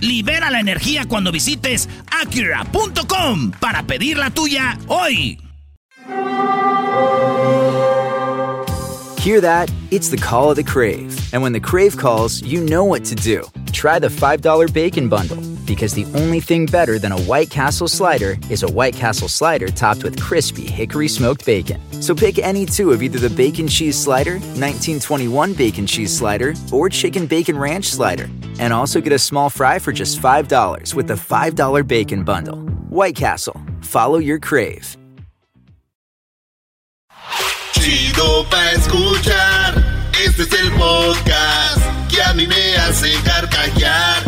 Libera la energía cuando visites Acura.com para pedir la tuya hoy. Hear that? It's the call of the Crave. And when the Crave calls, you know what to do. Try the $5 Bacon Bundle. Because the only thing better than a White Castle slider is a White Castle slider topped with crispy hickory smoked bacon. So pick any two of either the Bacon Cheese Slider, 1921 Bacon Cheese Slider, or Chicken Bacon Ranch Slider. And also get a small fry for just $5 with the $5 Bacon Bundle. White Castle. Follow your crave. Chido pa escuchar. Este es el podcast que a mí me hace carcajear.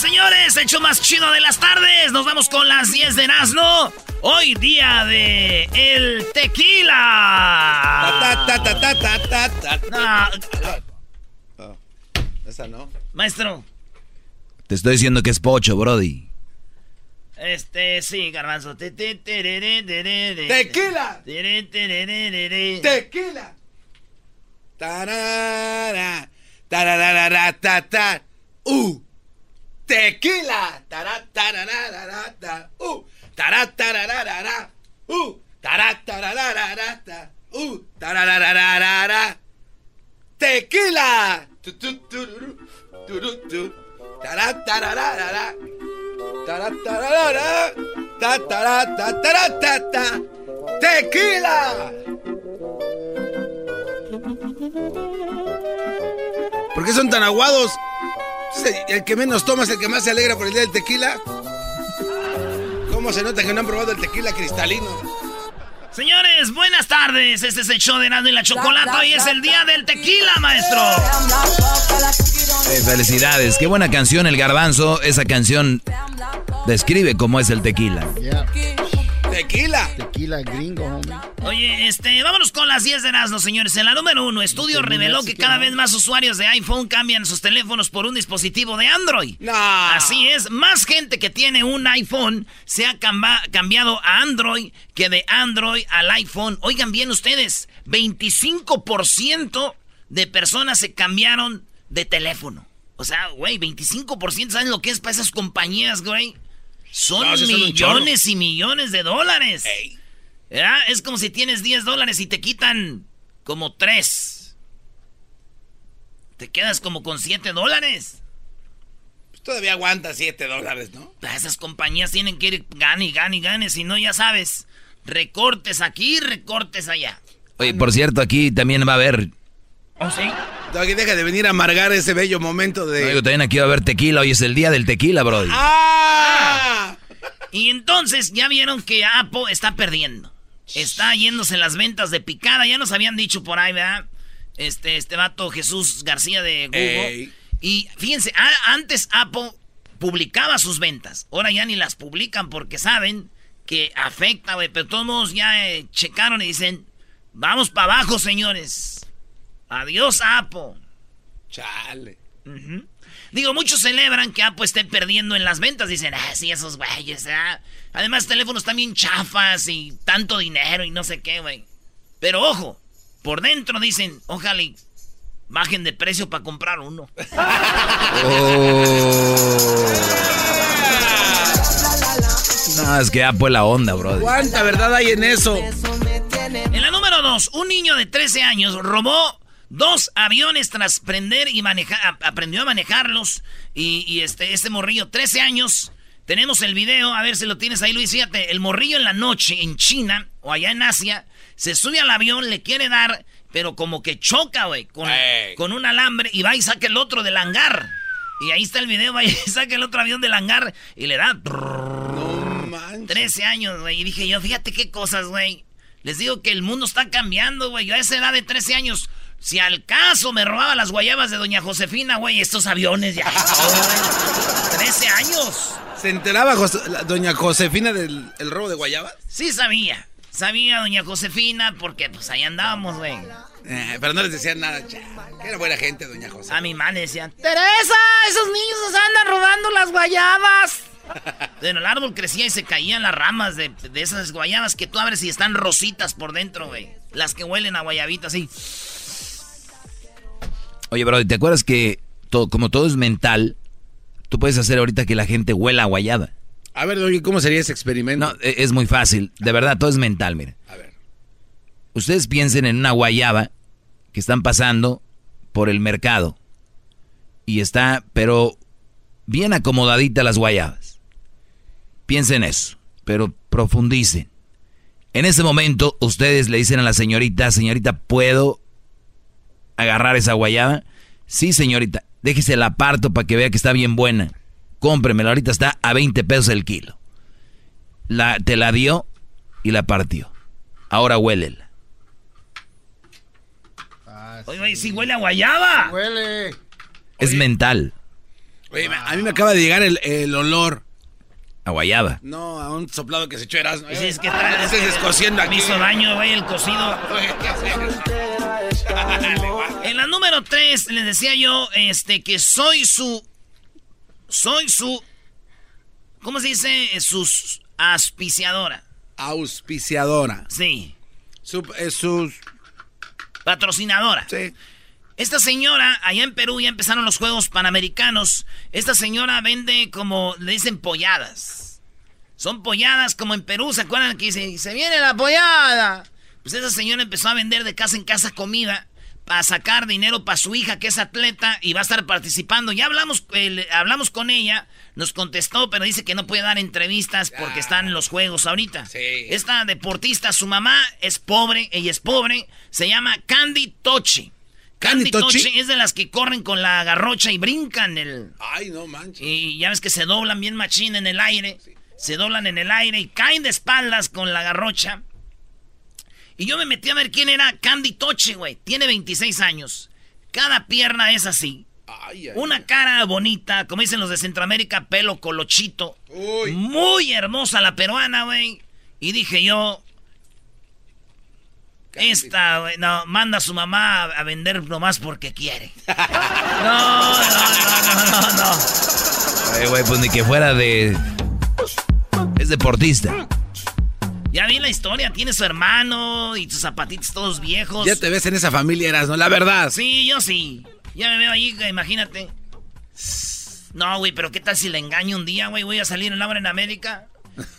Señoras, señores, hecho más chido de las tardes. Nos vamos con las 10 de Nazno. Hoy día de el tequila. Ta, ta, ta, ta, ta, ta, Ah, Oh, esa no. maestro, Te estoy diciendo que es pocho, Brody. este, sí, garbanzo. ¡Tequila! ¡Tequila! Tarara, tararara, ta, ta. ¡Uh! ¡Tequila! Tará, tararara, ta. ¡Uh! Tará, tararara, ¡Uh! Tará, tararara, ta. ¡Uh! Tararararara. ¡Tequila! Tu, tu, tururú, turú, tu. Tará, tararara. Tará, tararara. Ta, tará, ta, tará, ta, ta. ¡Tequila! ¿Por qué son tan aguados? El que menos toma es el que más se alegra por el día del tequila. ¿Cómo se nota que no han probado el tequila cristalino? Señores, buenas tardes. Este es el show de Erasmo y la Chocolata. Hoy es el día del tequila, maestro. Eh, felicidades, qué buena canción el garbanzo. Esa canción describe cómo es el tequila. ¡Tequila! Tequila gringo, homie. Oye, este, vámonos con las 10 de Erasmo, señores. En la número uno, estudio reveló que cada vez más usuarios de iPhone cambian sus teléfonos por un dispositivo de Android. No. Así es, más gente que tiene un iPhone se ha cambiado a Android que de Android al iPhone. Oigan bien ustedes, 25% de personas se cambiaron de teléfono. O sea, güey, 25%, ¿saben lo que es para esas compañías, güey? Son No, millones y millones de dólares. Es como si tienes 10 dólares y te quitan como 3. Te quedas como con 7 dólares. Pues todavía aguanta 7 dólares, ¿no? Esas compañías tienen que ir gane y gane y gane, si no ya sabes. Recortes aquí, recortes allá. Oye, por cierto, aquí también va a haber. ¿Oh, sí? Todavía deja de venir a amargar ese bello momento No, de... digo, también aquí va a haber tequila. Hoy es el día del tequila, Brody. ¡Ah! Y entonces ya vieron que Apple está perdiendo. Está yéndose las ventas de picada. Ya nos habían dicho por ahí, ¿verdad? Este, este vato Jesús García de Google. Ey. Y fíjense, a- antes Apple publicaba sus ventas. Ahora ya ni las publican porque saben que afecta, güey. Pero todos ya eh, checaron y dicen, vamos para abajo, señores. Adiós, Apple. Chale. Digo, muchos celebran que Apple esté perdiendo en las ventas. Dicen, ah, sí, esos güeyes, ah. Además, teléfonos también chafas y tanto dinero y no sé qué, güey. Pero ojo, por dentro dicen, ojalá y bajen de precio para comprar uno. No, es que ya fue la onda, Brody. ¿Cuánta verdad hay en eso? En la número dos, un niño de 13 años robó dos aviones tras prender y manejar, aprendió a manejarlos. Y, y este, este morrillo, 13 años. Tenemos el video, a ver si lo tienes ahí, Luis. Fíjate, el morrillo en la noche en China o allá en Asia se sube al avión, le quiere dar pero como que choca, güey, con, con un alambre y va y saca el otro del hangar. Y ahí está el video, va y saca el otro avión del hangar y le da... No manches. 13 años, güey. Y dije yo, fíjate qué cosas, güey. Les digo que el mundo está cambiando, güey. Yo a esa edad de 13 años, si al caso me robaba las guayabas de doña Josefina, güey, estos aviones ya... 13 años. ¿Se enteraba doña Josefina del robo de guayabas? Sí sabía. Sabía doña Josefina porque pues ahí andábamos, güey. Eh, pero no les decían nada, que era buena gente, doña Josefina. A mi madre decían, Teresa, esos niños nos andan robando las guayabas. bueno, el árbol crecía y se caían las ramas de, esas guayabas que tú abres y están rositas por dentro, güey. Las que huelen a guayabita, así. Oye, bro, ¿te acuerdas que todo, como todo es mental, tú puedes hacer ahorita que la gente huela a guayaba? A ver, ¿cómo sería ese experimento? No, e, es muy fácil. De verdad, todo es mental, mire. A ver. Ustedes piensen en una guayaba que están pasando por el mercado. Y está, pero bien acomodadita las guayabas. Piensen eso, pero profundicen. En ese momento, ustedes le dicen a la señorita, señorita, ¿puedo agarrar esa guayaba? Sí, señorita, déjese la aparto para que vea que está bien buena cómpremela, ahorita está a 20 pesos el kilo. La, te la dio y la partió. Ahora huélela. Oye, si huele a guayaba. Huele. Es mental. Oye, a mí me acaba de llegar el, olor. A guayaba. No, a un soplado que se echó Erasmo. Sí, es que trae. Es descosiendo aquí. Me hizo daño, güey, el cocido. en la número 3 les decía yo este, que soy su soy su. ¿Cómo se dice? Su auspiciadora. Auspiciadora. Sí. Su, sus. Patrocinadora. Sí. Esta señora, allá en Perú ya empezaron los Juegos Panamericanos. Esta señora vende como, le dicen polladas. Son polladas como en Perú, ¿se acuerdan que dice, se viene la pollada? Pues esa señora empezó a vender de casa en casa comida a sacar dinero para su hija que es atleta y va a estar participando. Ya hablamos, hablamos con ella, nos contestó, pero dice que no puede dar entrevistas porque están en los juegos ahorita. Esta deportista, su mamá es pobre, ella es pobre, se llama Candy Tochi. Candy, Tochi es de las que corren con la garrocha y brincan el... Ay, no manches. Y ya ves que se doblan bien machín en el aire. Se doblan en el aire y caen de espaldas con la garrocha. Y yo me metí a ver quién era Candy Toche, güey. Tiene 26 años. Cada pierna es así. Una cara bonita, como dicen los de Centroamérica, pelo colochito. Muy hermosa la peruana, güey. Y dije yo, esta, güey, no, manda a su mamá a vender nomás porque quiere. No, no, no, no, no, no. güey, pues ni que fuera de... Es deportista. Ya vi la historia, tiene su hermano y sus zapatitos todos viejos. Ya te ves en esa familia, eras, ¿no? La verdad. Sí, yo sí. Ya me veo ahí, imagínate. No, güey, pero ¿qué tal si le engaño un día, güey? Voy a salir en la en América.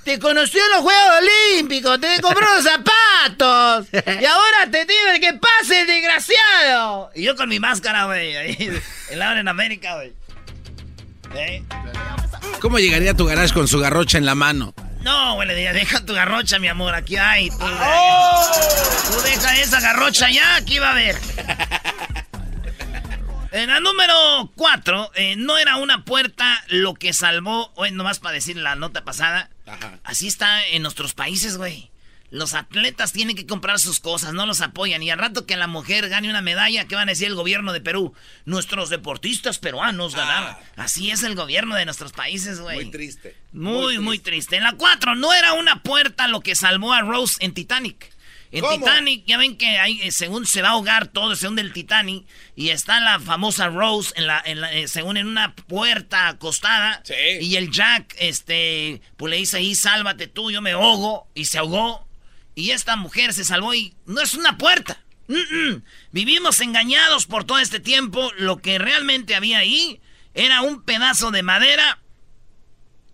Te conocí en los Juegos Olímpicos, te compró los zapatos. Y ahora te digo que pase, desgraciado. Y yo con mi máscara, güey, ahí en América, güey. ¿Eh? ¿Cómo llegaría a tu garage con su garrocha en la mano? No, güey, le diría, deja tu garrocha, mi amor, aquí hay. Tú, ¡Oh! tú deja esa garrocha ya, aquí va a haber. En la número 4, eh, no era una puerta lo que salvó, o nomás para decir la nota pasada. Así está en nuestros países, güey. Los atletas tienen que comprar sus cosas, no los apoyan. Y al rato que la mujer gane una medalla, ¿qué van a decir el gobierno de Perú? Nuestros deportistas peruanos ganaron. Ah. Así es el gobierno de nuestros países, güey. Muy triste. Muy, muy triste. En la 4, no era una puerta lo que salvó a Rose en Titanic. En Titanic, ya ven que hay, eh, según se va a ahogar todo, según del Titanic, y está la famosa Rose, en la, en eh, según en una puerta acostada, sí. y el Jack, este, pues le dice ahí, sálvate tú, yo me ahogo, y se ahogó, y esta mujer se salvó y no es una puerta. Vivimos engañados por todo este tiempo. Lo que realmente había ahí era un pedazo de madera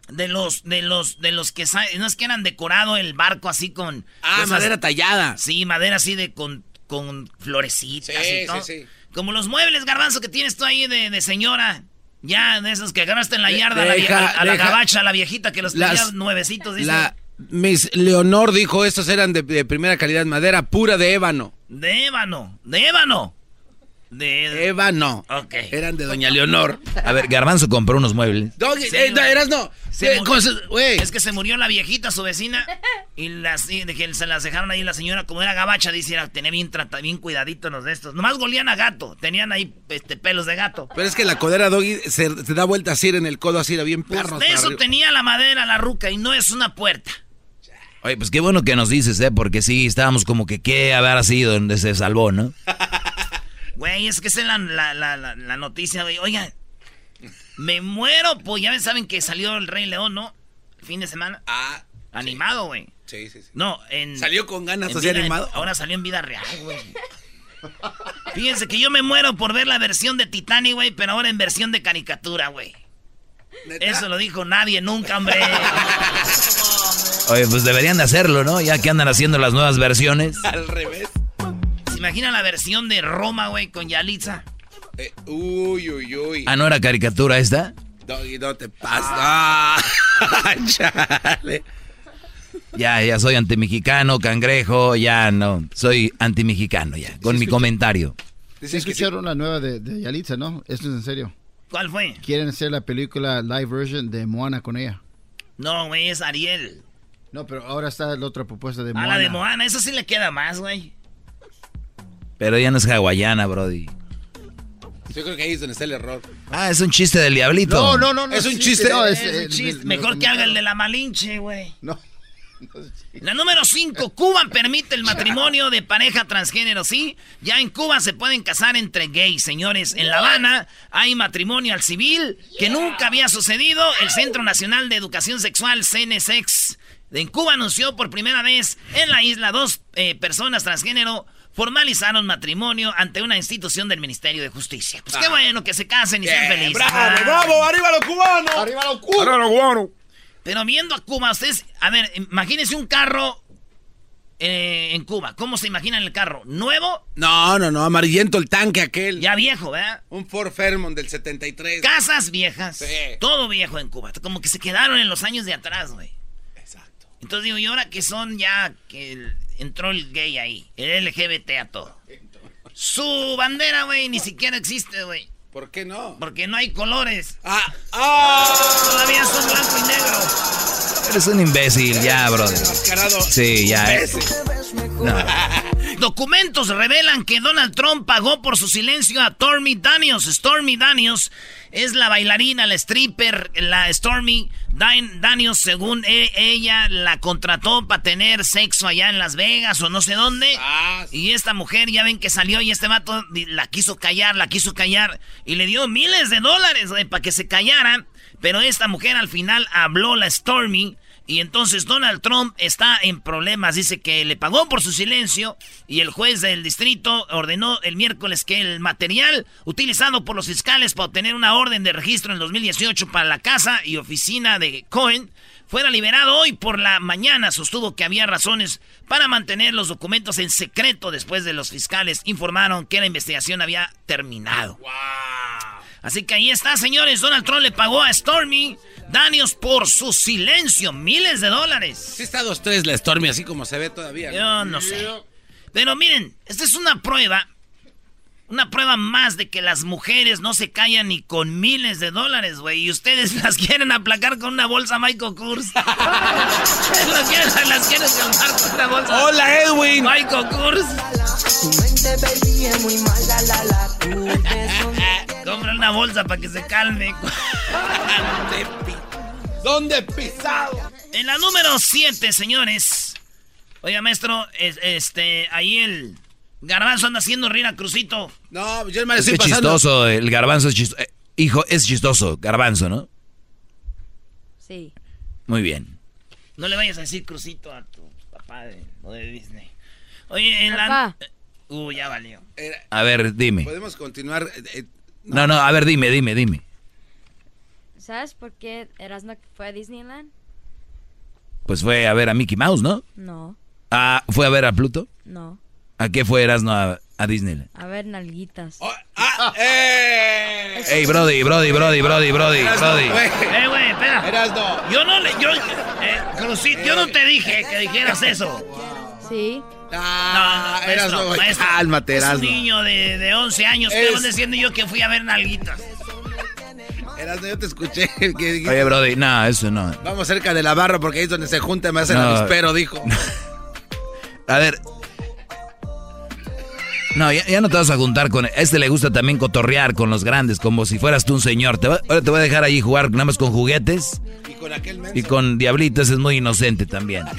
de los de los de los que no es que eran decorado el barco así con ah madera tallada. Sí, madera así de con con florecitas y todo. Sí, sí. Como los muebles garbanzo que tienes tú ahí de, señora. Ya, de esos que agarraste en la yarda a, la, gabacha, la viejita que los tenía nuevecitos. La, Miss Leonor dijo, estos eran de, de primera calidad, madera pura de ébano. De ébano, de ébano. De... Ébano. Ok. Eran de Doña Leonor. A ver, Garbanzo compró unos muebles. Doggy, Sí, eh, no, eras no. Se Eh. Es que se murió la viejita, su vecina, y las, y de que se las dejaron ahí la señora, como era gabacha, dice, era, tenía bien, trata, bien cuidadito los de estos. Nomás golían a gato, tenían ahí este, pelos de gato. Pero es que la codera Doggy se, se da vuelta así en el codo, así era bien Pues perro. de eso tenía la madera la ruca, y no es una puerta. Oye, pues qué bueno que nos dices, ¿eh? Porque sí, estábamos como que qué habrá sido donde se salvó, ¿no? Güey, es que esa es la, la, la, la- la noticia, güey. Oigan, me muero, pues ya saben que salió el Rey León, ¿no? El fin de semana. Ah, Animado, güey. sí, sí, sí. No, en... Salió con ganas así animado. Ahora salió en vida real, güey. Fíjense que yo me muero por ver la versión de Titanic, güey, pero ahora en versión de caricatura, güey. Eso lo dijo nadie nunca, hombre. Oye, pues deberían de hacerlo, ¿no? Ya que andan haciendo las nuevas versiones. Al revés. ¿Se imagina la versión de Roma, güey, con Yalitza? Eh, uy, uy, uy. Ah, ¿no era caricatura esta? Doggy, no te pases. Ah, chale. Ya, ya soy antimexicano, cangrejo, ya no. Soy antimexicano ya, con mi comentario. Sí Dicen que sí. escucharon la nueva de, de Yalitza, ¿no? Esto es en serio. ¿Cuál fue? Quieren hacer la película live version de Moana con ella. No, güey, es Ariel. No, pero ahora está la otra propuesta de A Moana. la de Moana, eso sí le queda más, güey. Pero ya no es hawaiana, Brody. Yo creo que ahí es donde está el error. Ah, es un chiste del diablito. No, no, no, no. ¿Es un chiste? No, Es, es, un eh, chiste. Mejor me que haga el de la Malinche, güey. No. La número 5, Cuba permite el matrimonio de pareja transgénero, ¿sí? Ya en Cuba se pueden casar entre gays, señores. En La Habana hay matrimonio al civil que nunca había sucedido. El Centro Nacional de Educación Sexual, CNSEX, en Cuba anunció por primera vez en la isla dos eh, personas transgénero formalizaron matrimonio ante una institución del Ministerio de Justicia. Pues qué bueno que se casen y sean felices. bravo, Ah. bravo, arriba los cubanos. ¡Arriba los culos! Ahora lo cubano. Pero viendo a Cuba, ustedes, a ver, imagínense un carro eh, en Cuba. ¿Cómo se imaginan el carro? ¿Nuevo? No, no, no, amarillento el tanque aquel. Ya viejo, ¿verdad? Un Ford Fairmont del 73. Casas viejas. Sí. Todo viejo en Cuba. Como que se quedaron en los años de atrás, güey. Exacto. Entonces digo, y ahora que son ya que el- entró el gay ahí, el LGBT a todo. Su bandera, güey, ni siquiera existe, güey. ¿Por qué no? Porque no hay colores. Ah, ah. Todavía son blanco y negro. Eres un imbécil, ya. Mascarado. Sí, ya. eh. Ese. Documentos revelan que Donald Trump pagó por su silencio a Stormy Daniels. Stormy Daniels es la bailarina, la stripper, la Stormy Dan- Daniels, según e- ella, la contrató para tener sexo allá en Las Vegas o no sé dónde. Ah, Y esta mujer, ya ven que salió y este vato la quiso callar, la quiso callar y le dio miles de dólares para que se callara. Pero esta mujer al final habló la Stormy y entonces Donald Trump está en problemas. Dice que le pagó por su silencio y el juez del distrito ordenó el miércoles que el material utilizado por los fiscales para obtener una orden de registro en 2018 para la casa y oficina de Cohen fuera liberado hoy por la mañana. Sostuvo que había razones para mantener los documentos en secreto después de los fiscales informaron que la investigación había terminado. Así que ahí está, señores. Donald Trump le pagó a Stormy Daniels por su silencio. Miles de dólares. Sí está dos tres la Stormy, así como se ve todavía. ¿no? Yo no sé. Pero miren, esta es una prueba. Una prueba más de que las mujeres no se callan ni con miles de dólares, güey. Y ustedes las quieren aplacar con una bolsa Michael Kors. las, quieren, las quieren calmar con una bolsa Hola, Edwin. Michael Kors. Compra una bolsa para que se calme. ¿Dónde pisado? En la número 7, señores. Oiga, maestro, es- este, ahí el garbanzo anda haciendo reír a Crucito. No, yo me Es estoy que pasando. chistoso, el garbanzo es chistoso. hijo, es chistoso, garbanzo, ¿no? Sí. Muy bien. No le vayas a decir Crucito a tu papá de, o de Disney. Oye, en la... Uh, ya valió. Era- A ver, dime. Podemos continuar. No, no, a ver, dime, dime, dime. ¿Sabes por qué Erasmo fue a Disneyland? Pues fue a ver a Mickey Mouse, ¿no? No, Ah, ¿fue a ver a Pluto? no. ¿A qué fue Erasmo a, a Disneyland? A ver, nalguitas. oh, ah, eh. Ey, Brody, Brody, Brody, Brody, Brody, Eras no, Brody. güey. Eh, güey, espera. Eras no. Yo no le... Yo, eh, yo no te dije que dijeras eso. Sí. Ah, no, eras maestro, no, maestro. Cálmate, Es un niño de, de 11 años. Es- ¿Qué vas diciendo yo que fui a ver nalguitas? Erasmo, yo te escuché. Que dijiste, Oye, Brody, no, eso no. Vamos cerca de la barra porque ahí es donde se junta me hacen No. el avispero, dijo. A ver. No, ya, ya no te vas a juntar con... A este le gusta también cotorrear con los grandes, como si fueras tú un señor. Te va- ahora te voy a dejar ahí jugar nada más con juguetes Y con aquel menso. y con diablitos es muy inocente también.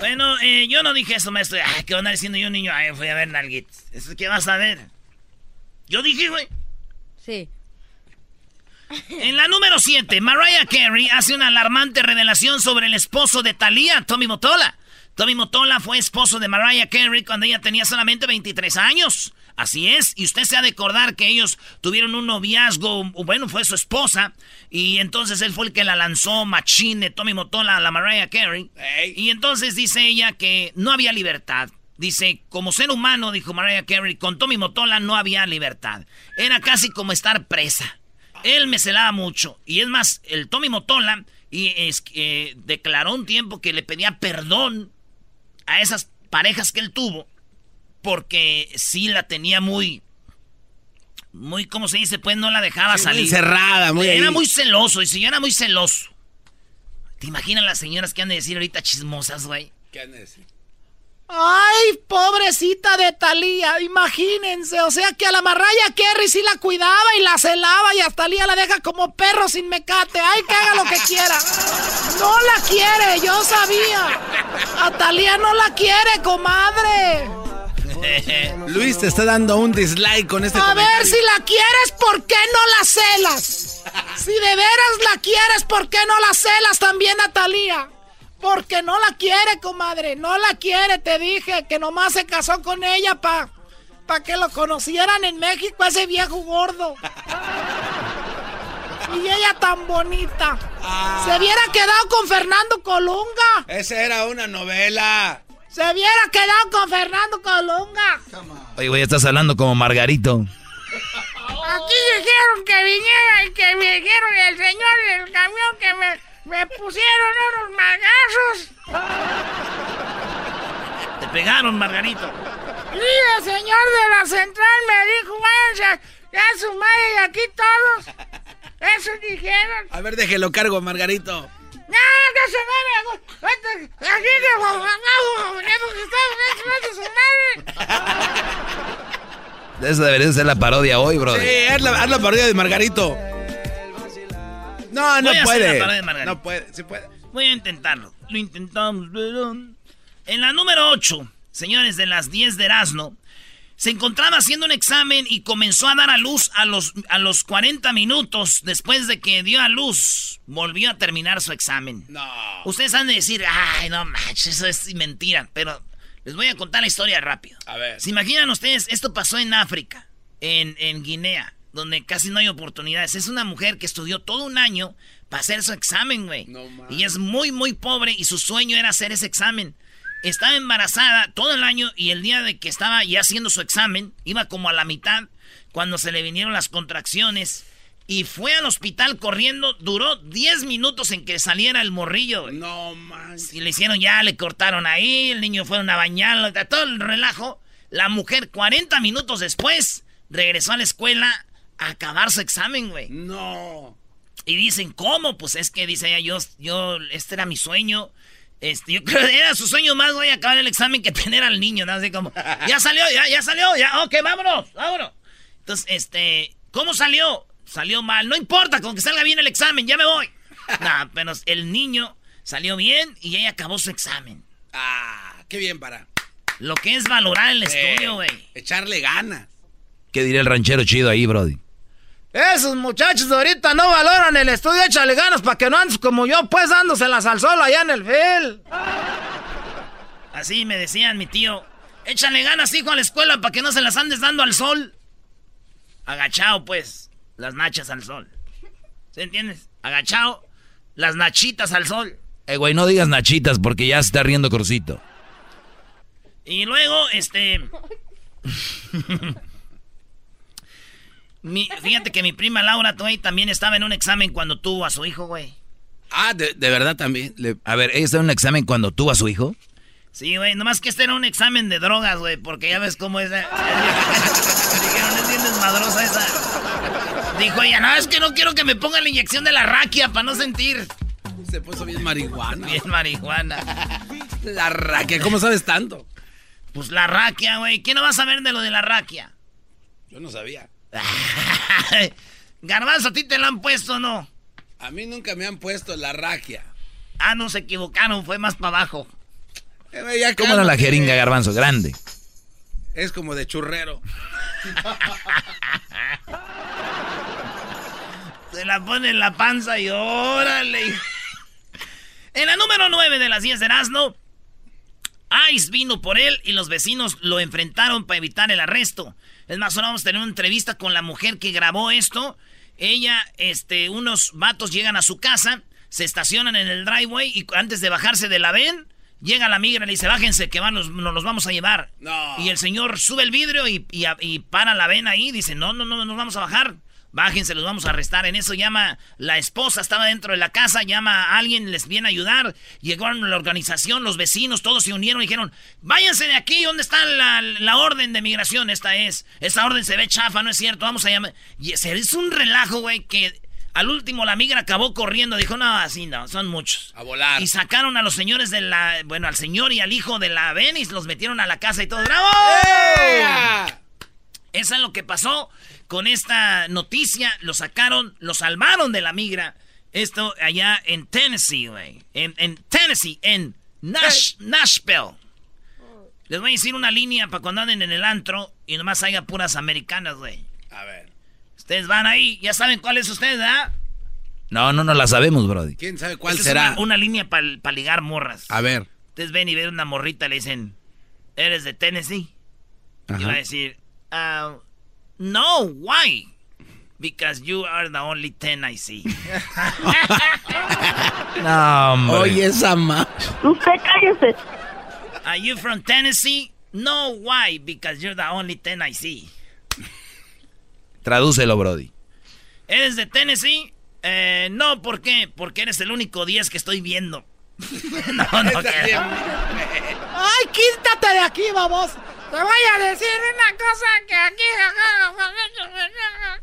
Bueno, eh, yo no dije eso, maestro. Ay, ¿qué van a diciendo yo, niño? Ay, fui a ver nalguitas. ¿Eso qué vas a ver? Yo dije, güey. Sí. En la número 7, Mariah Carey hace una alarmante revelación sobre el esposo de Thalía, Tommy Motola. Tommy Motola fue esposo de Mariah Carey cuando ella tenía solamente 23 años. Así es, y usted se ha de acordar que ellos tuvieron un noviazgo, bueno, fue su esposa, y entonces él fue el que la lanzó machín de Tommy Motola a la Mariah Carey. Ey. Y entonces dice ella que no había libertad. Dice, como ser humano, dijo Mariah Carey, con Tommy Motola no había libertad. Era casi como estar presa. Él me celaba mucho. Y es más, el Tommy Motola y es, eh, declaró un tiempo que le pedía perdón a esas parejas que él tuvo. Porque sí la tenía muy... Muy, ¿cómo se dice? Pues no la dejaba Sí, muy salir. encerrada, muy Era ahí. muy celoso. Y si yo era muy celoso. ¿Te imaginas las señoras que han de decir ahorita chismosas, güey? ¿Qué han de decir? Ay, pobrecita de Talía, imagínense, o sea que a la Marraya Kerry sí la cuidaba y la celaba y a Talía la deja como perro sin mecate. Ay, que haga lo que quiera. No la quiere, yo sabía. A Talía no la quiere, comadre. Luis te está dando un dislike con este A comentario. ver, si la quieres, ¿por qué no la celas? Si de veras la quieres, ¿por qué no la celas también a Talía? Porque no la quiere, comadre. No la quiere, te dije. Que nomás se casó con ella pa, pa que lo conocieran en México, ese viejo gordo. Y ella tan bonita. Se hubiera quedado con Fernando Colunga. Esa era una novela. Se hubiera quedado con Fernando Colunga. Oye, güey, estás hablando como Margarito. Aquí dijeron que viniera y que me dijeron el señor del camión que me, me pusieron unos magazos. Te pegaron, Margarito. Y el señor de la central me dijo, váyanse ya a su madre y aquí todos. Eso dijeron. A ver, déjelo cargo, Margarito. No, que se mueve. Aquí que su madre. Esa debería ser la parodia hoy, bro. Sí, haz la, haz la parodia de Margarito. No, no Voy a hacer puede. la parodia de Margarito. No puede, sí puede. Voy a intentarlo. Lo intentamos, pero... En la número 8, señores de las 10 de Erasmo, se encontraba haciendo un examen y comenzó a dar a luz a los, a los 40 minutos después de que dio a luz. Volvió a terminar su examen. No. Ustedes han de decir, ay, no manches, eso es mentira. Pero les voy a contar la historia rápido. A ver. ¿Se imaginan ustedes? Esto pasó en África, en, en Guinea, donde casi no hay oportunidades. Es una mujer que estudió todo un año para hacer su examen, güey. No y es muy, muy pobre y su sueño era hacer ese examen. Estaba embarazada todo el año y el día de que estaba ya haciendo su examen, iba como a la mitad cuando se le vinieron las contracciones. Y fue al hospital corriendo, duró 10 minutos en que saliera el morrillo. No, man. Y le hicieron ya, le cortaron ahí, el niño fueron a bañarlo, todo el relajo. La mujer, 40 minutos después, regresó a la escuela a acabar su examen, güey. No. Y dicen, ¿cómo? Pues es que dice ella, yo, yo, este era mi sueño. Este, yo creo que era su sueño más, voy a acabar el examen que tener al niño, ¿no? Así como, ya salió, ya, ya salió, ya, ok, vámonos, vámonos. Entonces, este, ¿cómo salió? Salió mal, no importa, con que salga bien el examen, ya me voy. nah, pero el niño salió bien y ella acabó su examen. Ah, qué bien para. Lo que es valorar el Eh, estudio, güey. Echarle ganas. ¿Qué diría el ranchero chido ahí, Brody? Esos muchachos de ahorita no valoran el estudio, échale ganas para que no andes como yo, pues dándoselas al sol allá en el field. Así me decían mi tío, échale ganas, hijo, a la escuela para que no se las andes dando al sol. Agachado, pues, las nachas al sol. ¿Se entiendes? Agachado, las nachitas al sol. Eh, güey, no digas nachitas porque ya se está riendo Crucito. Y luego, este. mi- fíjate que mi prima Laura Tway también estaba en un examen cuando tuvo a su hijo, güey. Ah, de, de verdad también. Le- A ver, ¿ella está en un examen cuando tuvo a su hijo? Sí, güey, nomás que este era un examen de drogas, güey, porque ya ves cómo es. eh, Dijeron, es bien desmadrosa esa. Dijo ella, no, es que no quiero que me pongan la inyección de la raquia para no sentir. Se puso bien marihuana. Bien marihuana. La raquia, ¿cómo sabes tanto? Pues la raquia, güey. ¿Quién no va a saber de lo de la raquia? Yo no sabía. Garbanzo, ¿a ti te la han puesto o no? A mí nunca me han puesto la raquia. Ah, no, se equivocaron, fue más para abajo. Eh, ya ¿Cómo era la jeringa, garbanzo? Grande. Es como de churrero. Se la pone en la panza y órale. En la número 9 de las 10 de Erasmo, Ice vino por él y los vecinos lo enfrentaron para evitar el arresto. Es más, ahora vamos a tener una entrevista con la mujer que grabó esto. Ella, este, unos vatos llegan a su casa, se estacionan en el driveway y antes de bajarse de la ven, llega la migra y le dice, bájense que van, nos, nos los vamos a llevar. No. Y el señor sube el vidrio y, y, y para la ven ahí, dice, no, no, no, no nos vamos a bajar. Bájense, los vamos a arrestar. En eso llama la esposa, estaba dentro de la casa, llama a alguien, les viene a ayudar. Llegaron la organización, los vecinos, todos se unieron y dijeron, váyanse de aquí, ¿dónde está la, la orden de migración? Esta es, esa orden se ve chafa, no es cierto, vamos a llamar. Y hizo un relajo, güey, que al último la migra acabó corriendo, dijo, no, así no, son muchos. A volar. Y sacaron a los señores de la, bueno, al señor y al hijo de la Venice, los metieron a la casa y todo, ¡bravo! Eso es lo que pasó con esta noticia. Lo sacaron, lo salvaron de la migra. Esto allá en Tennessee, güey. En, en Tennessee, en Nash- Nashville. Les voy a decir una línea para cuando anden en el antro y nomás haya puras americanas, güey. A ver. Ustedes van ahí, ya saben cuál es ustedes, ¿verdad? No, no, no la sabemos, Brody. ¿Quién sabe cuál Esta es será? una, una línea para ligar morras. A ver. Ustedes ven y ven una morrita, le dicen, ¿eres de Tennessee? Y va a Ajá. decir, ah, no, why? Because you are the only ten I see. No, hombre. Oye, esa ma... Usted cállese. Are you from Tennessee? No, why? Because you're the only ten I see. Tradúcelo, Brody. ¿Eres de Tennessee? Eh, no, ¿por qué? Porque eres el único 10 que estoy viendo. no, no, que- ¡Ay, quítate de aquí, vamos! Te voy a decir una cosa que aquí...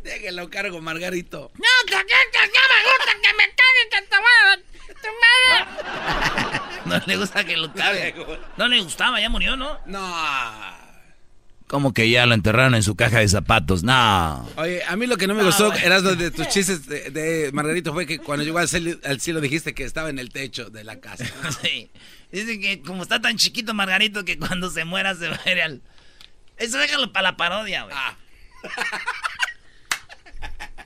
Déjelo cargo, Margarito. No, que aquí que no me gusta que me caguen, que te voy a... Tu madre. no le gusta que lo cague. No le gustaba, ya murió, ¿no? No. Como que ya lo enterraron en su caja de zapatos. No. Oye, a mí lo que no me gustó, Erasmo, de tus chistes de, de Margarito fue que cuando llegó al cielo, al cielo dijiste que estaba en el techo de la casa. Sí. Dice que como está tan chiquito Margarito que cuando se muera se va a ir al... Eso déjalo para la parodia, güey. Ah.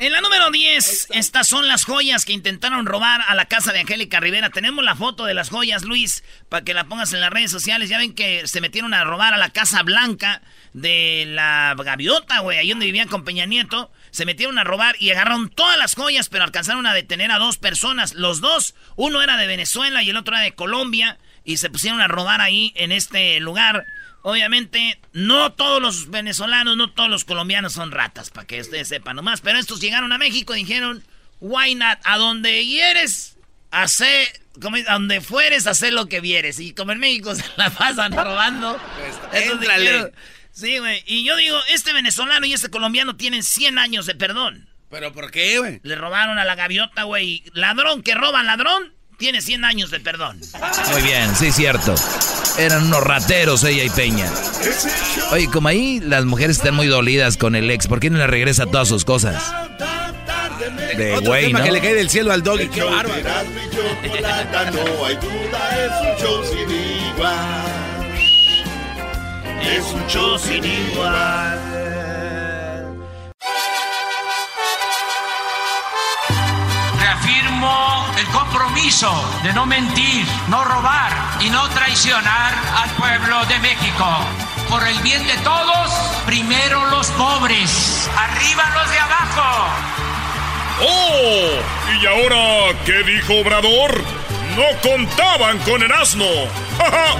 En la número 10, estas son las joyas que intentaron robar a la casa de Angélica Rivera. Tenemos la foto de las joyas, Luis, para que la pongas en las redes sociales. Ya ven que se metieron a robar a la Casa Blanca de la Gaviota, güey, ahí donde vivían con Peña Nieto. Se metieron a robar y agarraron todas las joyas, pero alcanzaron a detener a dos personas. Los dos, uno era de Venezuela y el otro era de Colombia, y se pusieron a robar ahí en este lugar. Obviamente, no todos los venezolanos, no todos los colombianos son ratas, para que ustedes sepan nomás. Pero estos llegaron a México y dijeron, why not? A donde hieres, hace, como, a donde fueres, hacer lo que vieres. Y como en México se la pasan robando. Pues, dijeron, sí, güey. Y yo digo, este venezolano y este colombiano tienen 100 años de perdón. ¿Pero por qué, güey? Le robaron a la gaviota, güey. Ladrón que roba ladrón, tiene 100 años de perdón. Muy bien, sí, cierto. Eran unos rateros ella y Peña. Oye, como ahí las mujeres están muy dolidas con el ex, ¿por qué no le regresa todas sus cosas? De Otro güey, tema ¿no? que le cae del cielo al doggy. Qué bárbaro. Erasmo y Chocolata, no hay duda, es un show sin igual. Es un show sin igual. El compromiso de no mentir, no robar y no traicionar al pueblo de México. Por el bien de todos, primero los pobres, arriba los de abajo. ¡Oh! ¿Y ahora qué dijo Obrador? No contaban con el asno. ¡Ja, ja!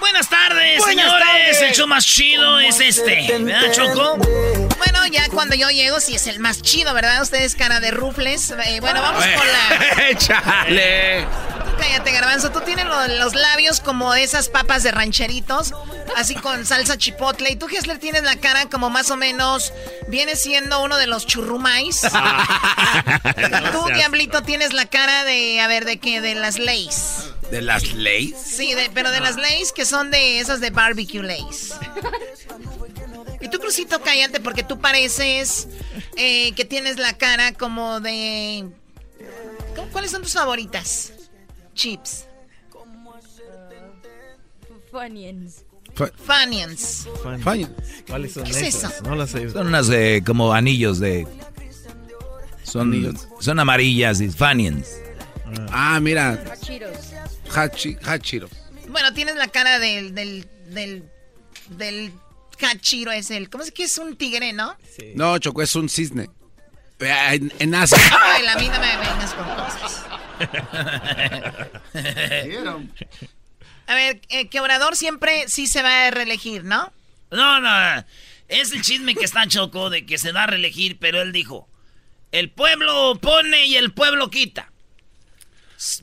Buenas tardes, Buenas señores. tardes. El show más chido es este. ¿Verdad, Choco? Bueno, ya cuando yo llego, sí es el más chido, ¿verdad? Ustedes cara de rufles. Eh, bueno, vamos con la... ¡Échale! Cállate, garbanzo. Tú tienes los, labios como esas papas de rancheritos, así con salsa chipotle. Y tú, Hessler, tienes la cara como más o menos, viene siendo uno de los churrumais. tú, Diablito, tienes la cara de, a ver, ¿de qué? De las Lays. ¿De las Lays? Sí, pero de las Lays que son de esas de barbecue Lays. Y tú, Crucito, cállate porque tú pareces eh, que tienes la cara como de... ¿Cuáles son tus favoritas? Chips. Funyuns. Funyuns. ¿Cuáles son ¿Qué es eso? No las sé. Son unas de como anillos de... Son, son amarillas y Funyuns. Ah, mira. Hachiros. Hachi, Hachiro. Bueno, tienes la cara del... del, del, del Hachiro es el... ¿Cómo es que es un tigre, no? Sí. No, Choco, es un cisne. En, en Asia. Ay, la vida me vengas con cosas. A ver, eh, que Obrador siempre sí se va a reelegir, ¿no? No, no. Es el chisme que está Choco de que se va a reelegir, pero él dijo: el pueblo pone y el pueblo quita.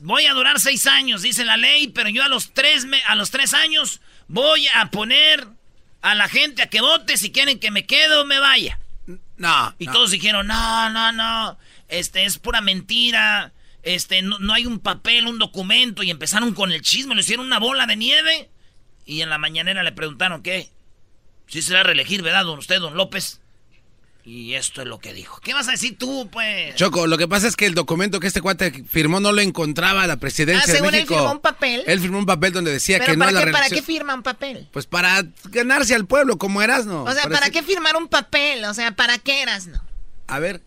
Voy a durar seis años, dice la ley, pero yo a los tres, a los tres años voy a poner a la gente a que vote si quieren que me quede o me vaya. No. Y todos dijeron, no, no, no, este es pura mentira este, no, hay un papel, un documento, y empezaron con el chisme, le hicieron una bola de nieve, y en la mañanera le preguntaron, ¿qué? Si se va a reelegir, ¿verdad, don usted, don López? Y esto es lo que dijo. ¿Qué vas a decir tú, pues? Choco, lo que pasa es que el documento que este cuate firmó no lo encontraba la presidencia ah, de México. él firmó un papel. Él firmó un papel donde decía que no para la ¿Para qué firma un papel? Pues para ganarse al pueblo, como eras, ¿no? O sea, ¿para, qué firmar un papel? O sea, ¿para qué eras, no? A ver,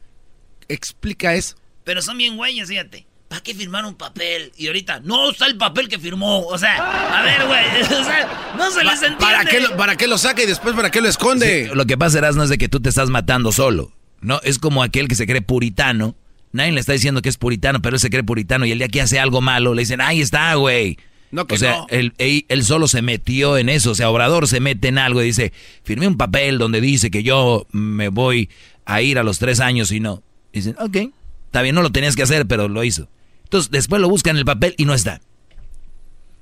explica eso. Pero son bien güeyes, fíjate. ¿Para qué firmar un papel? Y ahorita, no está el papel que firmó. O sea, a ver, güey. O sea, no se les entiende. ¿Para qué, lo, ¿Para qué lo saca y después para qué lo esconde? lo que pasa, no es de que tú te estás matando solo. No, es como aquel que se cree puritano. Nadie le está diciendo que es puritano, pero él se cree puritano y el día que hace algo malo le dicen, ahí está, güey. No, que o sea, él, él, solo se metió en eso. O sea, Obrador se mete en algo y dice, firmé un papel donde dice que yo me voy a ir a los tres años y no. Dicen, ok, está bien, no lo tenías que hacer, pero lo hizo. Entonces después lo buscan en el papel y no está.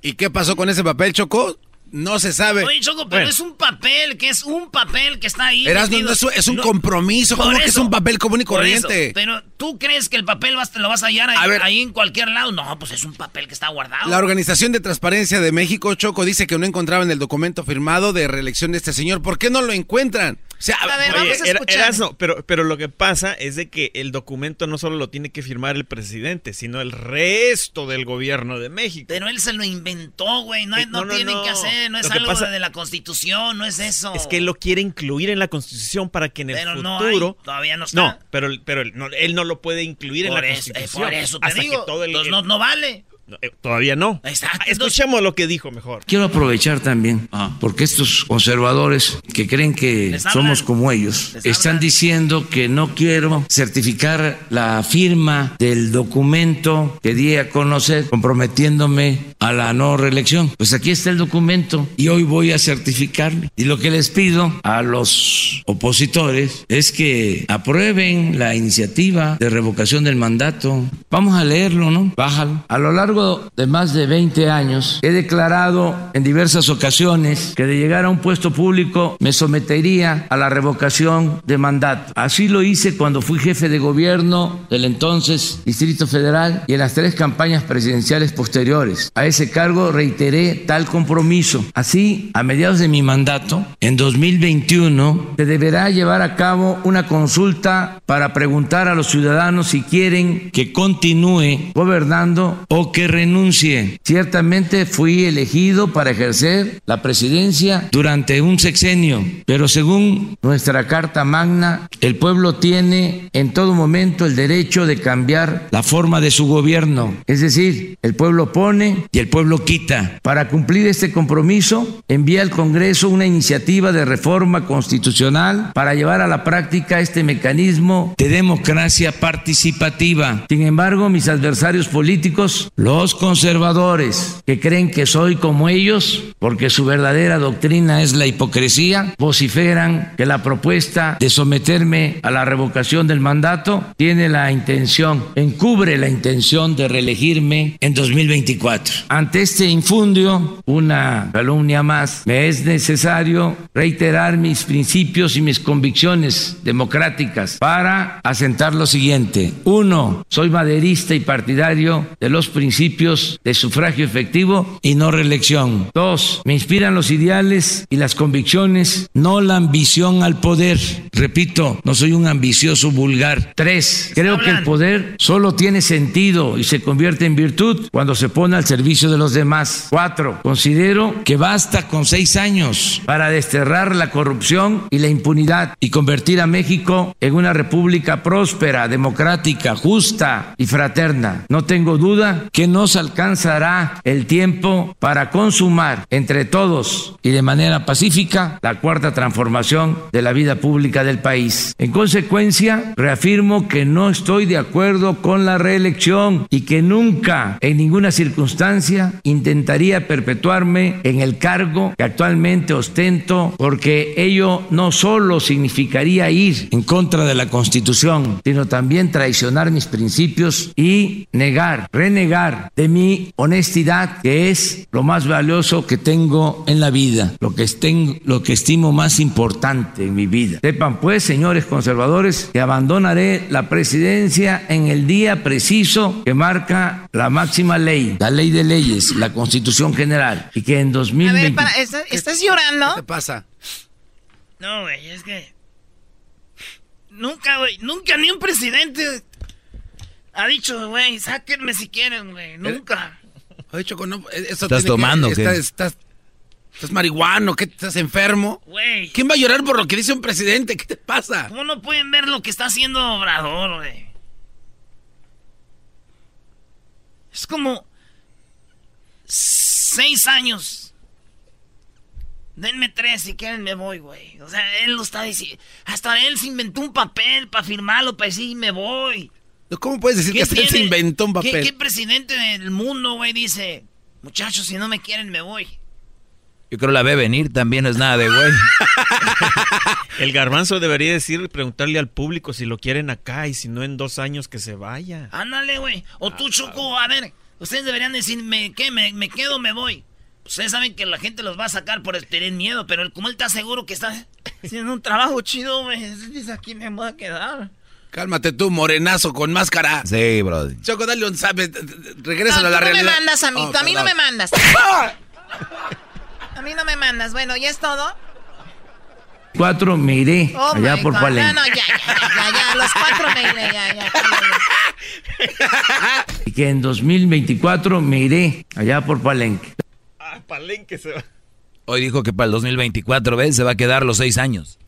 ¿Y qué pasó con ese papel, Choco? No se sabe. Oye, Choco, pero es un papel, que es un papel que está ahí. es, un compromiso, ¿cómo que es un papel común y corriente? pero tú crees que el papel vas, lo vas a hallar ahí, en cualquier lado. No, pues es un papel que está guardado. La Organización de Transparencia de México, Choco, dice que no encontraban el documento firmado de reelección de este señor. ¿Por qué no lo encuentran? Sea, a ver, vamos a escuchar. pero, pero lo que pasa es de que el documento no solo lo tiene que firmar el presidente, sino el resto del gobierno de México. Pero él se lo inventó, güey. No, no, tiene que hacer, no es algo de la constitución, no es eso. Es que él lo quiere incluir en la constitución para que en el futuro. todavía no está. No, pero, pero él, no, lo puede incluir en la eh, constitución. por eso te digo, no, no vale. Eh, todavía no. Exacto. Escuchemos lo que dijo mejor. Quiero aprovechar también, ah. porque estos conservadores que creen que somos como ellos, están diciendo que no quiero certificar la firma del documento que di a conocer comprometiéndome a la no reelección. Pues aquí está el documento y hoy voy a certificarme. Y lo que les pido a los opositores es que aprueben la iniciativa de revocación del mandato. Vamos a leerlo, ¿no? Bájalo. A lo largo de más de 20 años he declarado en diversas ocasiones que de llegar a un puesto público me sometería a la revocación de mandato. Así lo hice cuando fui jefe de gobierno del entonces Distrito Federal y en las tres campañas presidenciales posteriores. A ese cargo reiteré tal compromiso. Así, a mediados de mi mandato, en 2021, se deberá llevar a cabo una consulta para preguntar a los ciudadanos si quieren que continúe gobernando o que renuncie. Ciertamente fui elegido para ejercer la presidencia durante un sexenio, pero según nuestra Carta Magna, el pueblo tiene en todo momento el derecho de cambiar la forma de su gobierno. Es decir, el pueblo pone y el pueblo quita. Para cumplir este compromiso, envía al Congreso una iniciativa de reforma constitucional para llevar a la práctica este mecanismo de democracia participativa. Sin embargo, mis adversarios políticos lo Los conservadores que creen que soy como ellos, porque su verdadera doctrina es la hipocresía, vociferan que la propuesta de someterme a la revocación del mandato tiene la intención, encubre la intención de reelegirme en 2024. Ante este infundio, una calumnia más, me es necesario reiterar mis principios y mis convicciones democráticas para asentar lo siguiente. Uno, soy maderista y partidario de los principios de sufragio efectivo y no reelección. Dos, me inspiran los ideales y las convicciones, no la ambición al poder. Repito, no soy un ambicioso vulgar. Tres, creo que el poder solo tiene sentido y se convierte en virtud cuando se pone al servicio de los demás. Cuatro, considero que basta con seis años para desterrar la corrupción y la impunidad y convertir a México en una república próspera, democrática, justa y fraterna. No tengo duda que nos alcanzará el tiempo para consumar entre todos y de manera pacífica la cuarta transformación de la vida pública del país. En consecuencia, reafirmo que no estoy de acuerdo con la reelección y que nunca, en ninguna circunstancia, intentaría perpetuarme en el cargo que actualmente ostento porque ello no solo significaría ir en contra de la Constitución, sino también traicionar mis principios y negar, renegar de mi honestidad, que es lo más valioso que tengo en la vida, lo que, estén, lo que estimo más importante en mi vida. Sepan pues, señores conservadores, que abandonaré la presidencia en el día preciso que marca la máxima ley, la ley de leyes, la Constitución General, y que en 2020... A ver, para, ¿estás, estás llorando? ¿Qué te pasa? No, güey, es que. Nunca, güey, nunca ni un presidente ha dicho, güey, sáquenme si quieren, güey. Nunca. Oye, Choco, no, eh, eso ¿Estás que- tomando, qué? estás, estás, estás marihuano, ¿qué? ¿Estás enfermo? Güey. ¿Quién va a llorar por lo que dice un presidente? ¿Qué te pasa? ¿Cómo no pueden ver lo que está haciendo Obrador, güey? Es como. Seis años. Denme tres si quieren me voy, güey. O sea, él lo está diciendo. Hasta él se inventó un papel para firmarlo, para decir me voy. ¿Cómo puedes decir que hasta él se tiene? inventó un ¿Qué- papel? ¿Qué, presidente del mundo, güey, dice? Muchachos, si no me quieren, me voy. Yo creo la ve venir, también no es nada de güey. El garbanzo debería decir, preguntarle al público si lo quieren acá y si no en dos años que se vaya. Ándale, güey. O tú, Choco, a ver, ustedes deberían decirme, ¿qué? ¿Me, me quedo o me voy? Ustedes saben que la gente los va a sacar por tener miedo, pero como él está seguro que está haciendo un trabajo chido, güey, dice aquí me voy a quedar. Cálmate tú, morenazo con máscara. Sí, brother. Choco, dale un sabe. Regrésalo No, a la tú no realidad. me mandas a mí, Oh, tú a mí no me mandas. A mí no me mandas. Bueno, ¿ya es todo? Cuatro me iré Oh allá por. Palenque. No, no, ya, ya, ya, ya, los cuatro me iré, ya, ya. Y que en 2024 me iré allá por Palenque. Ah, Palenque se va. Hoy dijo que para el 2024, ¿ves? Se va a quedar los seis años.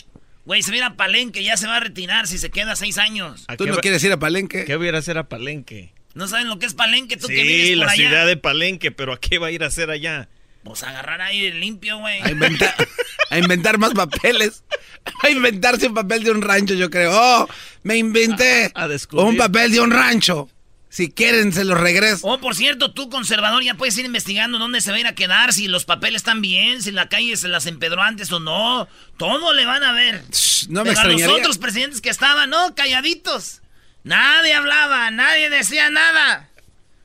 Güey, se mira Palenque, ya se va a retirar si se queda seis años. ¿A ¿Tú no va- quieres ir a Palenque? ¿Qué voy a ir a hacer a Palenque? ¿No saben lo que es Palenque? Tú que vives Sí, por la allá. ciudad de Palenque, pero ¿a qué va a ir a hacer allá? Pues agarrar ahí limpio, güey. A inventar, a inventar más papeles. A inventarse un papel de un rancho, yo creo. Oh, me inventé A- a descubrir. un papel de un rancho. Si quieren, se los regreso. Oh, por cierto, tú, conservador, ya puedes ir investigando dónde se va a ir a quedar, si los papeles están bien, si la calle se las empedró antes o no. Todo le van a ver. Shh, no me Pero a los extrañaría. otros presidentes que estaban, no, calladitos. Nadie hablaba, nadie decía nada.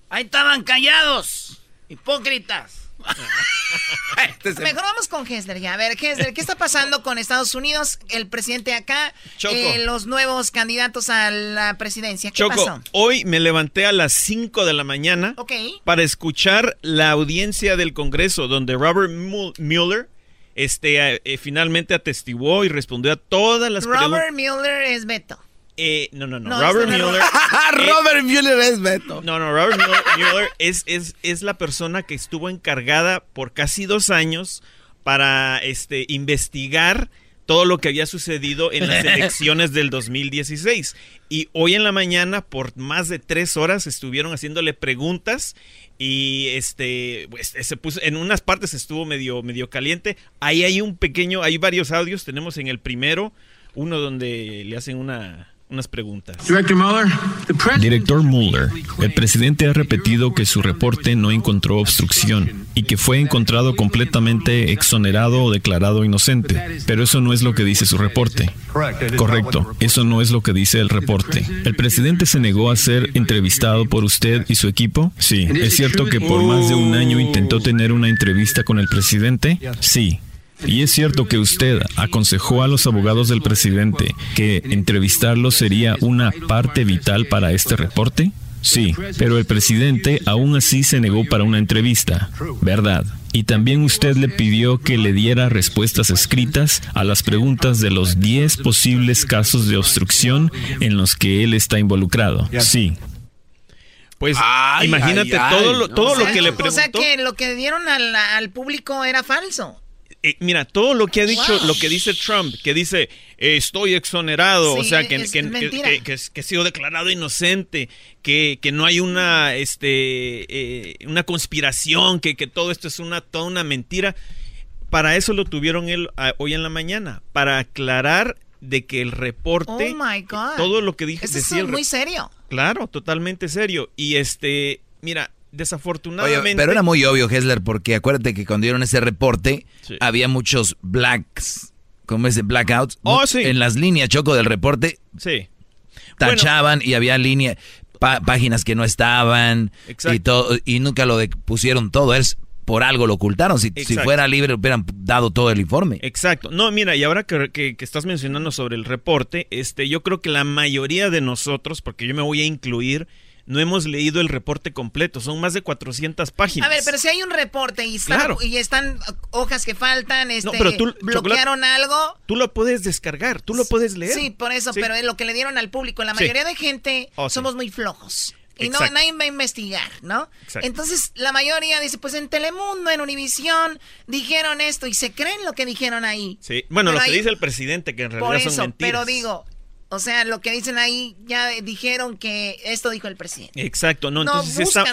Ahí estaban callados, hipócritas. Este Mejor vamos con Hesler ya. A ver, Hesler, ¿qué está pasando con Estados Unidos? El presidente acá, eh, los nuevos candidatos a la presidencia. ¿Qué Choco, pasó? hoy me levanté a las 5 de la mañana para escuchar la audiencia del Congreso donde Robert Mu- Mueller este, eh, finalmente atestiguó y respondió a todas las preguntas. Robert Mueller es Beto. Eh, no, no, no. No, Robert este Mueller. eh, Robert Mueller es Beto. No, no, Robert Mueller, Mueller es, es, es la persona que estuvo encargada por casi dos años para este, investigar todo lo que había sucedido en las elecciones del 2016. Y hoy en la mañana, por más de tres horas, estuvieron haciéndole preguntas y este pues, se puso en unas partes estuvo medio medio caliente. Ahí hay un pequeño, hay varios audios. Tenemos en el primero uno donde le hacen una unas preguntas. Director Mueller, el presidente ha repetido que su reporte no encontró obstrucción y que fue encontrado completamente exonerado o declarado inocente, pero eso no es lo que dice su reporte. Correcto, eso no es lo que dice el reporte. ¿El presidente se negó a ser entrevistado por usted y su equipo? Sí. ¿Es cierto que por más de un año intentó tener una entrevista con el presidente? Sí. ¿Y es cierto que usted aconsejó a los abogados del presidente que entrevistarlo sería una parte vital para este reporte? Sí, pero el presidente aún así se negó para una entrevista, ¿verdad? Y también usted le pidió que le diera respuestas escritas a las preguntas de los 10 posibles casos de obstrucción en los que él está involucrado. Sí. Pues imagínate todo, lo, todo lo que le preguntó. O sea que lo que dieron al, al público era falso. Eh, mira, todo lo que ha dicho, lo que dice Trump, que dice eh, estoy exonerado, o sea, que, que, que, he sido declarado inocente, que, no hay una, este, eh, una conspiración, que, todo esto es una, toda una mentira. Para eso lo tuvieron él hoy en la mañana, para aclarar de que el reporte, oh todo lo que dije, Eso es muy serio. Claro, totalmente serio. Y este, mira, desafortunadamente. pero era muy obvio, Hessler, porque acuérdate que cuando dieron ese reporte, había muchos blacks, como ese blackouts, oh, en las líneas, Choco, del reporte. Sí. Tachaban y había líneas, páginas que no estaban y todo, y nunca lo pusieron todo. Es por algo lo ocultaron. Si, si, fuera libre, hubieran dado todo el informe. Exacto. No, mira, y ahora que, que, que, estás mencionando sobre el reporte, este, yo creo que la mayoría de nosotros, porque yo me voy a incluir, no hemos leído el reporte completo. Son más de 400 páginas. A ver, pero si hay un reporte y están, y están hojas que faltan, este, pero tú, bloquearon algo. Tú lo puedes descargar, tú lo puedes leer. Sí, por eso, pero es lo que le dieron al público. La mayoría de gente oh, somos muy flojos. Y no, nadie va a investigar, ¿no? Entonces, la mayoría dice, pues en Telemundo, en Univisión, dijeron esto y se creen lo que dijeron ahí. Sí, bueno, lo que dice el presidente, que en realidad por eso, Pero digo, o sea, lo que dicen ahí, ya dijeron que esto dijo el presidente. Exacto, no, no entonces buscan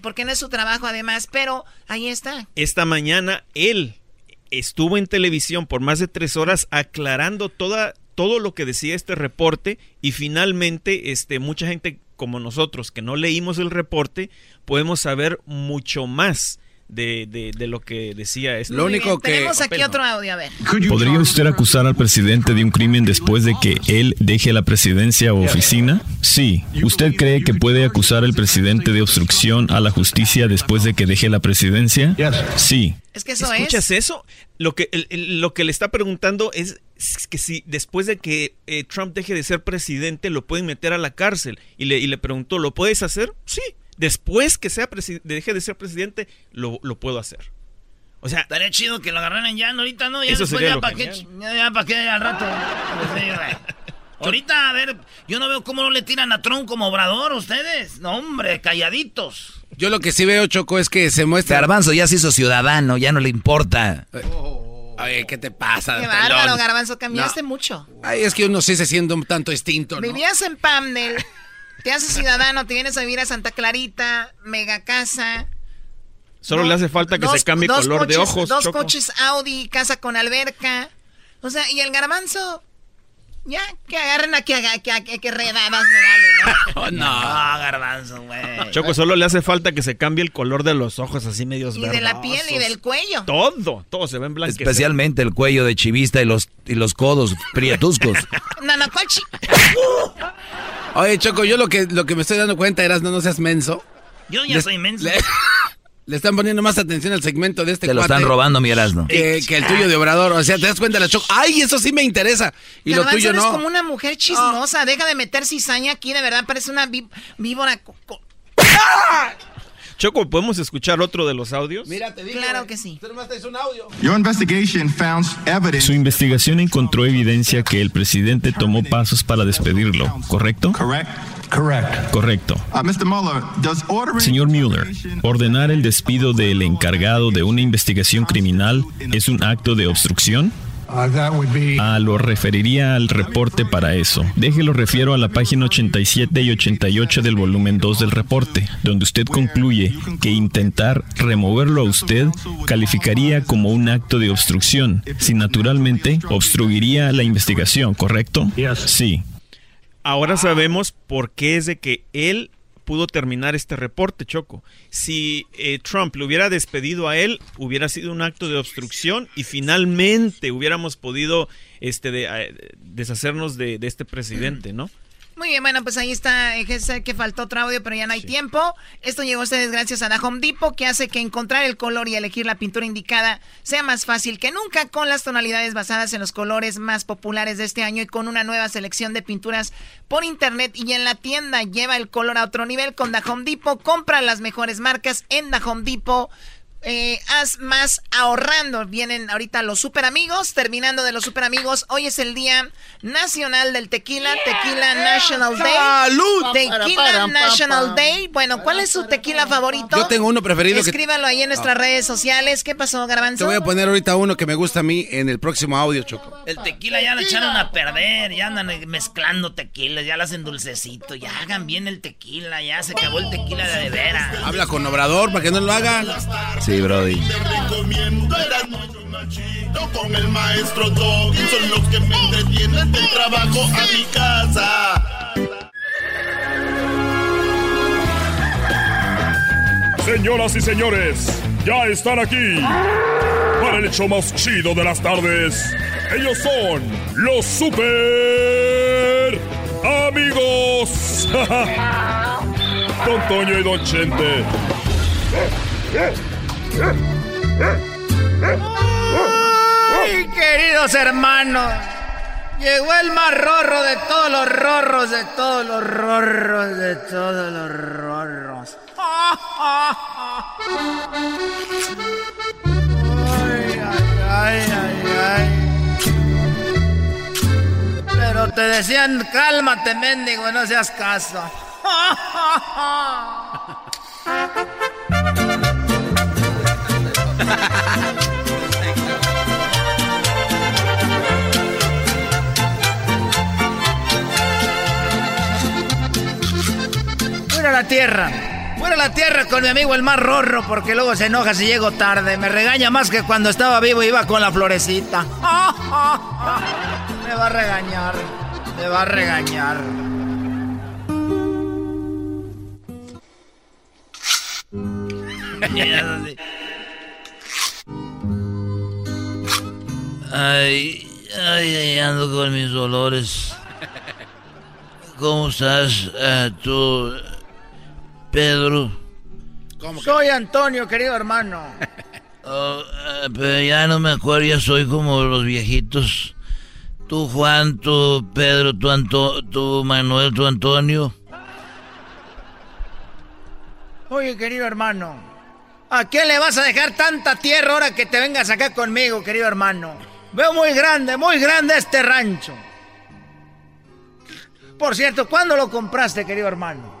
porque no es su trabajo además, pero ahí está. Esta mañana él estuvo en televisión por más de tres horas aclarando toda, todo lo que decía este reporte y finalmente este, mucha gente como nosotros que no leímos el reporte podemos saber mucho más de, de, lo que decía esto. Lo único que... Tenemos aquí otro audio, a ver. ¿Podría usted acusar al presidente de un crimen después de que él deje la presidencia o oficina? Sí. ¿Usted cree que puede acusar al presidente de obstrucción a la justicia después de que deje la presidencia? Sí. Es que eso ¿Escuchas eso? Lo que, lo que le está preguntando es que si después de que eh, Trump deje de ser presidente lo pueden meter a la cárcel. Y le, y le preguntó, ¿lo puedes hacer? Sí después que sea deje de ser presidente, lo, puedo hacer. O sea, estaría chido que lo agarraran ya, ahorita no, ya después ya para qué, ya, para qué al rato. ahorita, a ver, yo no veo cómo no le tiran a Trump como obrador ustedes. No, hombre, calladitos. Yo lo que sí veo, Choco, es que se muestra. Garbanzo ya se hizo ciudadano, ya no le importa. Ay, ¿qué te pasa? Qué bárbaro, Garbanzo, cambiaste mucho. Ay, es que uno sí se siente un tanto distinto, ¿no? Vivías en Pamnel. Te haces ciudadano, te vienes a vivir a Santa Clarita, mega casa. Solo le hace falta que se cambie color de ojos. Dos coches Audi, casa con alberca. O sea, y el garbanzo, ya, que agarren a que, que, que, redadas me vale, ¿no? no, garbanzo, güey. Choco, solo le hace falta que se cambie el color de los ojos así medios Y de la piel y del cuello. Todo, todo se ve en blanco. Especialmente el cuello de chivista y los, y los codos prietuscos. Nanacochi. Oye, Choco, yo lo que, lo que me estoy dando cuenta, eras no, no seas menso. Yo ya soy menso. Le, están poniendo más atención al segmento de este Te lo están robando, mi Erasno. Que, que, el tuyo de Obrador. O sea, te das cuenta la Choco. ¡Ay, eso sí me interesa! Y lo tuyo no. es como una mujer chismosa. Deja de meter cizaña aquí, de verdad parece una víbora. Choco, ¿podemos escuchar otro de los audios? Mira, te digo. Claro que sí. un audio. Su investigación encontró evidencia que el presidente tomó pasos para despedirlo, ¿correcto? Correcto. Uh, Señor Mueller, ordenar el despido del encargado de una investigación criminal es un acto de obstrucción? Ah, lo referiría al reporte para eso. Déjelo refiero a la página 87 y 88 del volumen 2 del reporte, donde usted concluye que intentar removerlo a usted calificaría como un acto de obstrucción, si naturalmente obstruiría la investigación, ¿correcto? Sí. Ahora sabemos por qué es de que él pudo terminar este reporte, Choco. Si eh, Trump le hubiera despedido a él, hubiera sido un acto de obstrucción y finalmente hubiéramos podido este, de- eh, deshacernos de, de este presidente, ¿no? Muy bien, bueno, pues ahí está, eh, sé que faltó otro audio, pero ya no hay tiempo. Esto llegó a ustedes gracias a The Home Depot, que hace que encontrar el color y elegir la pintura indicada sea más fácil que nunca con las tonalidades basadas en los colores más populares de este año y con una nueva selección de pinturas por internet y en la tienda. Lleva el color a otro nivel con The Home Depot. Compra las mejores marcas en The Home Depot. Eh, haz más ahorrando. Vienen ahorita los super amigos. Terminando de los super amigos, hoy es el día nacional del tequila, Tequila National Day. ¡Salud! Tequila National Day. Bueno, ¿cuál es su tequila favorito? Yo tengo uno preferido que- Escríbalo ahí en nuestras Ah. redes sociales. ¿Qué pasó, Garbanzo? Te voy a poner ahorita uno que me gusta a mí en el próximo audio, Choco. El tequila ya lo echaron a perder, ya andan mezclando tequilas, ya lo hacen dulcecito, ya hagan bien el tequila, ya se acabó el tequila de de veras. Habla con Obrador para que no lo hagan. Sí, Brody. recomiendo Erasmo y Chomachito con el maestro Doggy. Son los que me entretienen del trabajo a mi casa. Señoras y señores, ya están aquí para el hecho más chido de las tardes. Ellos son los super amigos. Don Toño y Don Chente. Ay, queridos hermanos. Llegó el más rorro de todos los rorros, de todos los rorros, de todos los rorros. Ay, ay, ay, ay. Pero te decían, cálmate, mendigo, no seas caso. Fuera la tierra. Fuera la tierra con mi amigo el más rorro porque luego se enoja si llego tarde. Me regaña más que cuando estaba vivo iba con la florecita. Me va a regañar. Me va a regañar. Ay, ay, ay, ando con mis dolores. ¿Cómo estás eh, tú, Pedro? Soy Antonio, querido hermano. Oh, eh, pero ya no me acuerdo, ya soy como los viejitos. Tú, Juan, tú, Pedro, tú, Anto tú Manuel, tú, Antonio. Oye, querido hermano, ¿a quién le vas a dejar tanta tierra ahora que te vengas acá conmigo, querido hermano? Veo muy grande, muy grande este rancho. Por cierto, ¿cuándo lo compraste, querido hermano?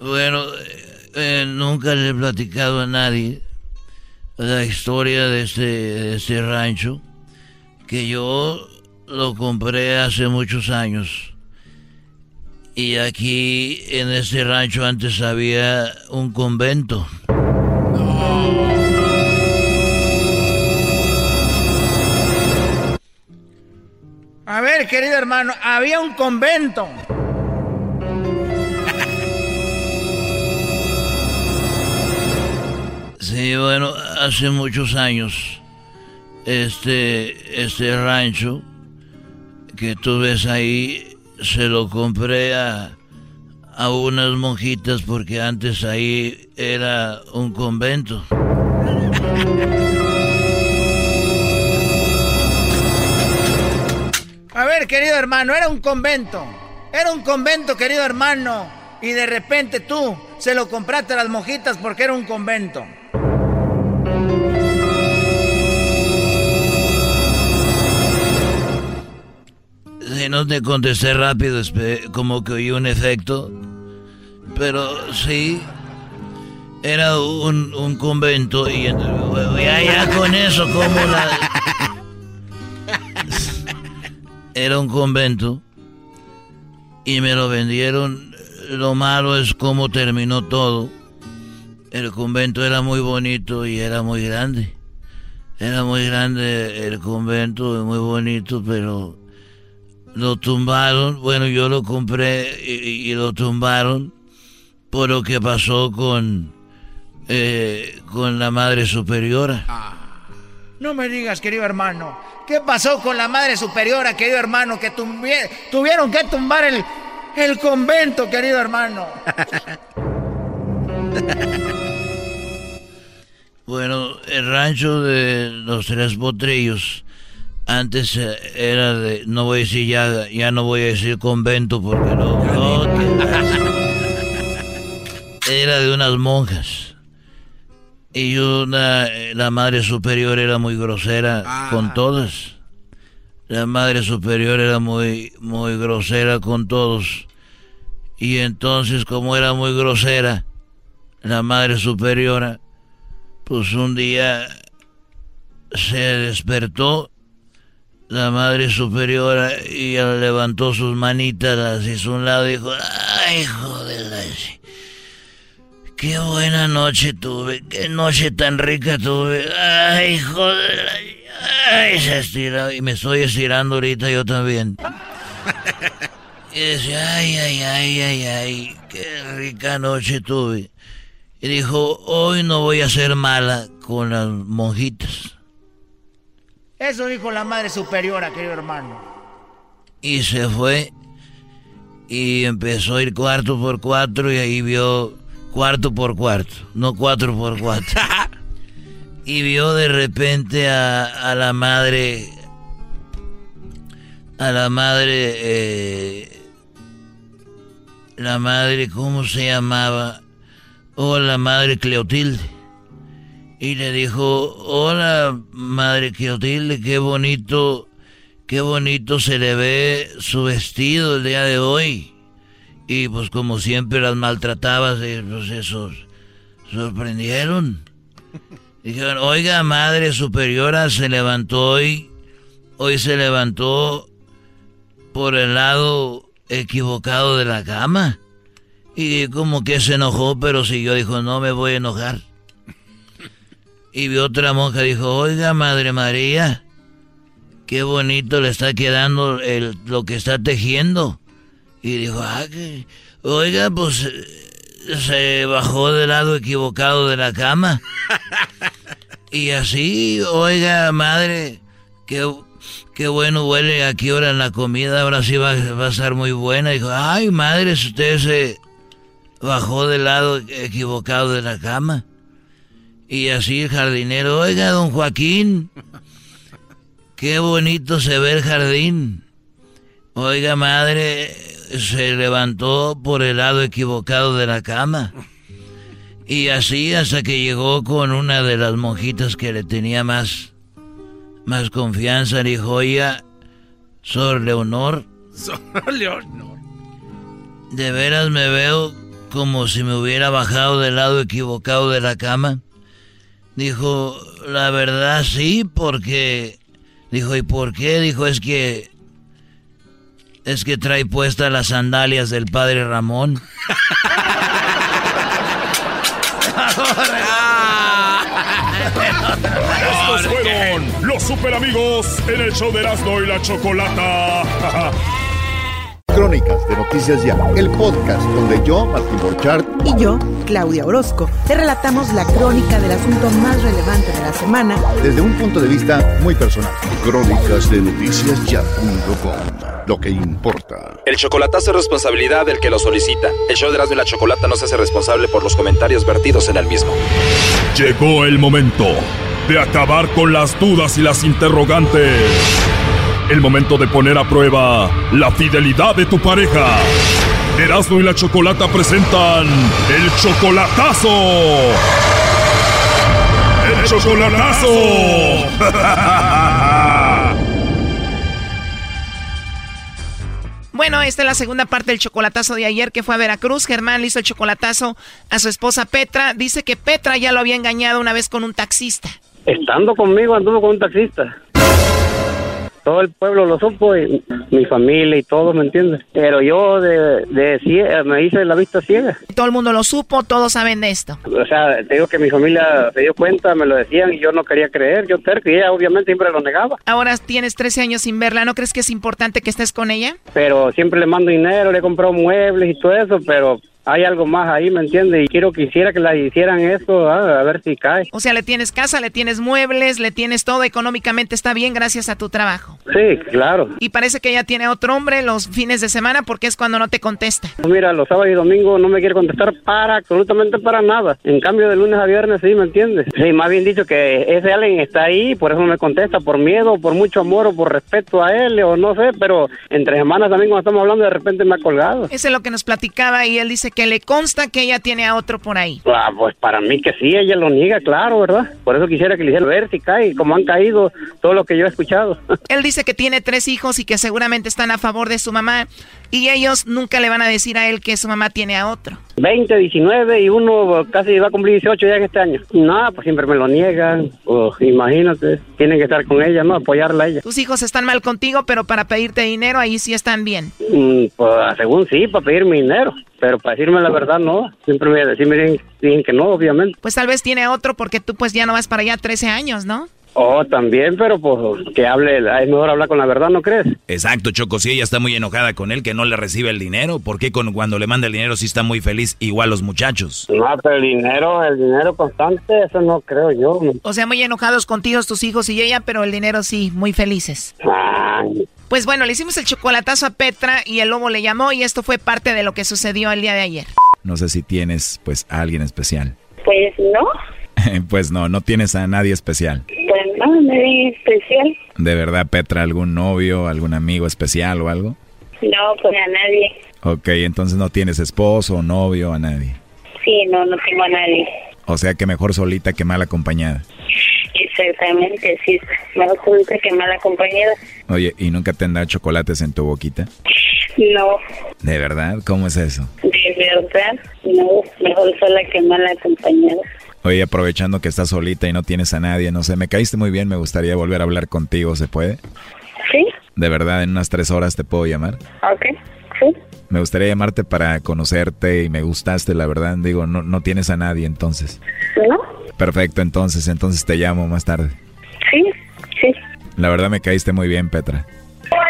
Bueno, eh, eh, nunca le he platicado a nadie la historia de este, de este rancho, que yo lo compré hace muchos años. Y aquí en este rancho antes había un convento. A ver, querido hermano, había un convento. Sí, bueno, hace muchos años, este, este rancho que tú ves ahí, se lo compré a, a unas monjitas porque antes ahí era un convento. A ver, querido hermano, era un convento. Era un convento, querido hermano. Y de repente tú se lo compraste a las monjitas porque era un convento. Si no te contesté rápido, como que oí un efecto. Pero sí, era un, convento y ya, ya con eso, como la... Era un convento y me lo vendieron. Lo malo es cómo terminó todo. El convento era muy bonito y era muy grande. Era muy grande el convento, muy bonito, pero lo tumbaron. Bueno, yo lo compré y, lo tumbaron por lo que pasó con, eh, con la Madre Superiora. No me digas, querido hermano. ¿Qué pasó con la Madre Superiora, querido hermano? Que tuvieron que tumbar el, el convento, querido hermano. bueno, el rancho de los tres potrillos antes eh, era de, no voy a decir ya, ya no voy a decir convento porque no, era de unas monjas. Y una, la madre superior era muy grosera ah. con todas. La madre superior era muy, muy grosera con todos. Y entonces, como era muy grosera, la madre superiora, pues un día se despertó la madre superiora y levantó sus manitas, las hizo un lado y dijo, ay, joder, qué buena noche tuve, qué noche tan rica tuve, ay, joder, ay, se estiró y me estoy estirando ahorita yo también. Y decía, ay, ay, ay, ay, ay, qué rica noche tuve. Y dijo, hoy no voy a ser mala con las monjitas. Eso dijo la madre superiora, querido hermano. Y se fue y empezó a ir cuarto por cuatro y ahí vio cuarto por cuarto, no cuatro por cuatro. y vio de repente a, la madre, a la madre, eh, la madre, ¿cómo se llamaba? O oh, la madre Cleotilde y le dijo, hola madre Quiotilde, qué bonito, qué bonito se le ve su vestido el día de hoy. Y pues como siempre las maltratabas, pues esos sorprendieron. Dijeron, oiga madre superiora, se levantó hoy, hoy se levantó por el lado equivocado de la cama. Y como que se enojó, pero siguió, dijo, no me voy a enojar. Y vi otra monja dijo, oiga, Madre María, qué bonito le está quedando el, lo que está tejiendo. Y dijo, ah, que, oiga, pues se bajó del lado equivocado de la cama. y así, oiga, madre, qué, qué bueno huele aquí ahora en la comida, ahora sí va, va a estar muy buena. dijo, ay, madre, usted se bajó del lado equivocado de la cama. Y así el jardinero, oiga, don Joaquín, qué bonito se ve el jardín. Oiga, madre, se levantó por el lado equivocado de la cama. Y así hasta que llegó con una de las monjitas que le tenía más, más confianza, dijo, oiga, Sor Leonor. Sor Leonor. De veras me veo como si me hubiera bajado del lado equivocado de la cama. Dijo, la verdad sí, porque... Dijo, ¿y por qué? Dijo, es que... Es que trae puestas las sandalias del padre Ramón. Estos fueron los super amigos en el show de Erasmo y la Chocolata. Crónicas de Noticias Ya, el podcast donde yo, Martín Borchardt, y yo, Claudia Orozco, te relatamos la crónica del asunto más relevante de la semana desde un punto de vista muy personal. Crónicas de Noticias Ya.com, lo que importa. El chocolatazo es responsabilidad del que lo solicita. El show de Erasmo y la Chocolata no se hace responsable por los comentarios vertidos en el mismo. Llegó el momento de acabar con las dudas y las interrogantes el momento de poner a prueba la fidelidad de tu pareja. Erasmo y la Chocolata presentan el chocolatazo. El chocolatazo. Bueno, esta es la segunda parte del chocolatazo de ayer que fue a Veracruz. Germán le hizo el chocolatazo a su esposa Petra. Dice que Petra ya lo había engañado una vez con un taxista. Estando conmigo anduvo con un taxista todo el pueblo lo supo, y mi familia y todo, ¿me entiendes? Pero yo de, de me hice la vista ciega. Todo el mundo lo supo, todos saben de esto. O sea, te digo que mi familia se dio cuenta, me lo decían y yo no quería creer, yo terco y ella obviamente siempre lo negaba. Ahora tienes 13 años sin verla, ¿no crees que es importante que estés con ella? Pero siempre le mando dinero, le he comprado muebles y todo eso, pero hay algo más ahí, ¿me entiendes? Y quiero quisiera que la hicieran eso, ah, a ver si cae. O sea, le tienes casa, le tienes muebles, le tienes todo, económicamente está bien gracias a tu trabajo. Sí, claro. Y parece que ella tiene otro hombre los fines de semana porque es cuando no te contesta. Mira, los sábados y domingos no me quiere contestar para absolutamente para nada. En cambio, de lunes a viernes sí, ¿me entiendes? Sí, más bien dicho que ese alguien está ahí, por eso no me contesta, por miedo, por mucho amor o por respeto a él, o no sé, pero entre semanas también cuando estamos hablando de repente me ha colgado. Eso es lo que nos platicaba y él dice que le consta que ella tiene a otro por ahí. Ah, pues para mí que sí, ella lo niega, claro, ¿verdad? Por eso quisiera que le hiciera ver si cae, como han caído todo lo que yo he escuchado. Él dice que tiene tres hijos y que seguramente están a favor de su mamá y ellos nunca le van a decir a él que su mamá tiene a otro. 20, 19 y uno casi va a cumplir 18 ya en este año. No, pues siempre me lo niegan. Oh, imagínate, tienen que estar con ella, ¿no? Apoyarla a ella. Tus hijos están mal contigo, pero para pedirte dinero ahí sí están bien. Mm, pues según sí, para pedirme dinero. Pero para decirme la verdad, no. Siempre me, dicen que no, obviamente. Pues tal vez tiene otro porque tú pues ya no vas para allá 13 años, ¿no? Oh, también, pero pues que hable, es mejor hablar con la verdad, ¿no crees? Exacto, Choco, si ella está muy enojada con él que no le recibe el dinero, ¿por qué con, cuando le manda el dinero sí está muy feliz igual los muchachos? No, pero el dinero, el dinero constante, eso no creo yo. O sea, muy enojados contigo tus hijos y ella, pero el dinero sí, muy felices. Ay, Pues bueno, le hicimos el chocolatazo a Petra y el lobo le llamó y esto fue parte de lo que sucedió el día de ayer. No sé si tienes pues a alguien especial. Pues no, pues no, no tienes a nadie especial. pues no, nadie especial. ¿De verdad, Petra, algún novio, algún amigo especial o algo? No, pues a nadie. Ok, entonces no tienes esposo o novio, a nadie. Sí, no, no tengo a nadie. O sea que mejor solita que mal acompañada. Exactamente, sí. Mejor solita que mal acompañada. Oye, ¿y nunca te han dado chocolates en tu boquita? No, ¿De verdad? ¿Cómo es eso? de verdad, no. Mejor sola que mal acompañada. Oye, aprovechando que estás solita y no tienes a nadie, no sé, me caíste muy bien, me gustaría volver a hablar contigo, ¿se puede? ¿Sí? De verdad, en unas tres horas te puedo llamar. Ok, sí. Me gustaría llamarte para conocerte y me gustaste, la verdad. Digo, no, no tienes a nadie entonces. ¿No? Perfecto, entonces, entonces te llamo más tarde. Sí, sí. La verdad me caíste muy bien, Petra.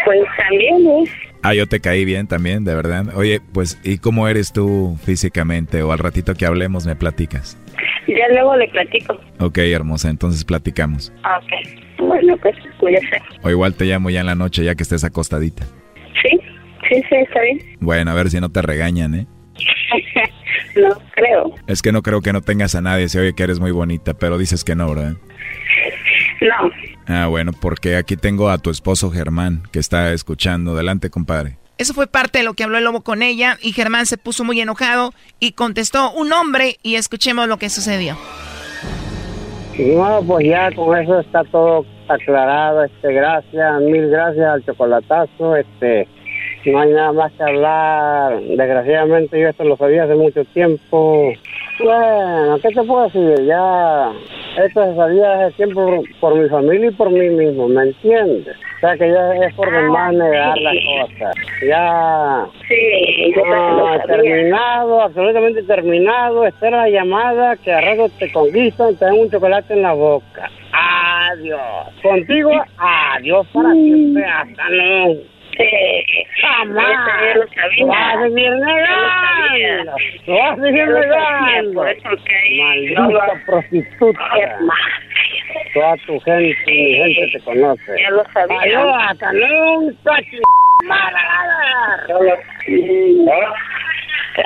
Pues también, ¿eh? Ah, yo te caí bien también, de verdad. Oye, pues, ¿y cómo eres tú físicamente? O al ratito que hablemos me platicas. Ya luego le platico. Ok, hermosa, entonces platicamos. Ok. Bueno, pues cuídese. O igual te llamo ya en la noche, ya que estés acostadita. Sí, sí, sí, está bien. Bueno, a ver si no te regañan, ¿eh? no creo. Es que no creo que no tengas a nadie, se oye que eres muy bonita, pero dices que no, ¿verdad? No. Ah, bueno, porque aquí tengo a tu esposo Germán, que está escuchando. Adelante, compadre. Eso fue parte de lo que habló el lobo con ella y Germán se puso muy enojado y contestó un hombre y escuchemos lo que sucedió. No, pues ya con eso está todo aclarado. Este, gracias, mil gracias al chocolatazo. Este, no hay nada más que hablar. Desgraciadamente yo esto lo sabía hace mucho tiempo. Bueno, ¿qué te puedo decir? Ya esto se sabía hace tiempo por, por mi familia y por mí mismo, ¿me entiendes? O sea que ya es por demás negar las cosas. Ya Sí, yo Ah, terminado, absolutamente terminado. Espera la llamada que a rato te conquistan, te dan un chocolate en la boca. Adiós. Contigo, adiós para siempre. Hasta luego. Sí. Jamás. Eso ya lo sabía. Lo vas a seguir negando. Lo vas a seguir negando. por eso que Maldita no lo- prostituta. Toda tu gente y mi gente te conoce. Ya lo sabía.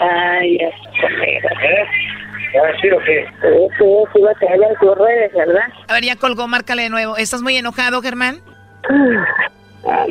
Ay, ¿Eh? sí o qué? Sí, sí, sí, va a caer en tus redes, ¿verdad? A ver, ya colgó, márcale de nuevo. ¿Estás muy enojado, Germán? Ah,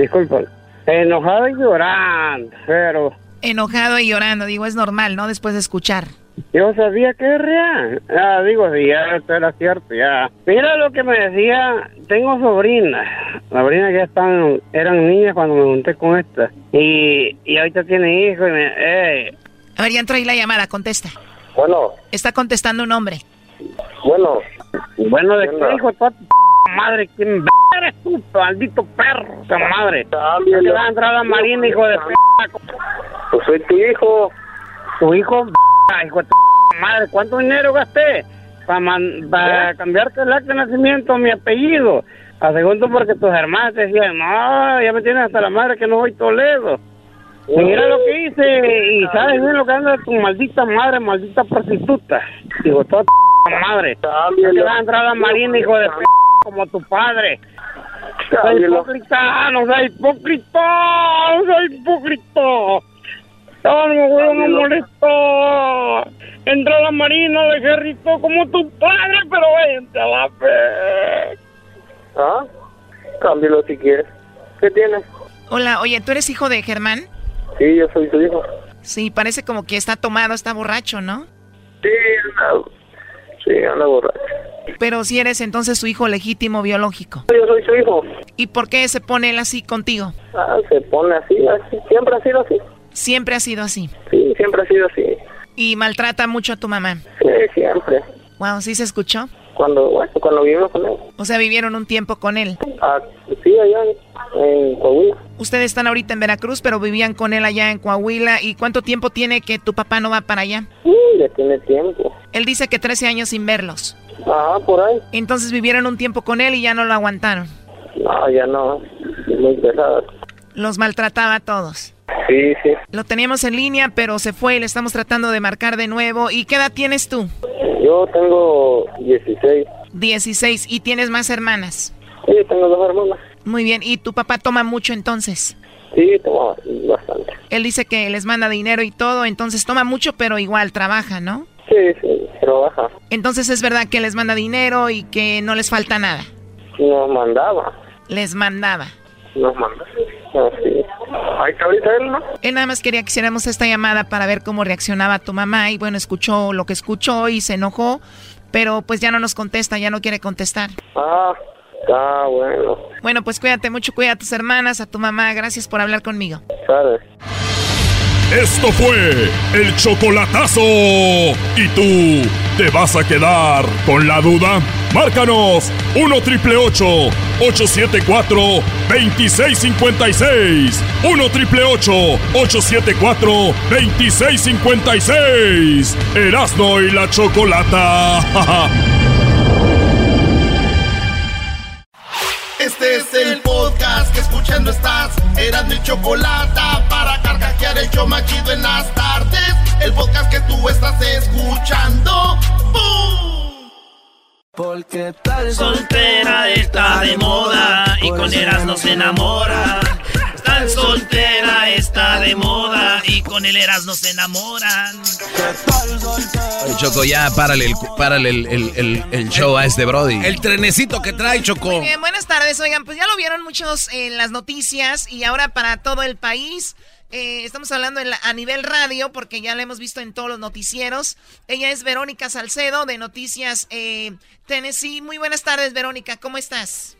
Disculpa. Enojado y llorando, pero Enojado y llorando, digo, es normal, ¿no? Después de escuchar. yo sabía que es real. Ah, digo, si ya esto era cierto, ya. Mira lo que me decía, tengo sobrinas, sobrinas que ya están, eran niñas cuando me junté con esta. Y, y ahorita tiene hijos y me, eh, A ver, ya entró ahí la llamada, contesta. bueno, Está contestando un hombre. bueno. Bueno, ¿de qué hijo madre? ¿Quién eres tú, maldito perro, esa madre. No te va a entrar a la marina, hijo de p. Pues soy tu hijo. Tu hijo, hijo de madre. ¿Cuánto dinero gasté para cambiarte el acta de nacimiento, mi apellido? A segundo porque tus hermanos te decían, no, ya me tienes hasta la madre que no soy Toledo. Y mira lo que hice, y sabes bien lo que anda tu maldita madre, maldita prostituta. Digo, toda tu madre. No te vas a entrar a la marina, hijo de p como tu padre. No soy hipócrita, no soy hipócrita, no soy hipócrita. No, no, güey, me molesto. Entra a la marina de Jerrito como tu padre, pero vente a la fe. ¿Ah? Cámbialo si quieres. ¿Qué tienes? Hola, oye, ¿tú eres hijo de Germán? Sí, yo soy su hijo. Sí, parece como que está tomado, está borracho, ¿no? Sí, anda, sí, anda borracho. Pero si eres entonces su hijo legítimo biológico. Yo soy su hijo. ¿Y por qué se pone él así contigo? Ah, se pone así, así. Siempre ha sido así. Siempre ha sido así. Sí, siempre ha sido así. ¿Y maltrata mucho a tu mamá? Sí, siempre. Wow, ¿sí se escuchó? Cuando, bueno, cuando vivimos con él. O sea, vivieron un tiempo con él. Ah, sí, allá en, Coahuila. Ustedes están ahorita en Veracruz, pero vivían con él allá en Coahuila. ¿Y cuánto tiempo tiene que tu papá no va para allá? Sí, ya tiene tiempo. Él dice que 13 años sin verlos. Ah, por ahí. Entonces vivieron un tiempo con él y ya no lo aguantaron. No, ya no. Muy pesado. Los maltrataba a todos. Sí, sí. Lo teníamos en línea, pero se fue y le estamos tratando de marcar de nuevo. ¿Y qué edad tienes tú? Yo tengo 16. 16. ¿Y tienes más hermanas? Sí, tengo dos hermanas. Muy bien. ¿Y tu papá toma mucho entonces? Sí, toma bastante. Él dice que les manda dinero y todo, entonces toma mucho, pero igual trabaja, ¿no? Sí, sí, trabaja. Entonces es verdad que les manda dinero y que no les falta nada. Nos mandaba. Les mandaba. Nos mandaba. Así. Ahí está ahorita él, ¿no? Él nada más quería que hiciéramos esta llamada para ver cómo reaccionaba tu mamá y bueno, escuchó lo que escuchó y se enojó, pero pues ya no nos contesta, ya no quiere contestar. Ah, está bueno. Bueno, pues cuídate mucho, cuida a tus hermanas, a tu mamá, gracias por hablar conmigo. Sabes. Esto fue el chocolatazo. ¿Y tú te vas a quedar con la duda? Márcanos 1 triple 874 2656. 1 triple 874 2656. Erasno y la chocolata. Este es el podcast que escuchando estás. Eran mi chocolate para carcajear el yo machido en las tardes. El podcast que tú estás escuchando. ¡Bum! Porque tal soltera está de moda y con Eras no se enamora. Tal soltera está de moda y con el Eras no se enamoran. Choco, ya párale, el, párale el, el- el- el show a este Brody. El trenecito que trae, Choco. Muy bien, buenas tardes. Oigan, pues ya lo vieron muchos en las noticias y ahora para todo el país. eh, estamos hablando en la- a nivel radio porque ya la hemos visto en todos los noticieros. Ella es Verónica Salcedo de Noticias eh, Tennessee. Muy buenas tardes, Verónica. ¿Cómo estás?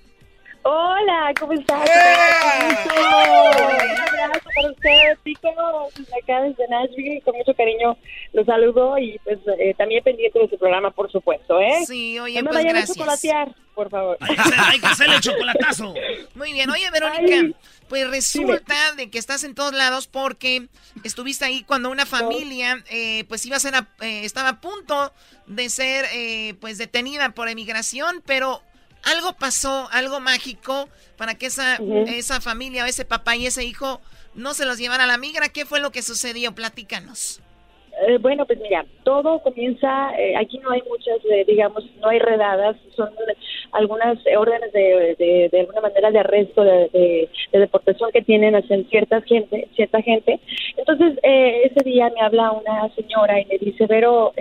Hola, ¿cómo estás? ¡Eh! Un abrazo para ustedes, chicos. Acá desde Nashville, con mucho cariño los saludo y pues eh, también pendiente de su programa, por supuesto, ¿eh? Sí, oye, no me pues vayan gracias. a chocolatear, por favor. Hay que hacerle el chocolatazo. Muy bien, oye Verónica, pues resulta de que estás en todos lados porque estuviste ahí cuando una familia eh, pues iba a ser, a- eh, estaba a punto de ser eh, pues detenida por emigración, pero algo pasó, algo mágico para que esa, Ujú. esa familia, ese papá y ese hijo no se los llevara a la migra. ¿Qué fue lo que sucedió? Platícanos. Eh, bueno, pues mira, todo comienza, eh, aquí no hay muchas, eh, digamos, no hay redadas, son algunas órdenes de, de, de alguna manera de arresto, de, de- de deportación que tienen hacia cierta gente, cierta gente. Entonces, eh, ese día me habla una señora y me dice, Vero,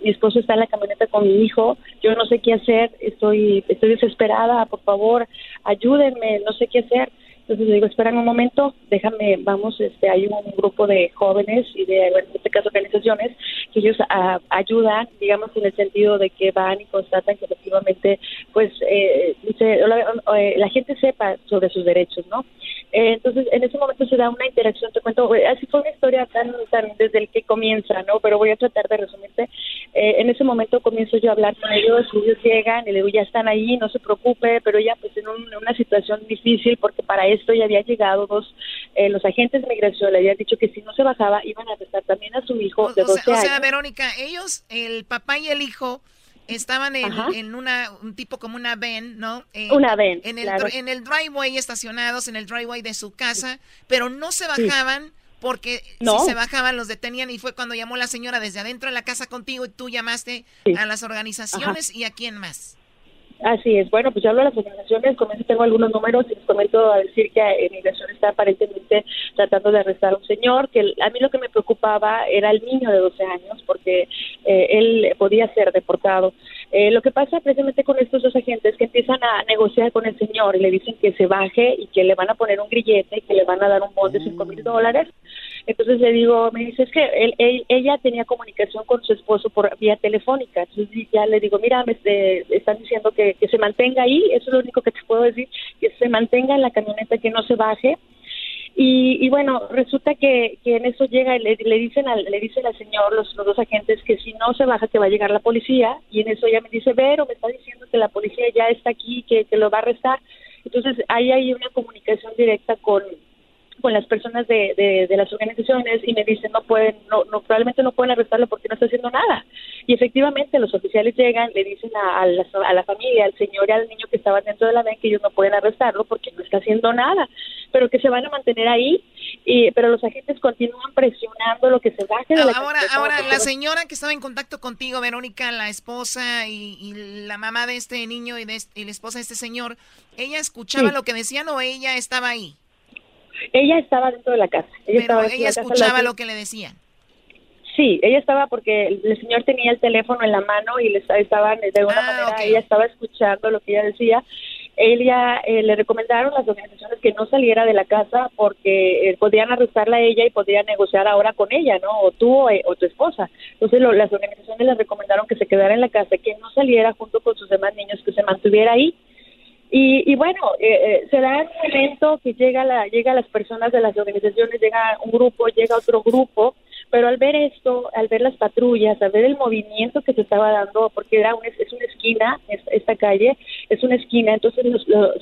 mi esposo está en la camioneta con mi hijo, yo no sé qué hacer, estoy, estoy desesperada, por favor, ayúdenme, no sé qué hacer. Entonces le digo, espera un momento, déjame, vamos, este, hay un grupo de jóvenes y de, en este caso, organizaciones que ellos ah, ayudan, digamos, en el sentido de que van y constatan que efectivamente, pues, eh, eh, la, gente sepa sobre sus derechos, ¿no? Eh, entonces, en ese momento se da una interacción, te cuento, así fue una historia tan, tan desde el que comienza, ¿no? Pero voy a tratar de resumirte. en ese momento comienzo yo a hablar con ellos, ellos llegan y le digo, ya están ahí, no se preocupe, pero ya pues en una situación difícil porque para esto ya había llegado dos, los agentes de migración le habían dicho que si no se bajaba iban a arrestar también a su hijo de 12 o años. O sea, Verónica, ellos, el papá y el hijo estaban en, en, una un tipo como una van, ¿no? una van. En el, en el driveway estacionados en el driveway de su casa, pero no se bajaban porque si se bajaban los detenían y fue cuando llamó la señora desde adentro de la casa contigo y tú llamaste a las organizaciones y a quién más. Así es. Bueno, pues yo hablo de las organizaciones, con eso tengo algunos números y les comento a decir que inmigración está aparentemente tratando de arrestar a un señor, que a mí lo que me preocupaba era el niño de 12 años, porque eh, él podía ser deportado. Eh, lo que pasa precisamente con estos dos agentes que empiezan a negociar con el señor y le dicen que se baje y que le van a poner un grillete y que le van a dar un bono de 5 mil dólares. Entonces le digo, me dice, es que él, ella tenía comunicación con su esposo por vía telefónica. Entonces ya le digo, mira, me eh, están diciendo que, que se mantenga ahí, eso es lo único que te puedo decir, que se mantenga en la camioneta, que no se baje. Y, bueno, resulta que, que en eso llega, le, le dicen al, le dicen al señor, los, los dos agentes, que si no se baja que va a llegar la policía, y en eso ella me dice, Vero, me está diciendo que la policía ya está aquí, que, que lo va a arrestar. Entonces ahí hay una comunicación directa con, con las personas de, de, las organizaciones y me dicen no pueden, no, no, probablemente no pueden arrestarlo porque no está haciendo nada. Y efectivamente los oficiales llegan, le dicen a, la, a la familia, al señor y al niño que estaban dentro de la ven que ellos no pueden arrestarlo porque no está haciendo nada, pero que se van a mantener ahí. Y, pero los agentes continúan presionando lo que se baje de la Ahora, ahora la señora que estaba en contacto contigo, Verónica, la esposa y, la mamá de este niño y, de y la esposa de este señor, ¿ella escuchaba lo que decían o ella estaba ahí? Ella estaba dentro de la casa. Ella Pero ella escuchaba lo que le decían. Sí, ella estaba porque el señor tenía el teléfono en la mano y le estaban de alguna ah, manera ella estaba escuchando lo que ella decía. Ella eh, le recomendaron las organizaciones que no saliera de la casa porque eh, podían arrestarla a ella y podían negociar ahora con ella, ¿no? O tú o, eh, tu esposa. Entonces las organizaciones le recomendaron que se quedara en la casa, que no saliera junto con sus demás niños, que se mantuviera ahí y, bueno, eh, eh, se da un momento que llega la, llega las personas de las organizaciones, llega un grupo, llega otro grupo, pero al ver esto, al ver las patrullas, al ver el movimiento que se estaba dando, porque era es una esquina, esta calle es una esquina, entonces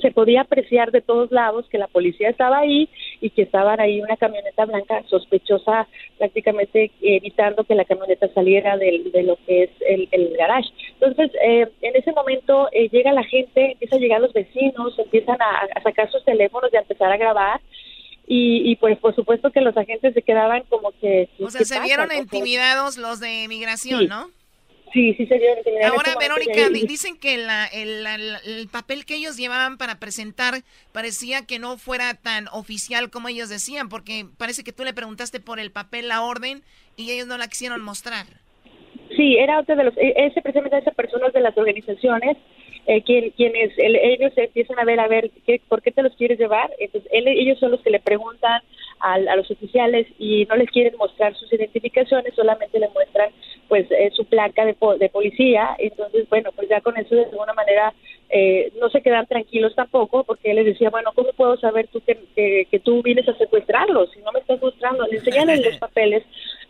se podía apreciar de todos lados que la policía estaba ahí y que estaban ahí una camioneta blanca sospechosa, prácticamente evitando que la camioneta saliera de, lo que es el, el garage. Entonces, eh, en ese momento eh, llega la gente, empieza a llegar los vecinos, empiezan a, a sacar sus teléfonos y a empezar a grabar y, pues por supuesto que los agentes se quedaban como que... O sea, se vieron intimidados los de migración, ¿no? Sí, sí se vieron intimidados. Ahora, Verónica, dicen que la, el, el, papel que ellos llevaban para presentar parecía que no fuera tan oficial como ellos decían, porque parece que tú le preguntaste por el papel, la orden, y ellos no la quisieron mostrar. Sí, era otro de los, e, ese precisamente esas personas de las organizaciones eh, quien, quienes ellos empiezan a ver, a ver, ¿qué, ¿por qué te los quieres llevar? Entonces, ellos son los que le preguntan a, los oficiales y no les quieren mostrar sus identificaciones, solamente le muestran pues eh, su placa de, de policía. Entonces, bueno, pues ya con eso de alguna manera eh, no se quedan tranquilos tampoco, porque él les decía, bueno, ¿cómo puedo saber tú que, que, tú vienes a secuestrarlos? Si no me estás mostrando, le enseñan los papeles,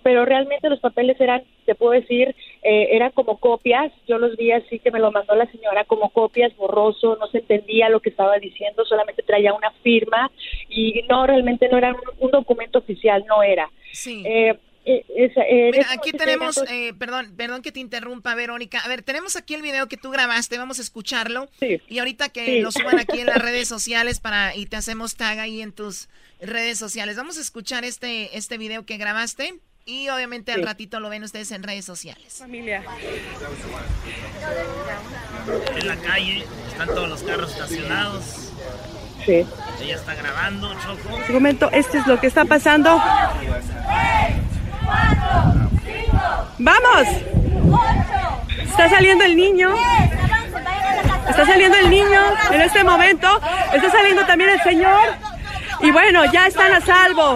pero realmente los papeles eran, te puedo decir, eh, eran como copias, yo los vi así que me lo mandó la señora como copias, borroso, no se entendía lo que estaba diciendo, solamente traía una firma y no, realmente no era un, documento oficial, no era. Sí. Eh, eh, eh, Mira, aquí tenemos, eh, perdón, perdón que te interrumpa, Verónica. A ver, tenemos aquí el video que tú grabaste, vamos a escucharlo. Y ahorita que lo suban aquí en las redes sociales para y te hacemos tag ahí en tus redes sociales. Vamos a escuchar este, este video que grabaste y obviamente al ratito lo ven ustedes en redes sociales. Familia. En la calle están todos los carros estacionados. Sí. Ella está grabando, Choco. Un momento, este es lo que está pasando. ¡Vamos! Está saliendo el niño. Está saliendo el niño en este momento. Está saliendo también el señor. Y bueno, ya están a salvo.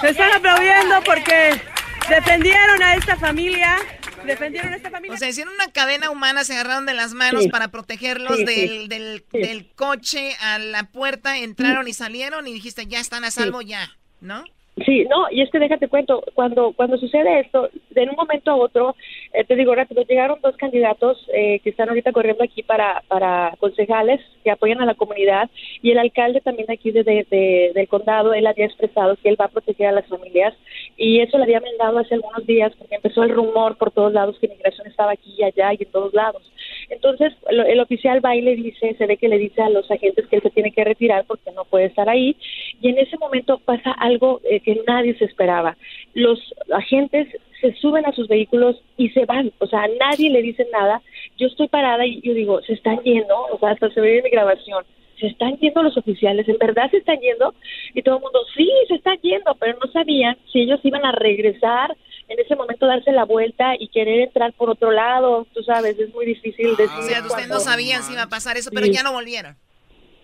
Se están aplaudiendo porque defendieron a esta familia. Defendieron a esta familia. O sea, hicieron una cadena humana, se agarraron de las manos para protegerlos del, del, del, coche a la puerta, entraron y salieron y dijiste, ya están a salvo, ya, ¿no? Sí, no, y es que déjate cuento, cuando cuando sucede esto, de un momento a otro, eh, te digo rápido, llegaron dos candidatos eh, que están ahorita corriendo aquí para, para concejales que apoyan a la comunidad y el alcalde también aquí de, de, del condado, él había expresado que él va a proteger a las familias y eso le había mandado hace algunos días porque empezó el rumor por todos lados que inmigración estaba aquí y allá y en todos lados. Entonces, el oficial va y le dice, se ve que le dice a los agentes que él se tiene que retirar porque no puede estar ahí. Y en ese momento pasa algo eh, que nadie se esperaba. Los agentes se suben a sus vehículos y se van, o sea, nadie le dice nada. Yo estoy parada y yo digo, se están yendo, o sea, hasta se ve en mi grabación se están yendo los oficiales, en verdad se están yendo, y todo el mundo, sí, se están yendo, pero no sabían si ellos iban a regresar, en ese momento darse la vuelta y querer entrar por otro lado, tú sabes, es muy difícil decir. o sea, ustedes no sabían si iba a pasar eso, pero ya no volvieron.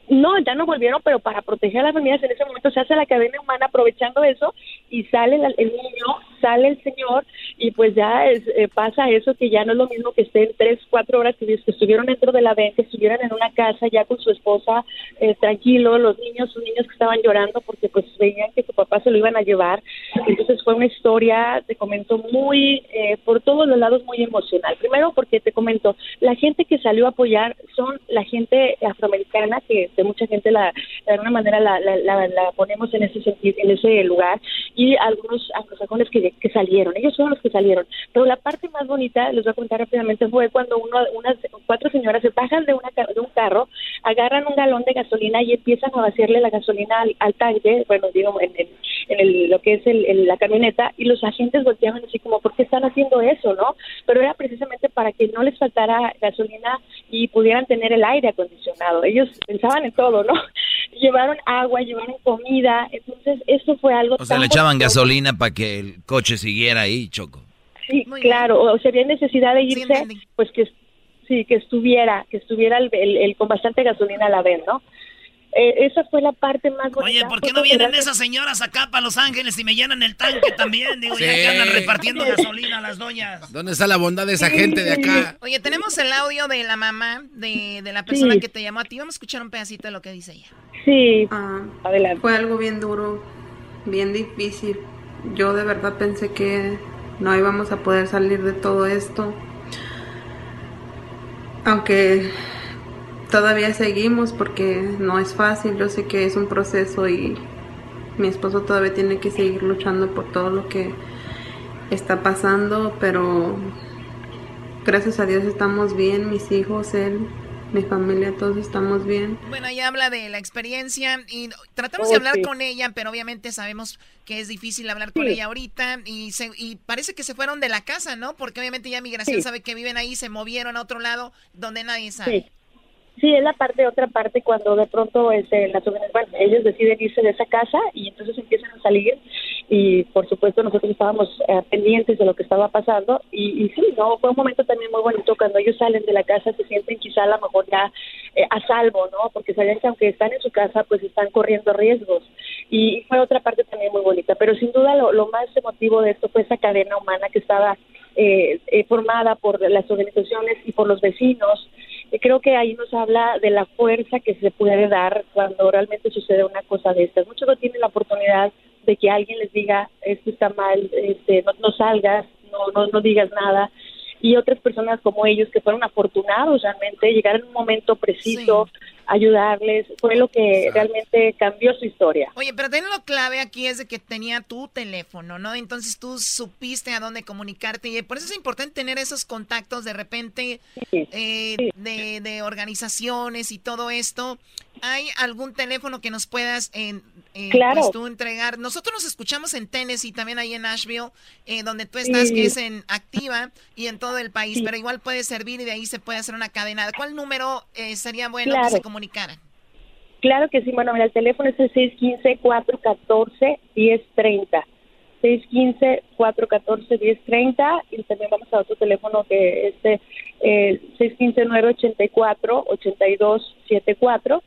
No, ya no volvieron, pero para proteger a las familias en ese momento se hace la cadena humana aprovechando eso y sale el, niño, sale el señor y pues ya es, eh, pasa eso que ya no es lo mismo que estén tres, cuatro horas que, estuvieron dentro de la venta, que estuvieran en una casa ya con su esposa eh, tranquilo, los niños, sus niños que estaban llorando porque pues veían que su papá se lo iban a llevar. Entonces fue una historia, te comento, muy, eh, por todos los lados muy emocional. Primero porque te comento, la gente que salió a apoyar son la gente afroamericana que mucha gente la, de alguna manera la, la, ponemos en ese sentido, en ese lugar y algunos anglosajones que, que salieron, ellos son los que salieron. Pero la parte más bonita, les voy a contar rápidamente, fue cuando uno, unas cuatro señoras se bajan de, una, de un carro, agarran un galón de gasolina y empiezan a vaciarle la gasolina al, tanque, bueno, digo, en, en, el, lo que es el, la camioneta, y los agentes volteaban así como, ¿por qué están haciendo eso, no? Pero era precisamente para que no les faltara gasolina y pudieran tener el aire acondicionado. Ellos pensaban en todo, ¿no? Llevaron agua, llevaron comida, entonces eso fue algo... O sea, le echaban gasolina para que el coche siguiera ahí, Choco. Sí, claro, o sea, había necesidad de irse, pues que sí, que estuviera, que estuviera el, el, con bastante gasolina a la vez, ¿no? Eh, esa fue la parte más bonita. Oye, ¿por qué no vienen esas señoras acá para Los Ángeles y me llenan el tanque también? Digo, ya que andan repartiendo gasolina a las doñas. ¿Dónde está la bondad de esa gente de acá? Oye, tenemos el audio de la mamá de, la persona que te llamó a ti. Vamos a escuchar un pedacito de lo que dice ella. Sí, ah, adelante. Fue algo bien duro, bien difícil. Yo de verdad pensé que no íbamos a poder salir de todo esto. Aunque todavía seguimos porque no es fácil, yo sé que es un proceso y mi esposo todavía tiene que seguir luchando por todo lo que está pasando, pero gracias a Dios estamos bien, mis hijos, él, mi familia, todos estamos bien. Bueno, ella habla de la experiencia y tratamos de hablar con ella, pero obviamente sabemos que es difícil hablar con ella ahorita y, y parece que se fueron de la casa, ¿no? Porque obviamente ya migración sabe que viven ahí, se movieron a otro lado donde nadie sabe. Sí, es la parte, otra parte, cuando de pronto este, las bueno, ellos deciden irse de esa casa y entonces empiezan a salir y por supuesto nosotros estábamos eh, pendientes de lo que estaba pasando y, y, sí, no, fue un momento también muy bonito cuando ellos salen de la casa, se sienten quizá a lo mejor ya eh, a salvo, ¿no? Porque saben que aunque están en su casa, pues están corriendo riesgos y, fue otra parte también muy bonita, pero sin duda lo, lo más emotivo de esto fue esa cadena humana que estaba eh, eh formada por las organizaciones y por los vecinos creo que ahí nos habla de la fuerza que se puede dar cuando realmente sucede una cosa de estas. Muchos no tienen la oportunidad de que alguien les diga esto está mal, este, no, salgas, no, no, no digas nada y otras personas como ellos que fueron afortunados realmente, llegar en un momento preciso, ayudarles, fue lo que realmente cambió su historia. Oye, pero también lo clave aquí es de que tenía tu teléfono, ¿no? Entonces tú supiste a dónde comunicarte y por eso es importante tener esos contactos de repente eh, De, de, organizaciones y todo esto. ¿Hay algún teléfono que nos puedas en, eh, pues, tú entregar? Nosotros nos escuchamos en Tennessee, también ahí en Nashville, eh, donde tú estás, que es en Activa y en todo el país, pero igual puede servir y de ahí se puede hacer una cadena. ¿Cuál número eh, sería bueno que se comunicaran? Claro que sí, bueno, mira, el teléfono es el 615-414-1030. 615-414-1030 y también vamos a otro teléfono que es eh, 615-984-8274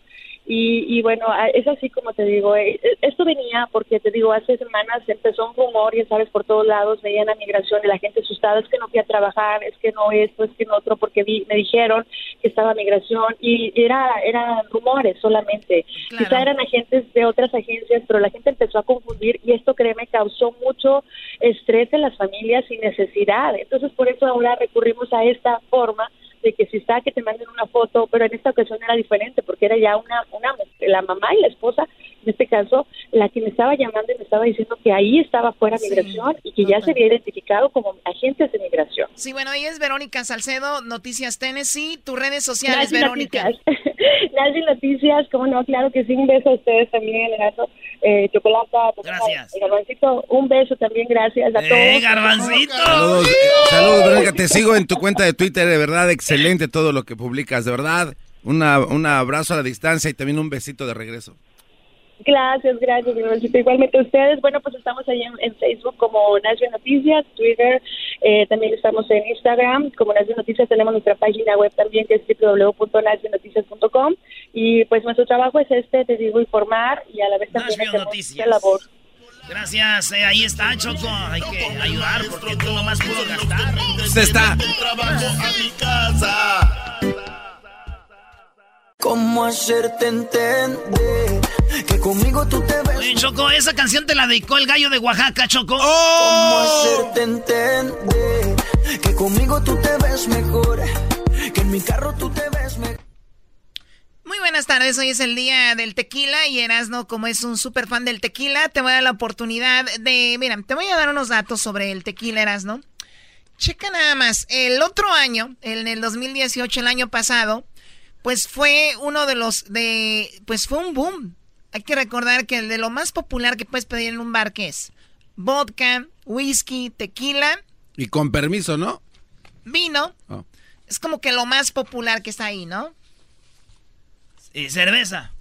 Y, y bueno, es así como te digo, eh, eh, esto venía porque te digo, hace semanas empezó un rumor, ya sabes, por todos lados, veían a migración y la gente asustada, es que no fui a trabajar, es que no esto, es que no otro, porque vi, me dijeron que estaba migración y era eran rumores solamente. Quizá eran agentes de otras agencias, pero la gente empezó a confundir y esto, créeme, causó mucho estrés en las familias sin necesidad. Entonces, por eso ahora recurrimos a esta forma de que si está que te manden una foto, pero en esta ocasión era diferente porque era ya una, una la mamá y la esposa, en este caso, la que me estaba llamando y me estaba diciendo que ahí estaba fuera migración y que ya se había identificado como agentes de migración. Sí, bueno, ella es Verónica Salcedo, Noticias Tennessee, tus redes sociales, Verónica. Noticias. Nancy Noticias, como no, claro que sí, un beso a ustedes también, Erazo, eh, Chocolata, Gracias. Garbancito, un beso también, gracias a todos. ¡Eh, Garbancito! Saludos, saludos, Verónica. Te sigo en tu cuenta de Twitter, de verdad, excelente todo lo que publicas, de verdad. Una, un abrazo a la distancia y también un besito de regreso. Gracias, gracias, Garbancito. Igualmente a ustedes. Bueno, pues estamos ahí en, en Facebook como Nacio Noticias, Twitter, eh, también estamos en Instagram como Nacio Noticias. Tenemos nuestra página web también que es www.nacionoticias.com. Y pues nuestro trabajo es este, te digo, informar y a la vez también Nashville hacemos Noticias. mucha labor. Gracias, eh, ahí está, Choco. Hay que ayudar porque tú nomás pudo gastar. Usted está. Trabajo a mi casa. ¿Cómo hacerte entender que conmigo tú te ves? Oye, Choco, esa canción te la dedicó el gallo de Oaxaca, Choco. ¿Cómo hacerte entender que conmigo tú te ves mejor? Que en mi carro tú te ves mejor. Muy buenas tardes, hoy es el día del tequila y Erasno, como es un súper fan del tequila, te voy a dar la oportunidad de, mira, te voy a dar unos datos sobre el tequila, Erasno. Checa nada más, el otro año, en el 2018, el año pasado, pues fue uno de los de, pues fue un boom. Hay que recordar que el de lo más popular que puedes pedir en un bar, que es? Vodka, whisky, tequila, Y con permiso, ¿no? vino. Oh. Es como que lo más popular que está ahí, ¿no? Y cerveza.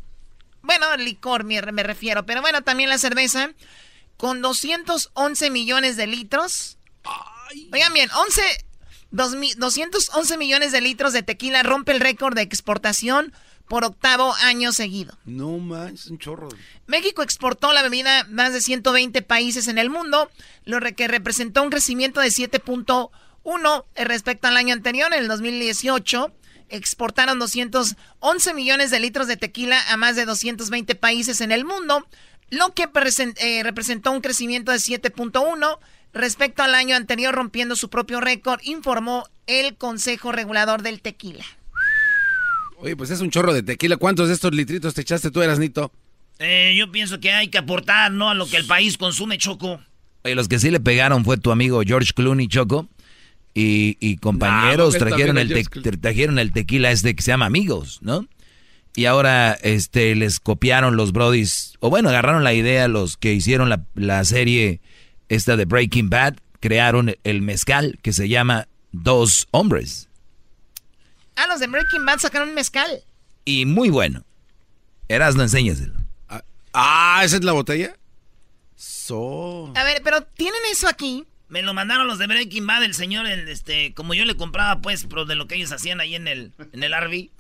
Bueno, licor me, me refiero, pero bueno, también la cerveza con 211 millones de litros. Oigan bien, 11, dos mi- 211 millones de litros de tequila rompe el récord de exportación por octavo año seguido. No manches, un chorro. México exportó la bebida a más de 120 países en el mundo, lo que representó un crecimiento de 7.1 respecto al año anterior, en el 2018. Exportaron 211 millones de litros de tequila a más de 220 países en el mundo, lo que eh, representó un crecimiento de 7.1 respecto al año anterior, rompiendo su propio récord, informó el Consejo Regulador del Tequila. Oye, pues es un chorro de tequila. ¿Cuántos de estos litritos te echaste tú, Erasnito? Eh, yo pienso que hay que aportar, ¿no? A lo que el país consume, Choco. Oye, los que sí le pegaron fue tu amigo George Clooney, Choco. Y, y compañeros trajeron, el a te- trajeron el tequila este que se llama Amigos, ¿no? Y ahora este, les copiaron los brodis, o bueno, agarraron la idea los que hicieron la, la serie esta de Breaking Bad, crearon el mezcal que se llama Dos Hombres. Ah, los de Breaking Bad sacaron un mezcal. Y muy bueno. Eras, no enséñaselo. Ah, ¿esa es la botella? So. A ver, pero tienen eso aquí. Me lo mandaron los de Breaking Bad, el señor, el, este, como yo le compraba, pues, pero de lo que ellos hacían ahí en el, en el RV.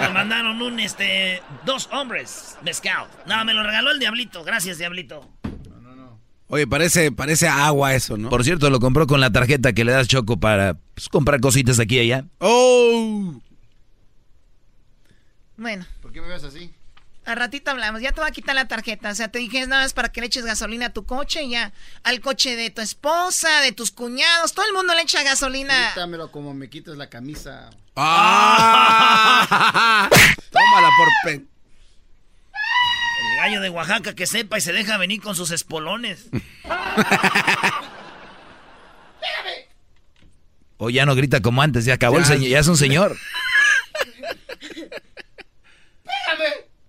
me mandaron un, este, dos hombres, mezcal. No, me lo regaló el Diablito. Gracias, Diablito. Oye, parece, parece agua eso, ¿no? Por cierto, lo compró con la tarjeta que le das Choco para pues, comprar cositas aquí y allá. ¡Oh! Bueno, ¿Por qué me ves así? al ratito hablamos. Ya te voy a quitar la tarjeta. O sea, te dije es nada más para que le eches gasolina a tu coche y ya. Al coche de tu esposa, de tus cuñados. Todo el mundo le echa gasolina. Quítamelo como me quitas la camisa. ¡Ah! Tómala por pen. El gallo de Oaxaca que sepa y se deja venir con sus espolones. O ya no grita como antes, ya acabó el Ya. señor, ya es un señor.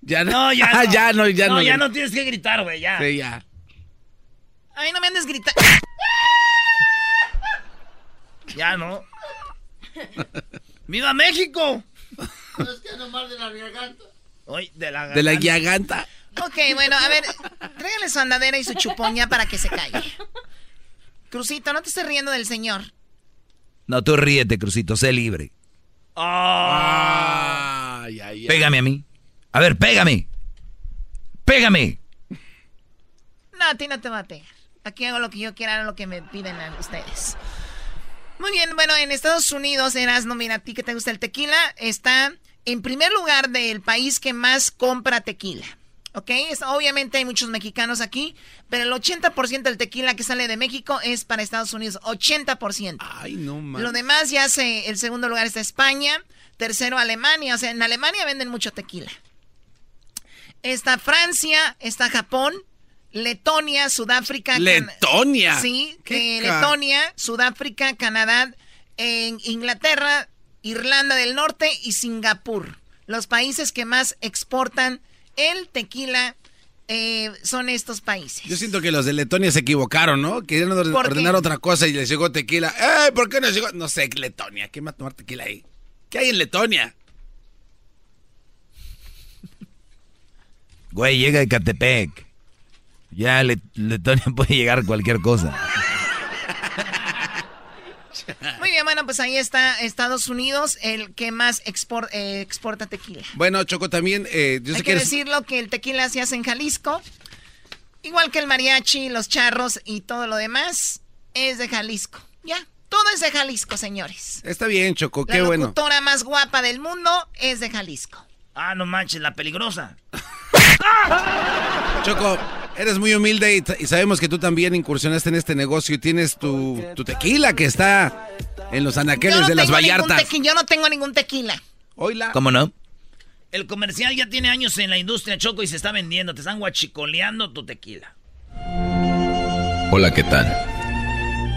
Ya No, ya no. ya no, ya no. No, ya no tienes que gritar, güey, ya. Sí, ya. Ay, no me andes gritando. Ya no. ¡Viva México! Es que nomás de la garganta. Hoy, de la De la garganta. Ok, bueno, a ver. Tráigale su andadera y su chupón ya para que se calle. Crucito, no te estés riendo del señor. No, tú ríete, Crucito, sé libre. Ay, ay, ay. Pégame a mí. A ver, pégame. Pégame. No, a ti no te va a pegar. Aquí hago lo que yo quiera, lo que me piden a ustedes. Muy bien, bueno, en Estados Unidos, Erasno, mira, a ti que te gusta el tequila, está en primer lugar del país que más compra tequila. ¿Ok? obviamente hay muchos mexicanos aquí, pero el 80% del tequila que sale de México es para Estados Unidos. 80%. Ay, no mames. Lo demás ya se. El segundo lugar está España. Tercero, Alemania. O sea, en Alemania venden mucho tequila. Está Francia, está Japón, Letonia, Sudáfrica. Letonia. Sí, que Letonia, Sudáfrica, Canadá, en Inglaterra, Irlanda del Norte y Singapur. Los países que más exportan el tequila eh, son estos países. Yo siento que los de Letonia se equivocaron, ¿no? Querían ordenar otra cosa y les llegó tequila. ¡Eh! ¿Por qué no llegó? No sé, Letonia. ¿Quién va a tomar tequila ahí? ¿Qué hay en Letonia? Güey, llega de Catepec. Ya Letonia puede llegar cualquier cosa. Muy bien, bueno, pues ahí está Estados Unidos, el que más eh, exporta tequila. Bueno, Choco, también... Eh, Hay que, decirlo que el tequila se hace en Jalisco, igual que el mariachi, los charros y todo lo demás, es de Jalisco. Ya, todo es de Jalisco, señores. Está bien, Choco, qué bueno. La locutora más guapa del mundo es de Jalisco. Ah, no manches, la peligrosa. Choco, eres muy humilde y, sabemos que tú también incursionaste en este negocio y tienes tu, tequila que está en los anaqueles de las Vallartas. Yo no tengo ningún tequila. Oila. ¿Cómo no? El comercial ya tiene años en la industria, Choco, y se está vendiendo. Te están guachicoleando tu tequila. Hola, ¿qué tal?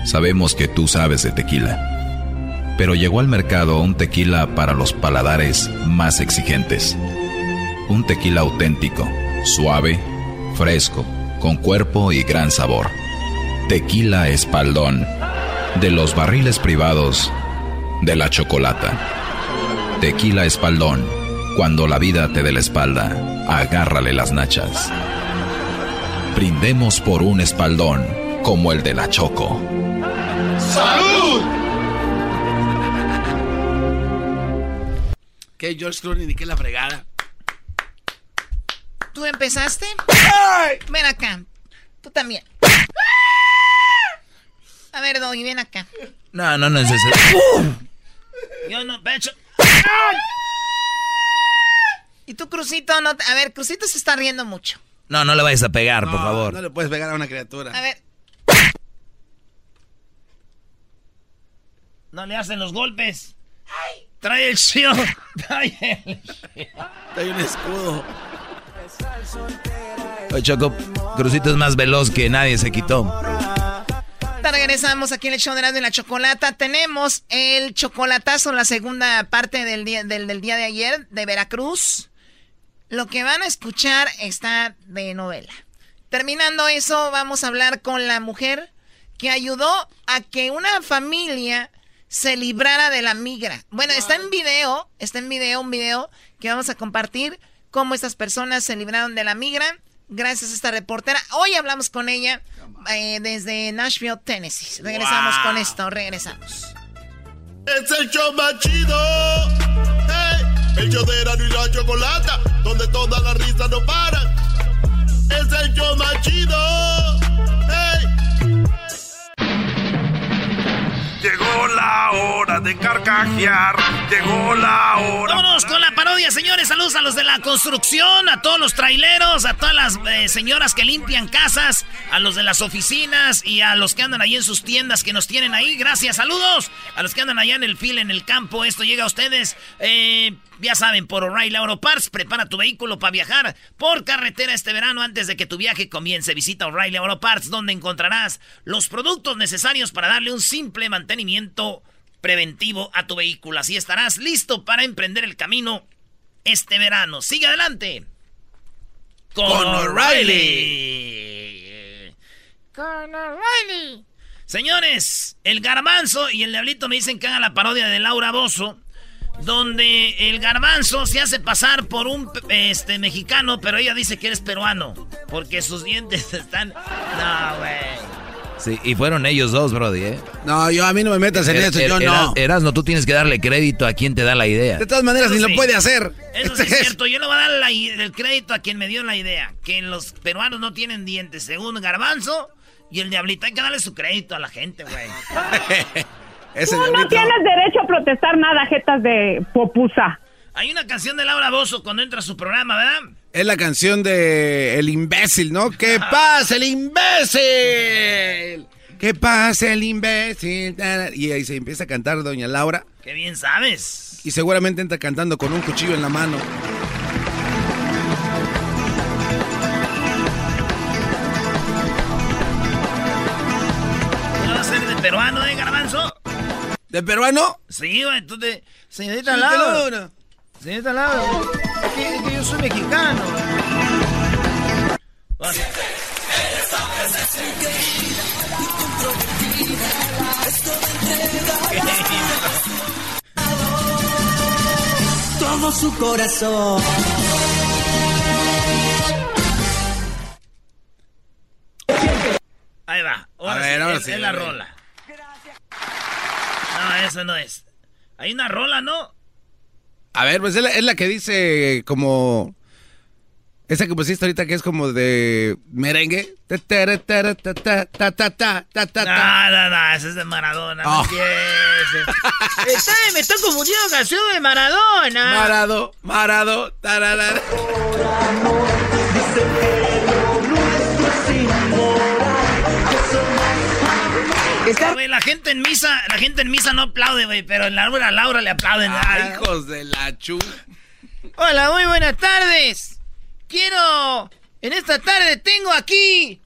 Sabemos que tú sabes de tequila. Pero llegó al mercado un tequila para los paladares más exigentes. Un tequila auténtico, suave, fresco, con cuerpo y gran sabor. Tequila Espaldón, de los barriles privados de la chocolata. Tequila Espaldón, cuando la vida te dé la espalda, agárrale las nachas. Brindemos por un espaldón como el de la Choco. ¡Salud! ¿Qué George Clooney ni qué la fregada? ¿Tú empezaste? Ven acá. Tú también. A ver, Doggy, ven acá. No, no, no es eso. Yo no, pecho. Y tú, Crucito, no. A ver, Crucito se está riendo mucho. No, no le vayas a pegar, por favor. No le puedes pegar a una criatura. A ver. No le hacen los golpes. Trae el shield. Trae el Trae un escudo. Oye, Choco, Crucito es más veloz que nadie se quitó. Regresamos aquí en el show de la Chocolata. Tenemos el chocolatazo, la segunda parte del día, del, día de ayer de Veracruz. Lo que van a escuchar está de novela. Terminando eso, vamos a hablar con la mujer que ayudó a que una familia se librara de la migra. Bueno, está en video, está en video, un video que vamos a compartir cómo estas personas se libraron de la migra gracias a esta reportera. Hoy hablamos con ella eh, desde Nashville, Tennessee. Regresamos con esto, regresamos. Es el show más chido. el show de y la chocolata, donde todas las risas no paran. Es el show más chido. Llegó la hora de carcajear. Llegó la hora. Vámonos con la parodia, señores. Saludos a los de la construcción, a todos los traileros, a todas las eh, señoras que limpian casas, a los de las oficinas y a los que andan ahí en sus tiendas que nos tienen ahí. Gracias, saludos. A los que andan allá en el fil, en el campo. Esto llega a ustedes. Eh, ya saben, por O'Reilly Auto Parts, prepara tu vehículo para viajar por carretera este verano antes de que tu viaje comience. Visita O'Reilly Auto Parts, donde encontrarás los productos necesarios para darle un simple mantenimiento preventivo a tu vehículo. Así estarás listo para emprender el camino este verano. Sigue adelante. Con, O'Reilly. Con O'Reilly. Señores, el garbanzo y el diablito me dicen que hagan la parodia de Laura Bozo donde el garbanzo se hace pasar por un este mexicano, pero ella dice que eres peruano, porque sus dientes están... No, güey. Sí, y fueron ellos dos, Brody, ¿eh? No, yo a mí no me metas en Er- eso, er- yo no. Erasno, tú tienes que darle crédito a quien te da la idea. De todas maneras, ni lo puede hacer. Eso sí es cierto, yo le voy a dar la el crédito a quien me dio la idea. Que los peruanos no tienen dientes, según Garbanzo y el Diablito. Hay que darle su crédito a la gente, güey. Tú no tienes derecho a protestar nada, jetas de popusa. Hay una canción de Laura Bozo cuando entra a su programa, ¿verdad? Es la canción de El imbécil, ¿no? ¿Qué pasa, el imbécil? ¿Qué pasa, el imbécil? Y ahí se empieza a cantar Doña Laura. Qué bien sabes. Y seguramente entra cantando con un cuchillo en la mano. ¿No va a ser de peruano, eh, Garbanzo? ¿De peruano? Sí. Señorita Señorita Laura. Señorita Laura. Es que, es que yo soy mexicano. Todo su corazón. Ahí va. Ahora A ver, sí, ahora es, sí, es la rola. No, esa no es. Hay una rola, ¿no? A ver, pues es la, es la, que dice como. Esa que pusiste ahorita que es como de merengue. No, no, no, esa es de Maradona. Oh. Me estoy confundiendo canción de Maradona. Marado, Marado, tararara. Por amor, dice Güey, la gente en misa, la gente en misa no aplaude, güey, pero en la hora Laura le aplauden. Ay, hijos de la chu. Hola, muy buenas tardes. Quiero, en esta tarde tengo aquí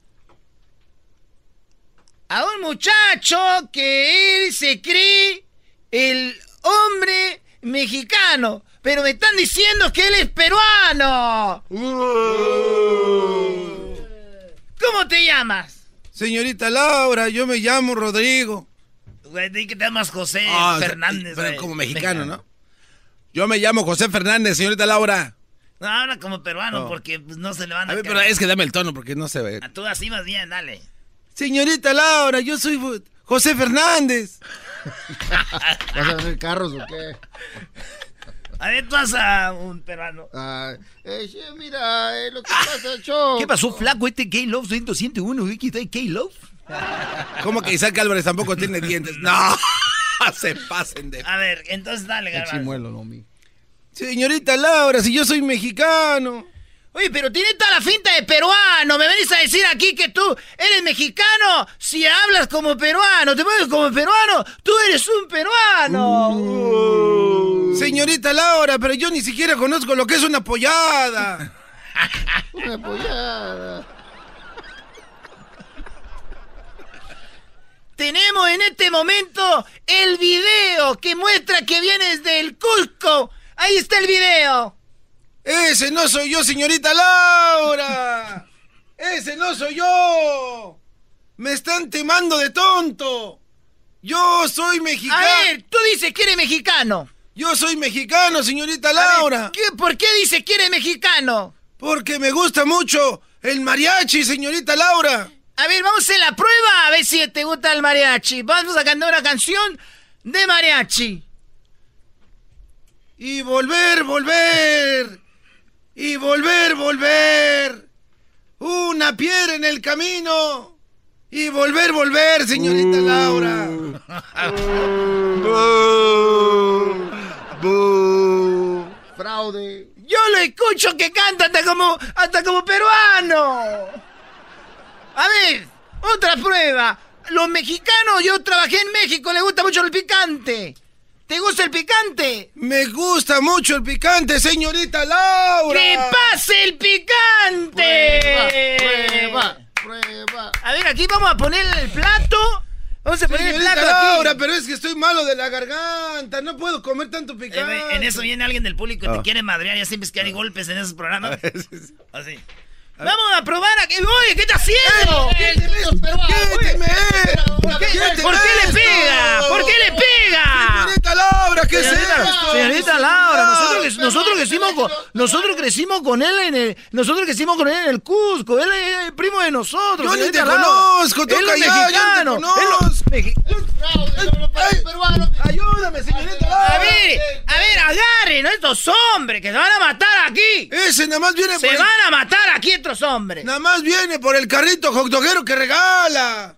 a un muchacho que él se cree el hombre mexicano, pero me están diciendo que él es peruano. ¿Cómo te llamas? Señorita Laura, yo me llamo Rodrigo. Güey, di que te llamas José Ah, Fernández. pero güey. como mexicano, ¿no? Yo me llamo José Fernández, señorita Laura. No, habla como peruano No. porque pues, no se le van a... A ver, caer. pero es que dame el tono porque no se ve. Tú así más bien, dale. Señorita Laura, yo soy José Fernández. ¿Vas a hacer carros o qué? A ver, tú vas a un peruano. Ah, eh, mira, eh, lo que pasa, Choco. ¿Qué pasó, flaco? Este K-Love 101, ¿qué está K-Love? ¿Cómo que Isaac Álvarez tampoco tiene dientes? No, se pasen de... A ver, entonces dale, Garbanzo. chimuelo, no, mi. Señorita Laura, si yo soy mexicano. Oye, pero tiene toda la finta de peruano. Me venís a decir aquí que tú eres mexicano. Si hablas como peruano, te mueves como peruano, tú eres un peruano. Uh. Señorita Laura, pero yo ni siquiera conozco lo que es una pollada. Una pollada. Tenemos en este momento el video que muestra que vienes del Cusco. Ahí está el video. Ese no soy yo, señorita Laura. Ese no soy yo. Me están timando de tonto. Yo soy mexicano. A ver, tú dices que eres mexicano. Yo soy mexicano, señorita ver, Laura. ¿qué- ¿Por qué dice que eres mexicano? Porque me gusta mucho el mariachi, señorita Laura. A ver, vamos a hacer la prueba a ver si te gusta el mariachi. Vamos a cantar una canción de mariachi. Y volver, volver. Y volver, volver. Una piedra en el camino. Y volver, volver, señorita Laura. Fraude. Yo lo escucho que canta hasta como, hasta como peruano. A ver, otra prueba. Los mexicanos, yo trabajé en México, les gusta mucho el picante. ¿Te gusta el picante? Me gusta mucho el picante, señorita Laura. ¡Que pase el picante! Prueba, prueba. A ver, aquí vamos a poner el plato. Vamos a poner el plato aquí. Laura, pero es que estoy malo de la garganta. No puedo comer tanto Eh, picante. en eso viene alguien del público y Ah. te quiere madrear. Ya siempre es que hay golpes en esos programas. Así. Vamos a probar aquí. Oye, ¿qué está haciendo? ¿Por qué, ¿Por qué le pega? ¿Por qué le pega? Señorita Laura, ¿qué es Señorita, esto? señorita Laura, nosotros, que- nosotros crecimos con nosotros crecimos con él en el nosotros crecimos con él en el Cusco, él es el primo de nosotros. Yo ni te Laura. conozco, tú es yo mexicano. no te conozco. es Ayúdame, señorita Laura. A ver, a ver, agarren a estos hombres que se van a matar aquí. Ese nada más viene Se van a matar aquí hombres. Nada más viene por el carrito hot doguero que regala.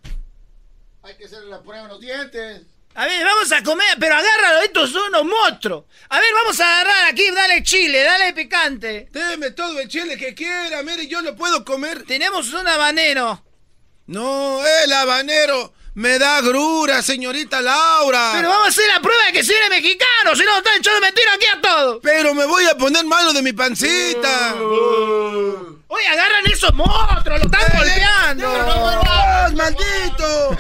Hay que hacerle la prueba en los dientes. A ver, vamos a comer, pero agárralo, estos son unos monstruos. A ver, vamos a agarrar aquí, dale chile, dale picante. Deme todo el chile que quiera, mire, yo lo puedo comer. Tenemos un habanero. No, el habanero me da grura, señorita Laura. Pero vamos a hacer la prueba de que si eres mexicano, si no están echando mentira aquí a todos. Pero me voy a poner malo de mi pancita. Oye, agarran esos monstruos, lo están golpeando. ¡Ah, maldito!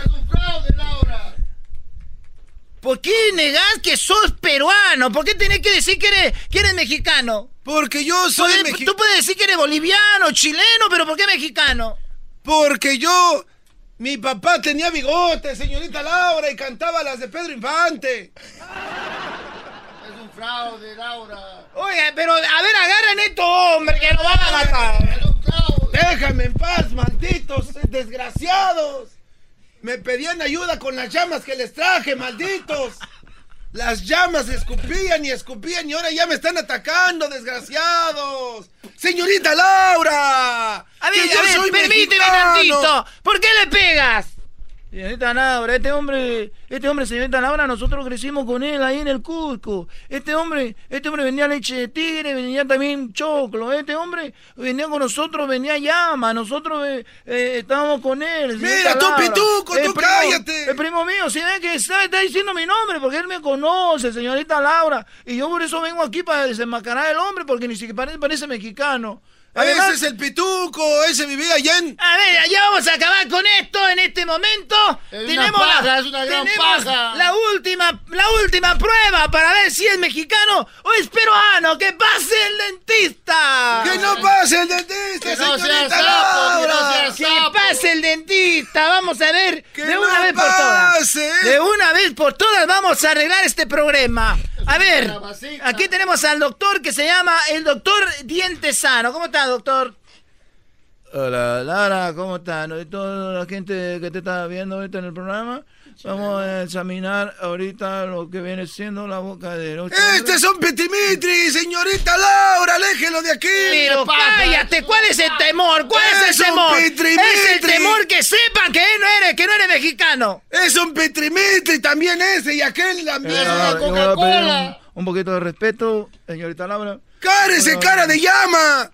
¿Por qué negás que sos peruano? ¿Por qué tenés que decir que eres, que eres mexicano? Porque yo soy mexicano. Tú puedes decir que eres boliviano, chileno, pero ¿por qué mexicano? Porque yo, mi papá tenía bigote, señorita Laura, y cantaba las de Pedro Infante. Fraude, Laura. Oiga, pero a ver, agarren estos hombres que nos van a matar. Déjame en paz, malditos desgraciados. Me pedían ayuda con las llamas que les traje, malditos. Las llamas escupían y escupían y ahora ya me están atacando, desgraciados. Señorita Laura. A ver, que yo a ver, soy permíteme mexicano. tantito. ¿Por qué le pegas? Señorita Laura, este hombre, este hombre, señorita Laura, nosotros crecimos con él ahí en el Cusco. Este hombre, este hombre vendía leche de tigre, vendía también choclo. Este hombre venía con nosotros, venía llama. Nosotros eh, eh, estábamos con él. Mira, tú, pituco, El tú primo- cállate. El primo mío, si ve que está, está diciendo mi nombre, porque él me conoce, señorita Laura. Y yo por eso vengo aquí para desenmascarar al hombre, porque ni siquiera parece, parece mexicano. Además- Ese es el pituco, ese vivía allá en... a ver, ya vamos a acabar con esto en este momento. Es una tenemos paja, la, es una gran paja. la última, la última prueba para ver si es mexicano o es peruano. ¡Que pase el dentista! ¡Que no pase el dentista, Que no sea sapo, que no sea ¡Que pase el dentista! Vamos a ver ¡Que de no una vez por todas. pase! De una vez por todas vamos a arreglar este problema. A ver, aquí tenemos al doctor que se llama el doctor Dientesano. ¿Cómo está, doctor? Hola, Lara, ¿cómo están? Y toda la gente que te está viendo ahorita en el programa, vamos a examinar ahorita lo que viene siendo la boca de los ¡Este es un petimitri, señorita Laura! ¡Aléjelo de aquí! Pero cállate, ¿cuál es el temor? ¿Cuál es, Es el un temor? pitrimitri. Es el temor que sepan que no eres, que no eres mexicano. ¡Es un petimitri también ese y aquel también! Eh, una yo voy a pedir Coca-Cola. Un, un poquito de respeto, señorita Laura. ¡Cárese, Bueno, cara de llama!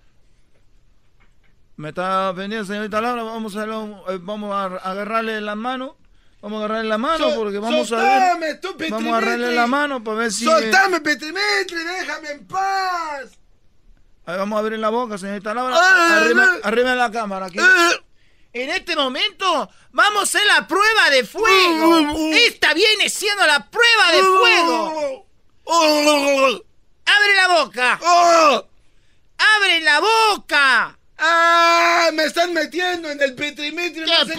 Me está pendiente, señorita Laura. Vamos a, lo- eh, vamos a agarrarle la mano. Vamos a agarrarle la mano porque vamos a soltame, ver. tú, Vamos a agarrarle la mano para ver si. ¡Soltame, petimitri! ¡Déjame en paz! Ahí vamos a abrir la boca, señorita Laura. Ah, arriba, ah. arriba de la cámara aquí. Eh. En este momento vamos a hacer la prueba de fuego. Uh, uh. Esta viene siendo la prueba de fuego. ¡Abre la boca! ¡Oh! ¡Abre la boca! ¡Ah! ¡Me están metiendo en el petimitri! ¿Qué ¡No sé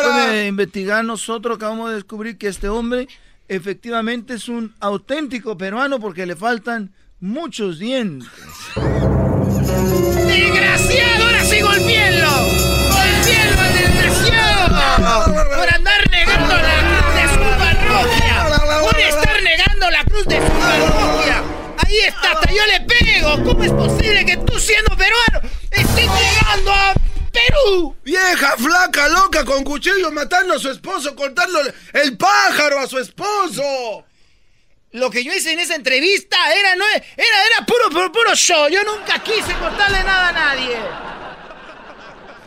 después de investigar nosotros acabamos de descubrir que este hombre efectivamente es un auténtico peruano porque le faltan muchos dientes. ¡Desgraciado! ¡Ahora sí golpeenlo! ¡Golpeenlo al desgraciado! ¡Por andar negando la cruz de su parroquia! ¡Por estar negando la cruz de su parroquia! ¡Ahí está! ¡Hasta yo le pego! ¿Cómo es posible que tú siendo peruano estés negando a Perú? Vieja, flaca, loca, con cuchillo matando a su esposo, cortándole el pájaro a su esposo. Lo que yo hice en esa entrevista era no era, era puro, puro, puro show. Yo nunca quise cortarle nada a nadie.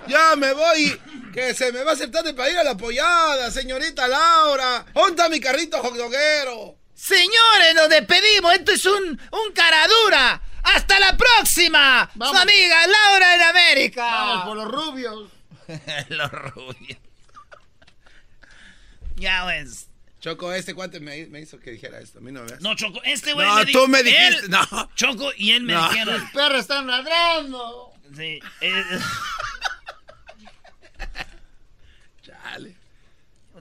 Ya me voy, que se me va a hacer tarde para ir a la pollada, señorita Laura. ¿Dónde está mi carrito hot doguero? Señores, nos despedimos. Esto es un, un caradura. ¡Hasta la próxima! Vamos. Su amiga Laura en América. Vamos por los rubios. Los rubios. Ya, pues. Choco, este cuate me, me hizo que dijera esto. A mí no me No, Choco, este güey. No, me tú me dijiste. él- No. Choco y él me No. dijeron. Los perros están ladrando. Sí. eh,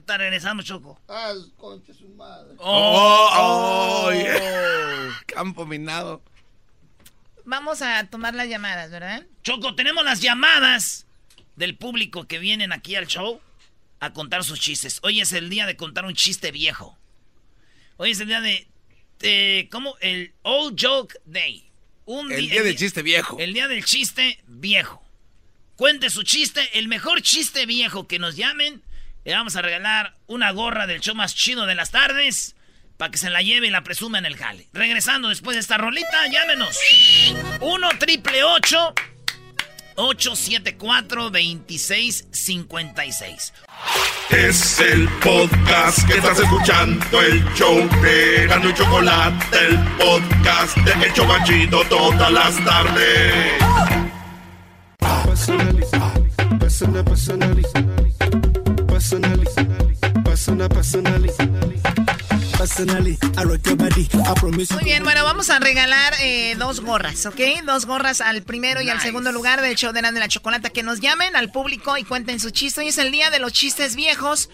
ahorita regresamos, Choco. Ah, concha su madre. Oh, oh, yeah. Campo minado. Vamos a tomar las llamadas, ¿verdad? Choco, tenemos las llamadas del público que vienen aquí al show a contar sus chistes. Hoy es el día de contar un chiste viejo. Hoy es el día de... de- ¿Cómo? El Old Joke Day. Un El día del chiste viejo. El día del chiste viejo. Cuente su chiste, el mejor chiste viejo que nos llamen. Le vamos a regalar una gorra del show más chido de las tardes para que se la lleve y la presuma en el jale. Regresando después de esta rolita, llámenos. 1 triple 874 2656. Es el podcast que estás escuchando, el show de Gano y Chocolate, el podcast de El Chocachito todas las tardes. Personal, personally, personally, personal, personally, personally, I rock your body, I promise. Muy bien, bueno, vamos a regalar eh, dos gorras, ¿ok? Dos gorras al primero y al segundo lugar del show de la de la chocolata. Que nos llamen al público y cuenten su chiste. Hoy es el día de los chistes viejos.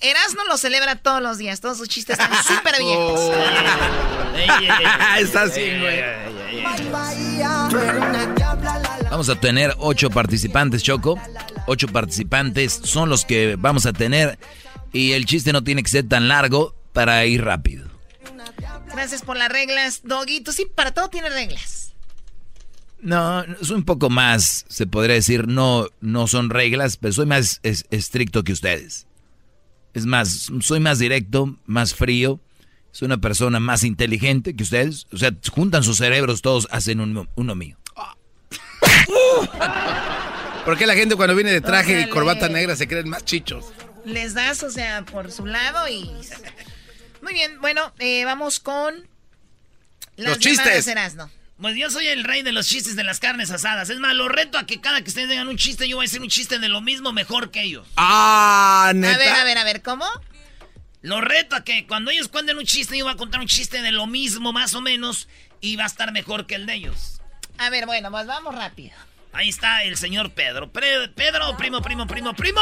Erasmo lo celebra todos los días. Todos sus chistes están súper viejos. Está así, güey. Vamos a tener ocho participantes, Choco. Ocho participantes son los que vamos a tener. Y el chiste no tiene que ser tan largo para ir rápido. Gracias por las reglas, Doggy. Tú sí, para todo tiene reglas. No, es un poco más, se podría decir, no, no son reglas, pero soy más es- estricto que ustedes. Es más, soy más directo, más frío. Soy una persona más inteligente que ustedes. O sea, juntan sus cerebros, todos hacen uno, uno mío. ¿Por qué la gente cuando viene de traje y corbata negra se creen más chichos? Les das, o sea, por su lado y... Muy bien, bueno, eh, vamos con... las Los chistes. Erasmo. Pues yo soy el rey de los chistes de las carnes asadas. Es más, lo reto a que cada que ustedes digan un chiste, yo voy a hacer un chiste de lo mismo mejor que ellos. Ah, A ver, a ver, a ver, ¿cómo? Lo reto a que cuando ellos cuenten un chiste, yo voy a contar un chiste de lo mismo, más o menos, y va a estar mejor que el de ellos. A ver, bueno, pues vamos rápido. Ahí está el señor Pedro. Pre- Pedro, primo, primo, primo, primo.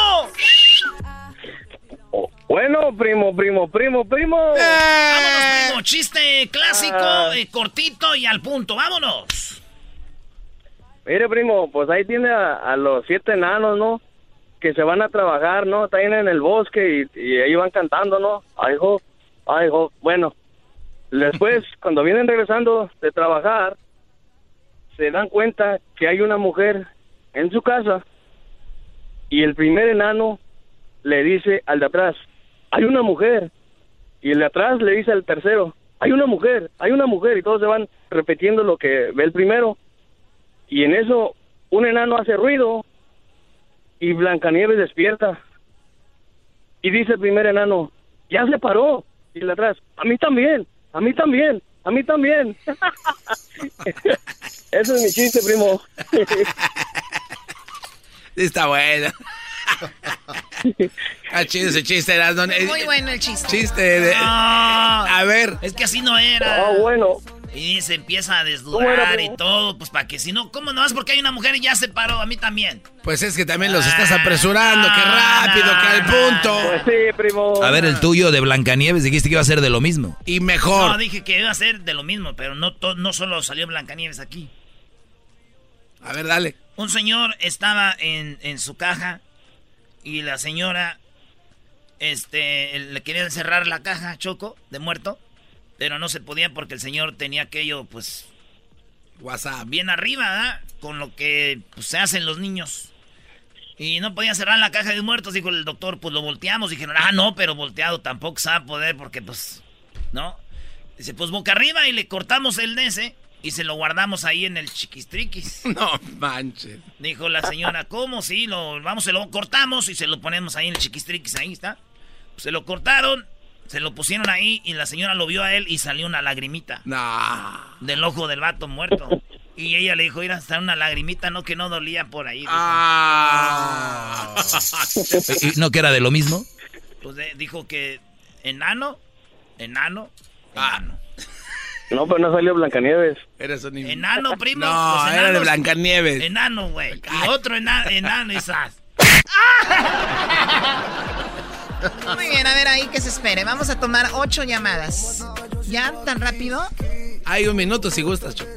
Bueno, primo, primo, primo, primo. Vámonos, primo. Chiste clásico, Ah. eh, cortito y al punto. Vámonos. Mire, primo, pues ahí tiene a, a los siete enanos, ¿no? Que se van a trabajar, ¿no? Están en el bosque y, y ahí van cantando, ¿no? Ay, jo, ay, jo. Bueno, después, cuando vienen regresando de trabajar, se dan cuenta que hay una mujer en su casa y el primer enano le dice al de atrás, hay una mujer. Y el de atrás le dice al tercero, hay una mujer, hay una mujer. Y todos se van repitiendo lo que ve el primero. Y en eso un enano hace ruido y Blancanieves despierta. Y dice el primer enano, ya se paró. Y el de atrás, a mí también, a mí también, a mí también. Eso es mi chiste, primo. Está bueno. Ah, chido ese chiste, Erasmo. Muy bueno el chiste. Chiste de... a ver. Es que así no era. Ah, bueno. Y se empieza a ¿Cómo desdudar y todo, pues para que si no, ¿cómo no más porque hay una mujer y ya se paró? A mí también. Pues es que también los estás apresurando. ¡Qué rápido, que al punto! Pues sí, primo. A ver, el tuyo de Blancanieves dijiste que iba a ser de lo mismo. Y mejor. No, dije que iba a ser de lo mismo, pero no, to- no solo salió Blancanieves aquí. A ver, dale. Un señor estaba en, en su caja y la señora este, le quería cerrar la caja, Choco, de muerto, pero no se podía porque el señor tenía aquello, pues, WhatsApp. bien arriba, ¿verdad? Con lo que pues, se hacen los niños. Y no podía cerrar la caja de muertos, dijo el doctor, pues lo volteamos. Dijeron, ah, no, pero volteado tampoco se va a poder porque, pues, ¿no? Dice, pues boca arriba y le cortamos el ese y se lo guardamos ahí en el chiquistriquis. No manches. Dijo la señora, ¿cómo? Sí, lo, vamos, se lo cortamos y se lo ponemos ahí en el chiquistriquis, ahí está. Se lo cortaron, se lo pusieron ahí y la señora lo vio a él y salió una lagrimita. Del ojo del vato muerto. Y ella le dijo, mira, hasta una lagrimita, no, que no dolía por ahí. dijo. Ah. ¿Y no que era de lo mismo? Pues de- dijo que Enano, enano, Ah. enano. No, pero no salió Blancanieves. Eres un Enano, primo. No, pues, era de. Blancanieves. Enano, güey. Y otro enano, enano, esas. Muy bien, a ver ahí que se espere. Vamos a tomar ocho llamadas. ¿Ya? ¿Tan rápido? Hay un minuto si gustas, Choco.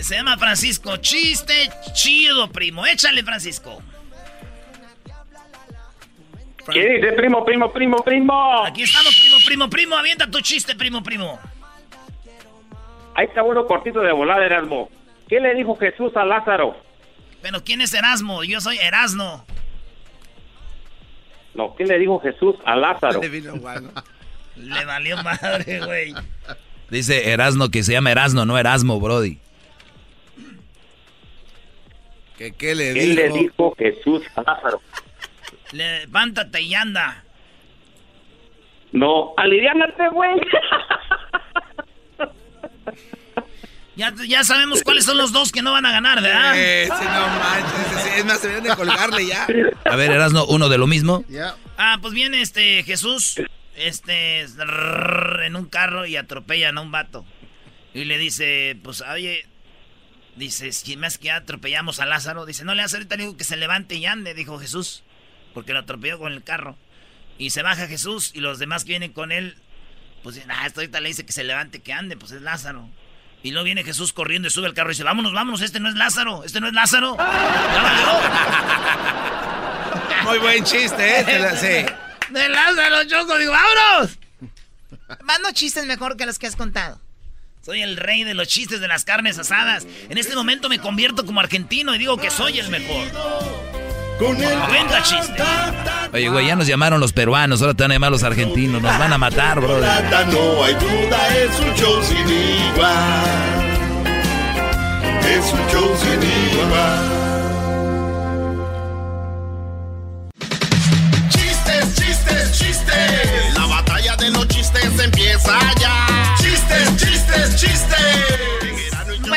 Se llama Francisco. Chiste chido, primo. Échale, Francisco. ¿Qué dice, primo, primo, primo, primo? Aquí estamos, primo, primo, primo. Avienta tu chiste, primo, primo. Ahí está uno cortito de volada, Erasmo. ¿Qué le dijo Jesús a Lázaro? Pero ¿quién es Erasmo? Yo soy Erasno. No, ¿qué le dijo Jesús a Lázaro? Le valió madre, güey. Dice Erasno que se llama Erasno, no Erasmo, Brody. ¿Qué, qué le ¿Qué dijo? le dijo Jesús a Lázaro? Levántate y anda. No, aliviánate, güey. Ya, ya sabemos cuáles son los dos que no van a ganar, ¿verdad? Ese no manches. Es más, se deben de colgarle ya. A ver, Erasno, uno de lo mismo. Ah, pues viene este Jesús, este, en un carro y atropellan a un vato. Y le dice, pues, oye, dice, si más que ya atropellamos a Lázaro, dice, no le hace ahorita le digo que se levante y ande, dijo Jesús, porque lo atropelló con el carro. Y se baja Jesús y los demás que vienen con él, pues dicen, ah, esto ahorita le dice que se levante, que ande, pues es Lázaro. Y luego viene Jesús corriendo y sube al carro y dice, vámonos, vámonos, este no es Lázaro, este no es Lázaro. Ya. Muy buen chiste, ¿eh? Te la- sí. De Lázaro, Choco, digo, vámonos. Mando chistes mejor que los que has contado. Soy el rey de los chistes de las carnes asadas. En este momento me convierto como argentino y digo que soy el mejor. Venga, chiste. Oye, güey, ya nos llamaron los peruanos, ahora te van a llamar los argentinos. Nos van a matar, bro. No hay duda, es un show sin igual. Es un show sin igual. Chistes, chistes, chistes. La batalla de los chistes empieza ya. Chistes, chistes, chistes.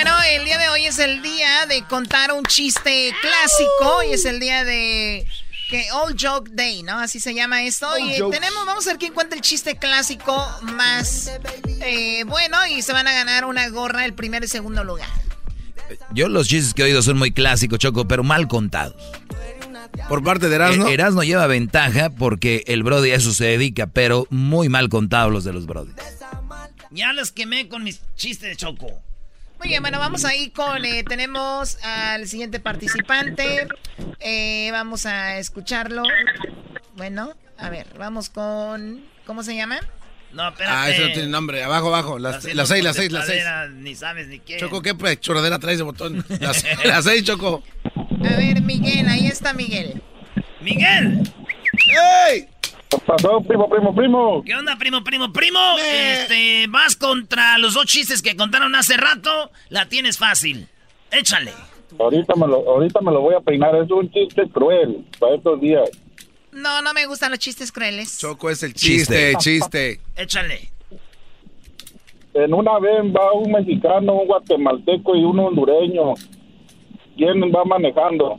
Bueno, el día de hoy es el día de contar un chiste clásico y es el día de que Old Joke Day, ¿no? Así se llama esto. Old y jokes. tenemos, vamos a ver quién cuenta el chiste clásico más eh, bueno y se van a ganar una gorra el primer y segundo lugar. Yo los chistes que he oído son muy clásicos, Choco, pero mal contados. Por parte de Erasmo. Eh, Erasmo lleva ventaja porque el Brody a eso se dedica, pero muy mal contados los de los Brody. Ya los quemé con mis chistes de Choco. Muy bien, bueno, vamos ahí con, eh, tenemos al siguiente participante. Eh, vamos a escucharlo. Bueno, a ver, vamos con, ¿cómo se llama? No, espérate. Ah, eso no tiene nombre. Abajo, abajo. Las, seis, las seis, las seis. Ni sabes ni qué. Choco, ¿qué pues, choradera traes de botón? Las, las seis, Choco. A ver, Miguel, ahí está Miguel. ¡Miguel! ¡Ey! ¿Qué pasó, primo, primo, primo? ¿Qué onda, primo, primo, primo? Este, vas contra los dos chistes que contaron hace rato. La tienes fácil. Échale. Ahorita me, lo, ahorita me lo voy a peinar. Es un chiste cruel para estos días. No, no me gustan los chistes crueles. Choco es el chiste, chiste. Échale. En una vez va un mexicano, un guatemalteco y un hondureño. ¿Quién va manejando?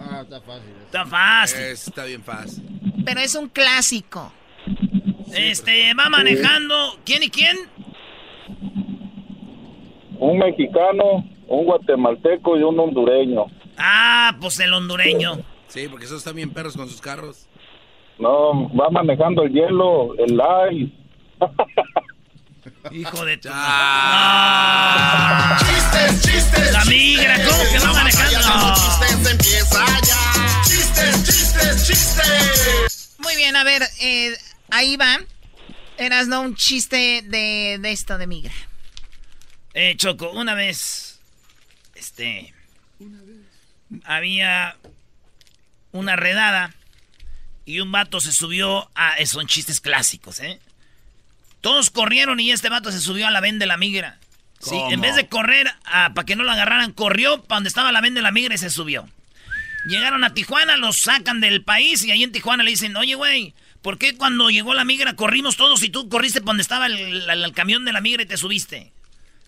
Ah, está fácil. Está fácil. Está bien fácil. Pero es un clásico. Este, va manejando. ¿Quién y quién? Un mexicano, un guatemalteco y un hondureño. Ah, pues el hondureño. Sí, porque esos están bien perros con sus carros. No, va manejando el hielo, el ice. Hijo de tu... Chistes, chistes, La migra, ¿cómo que va manejando? Los chistes empieza ya. Chistes, chistes, chistes. Muy bien, a ver, eh, ahí va. Eras no un chiste de, de esto, de migra. Eh, Choco, una vez, este, había una redada y un vato se subió a, son chistes clásicos, ¿eh? Todos corrieron y este vato se subió a la ven de la migra. En vez de correr para que no lo agarraran, corrió para donde estaba la ven de la migra y se subió. Llegaron a Tijuana, los sacan del país y ahí en Tijuana le dicen, oye, güey, ¿por qué cuando llegó la migra corrimos todos y tú corriste para donde estaba el, el- el camión de la migra y te subiste?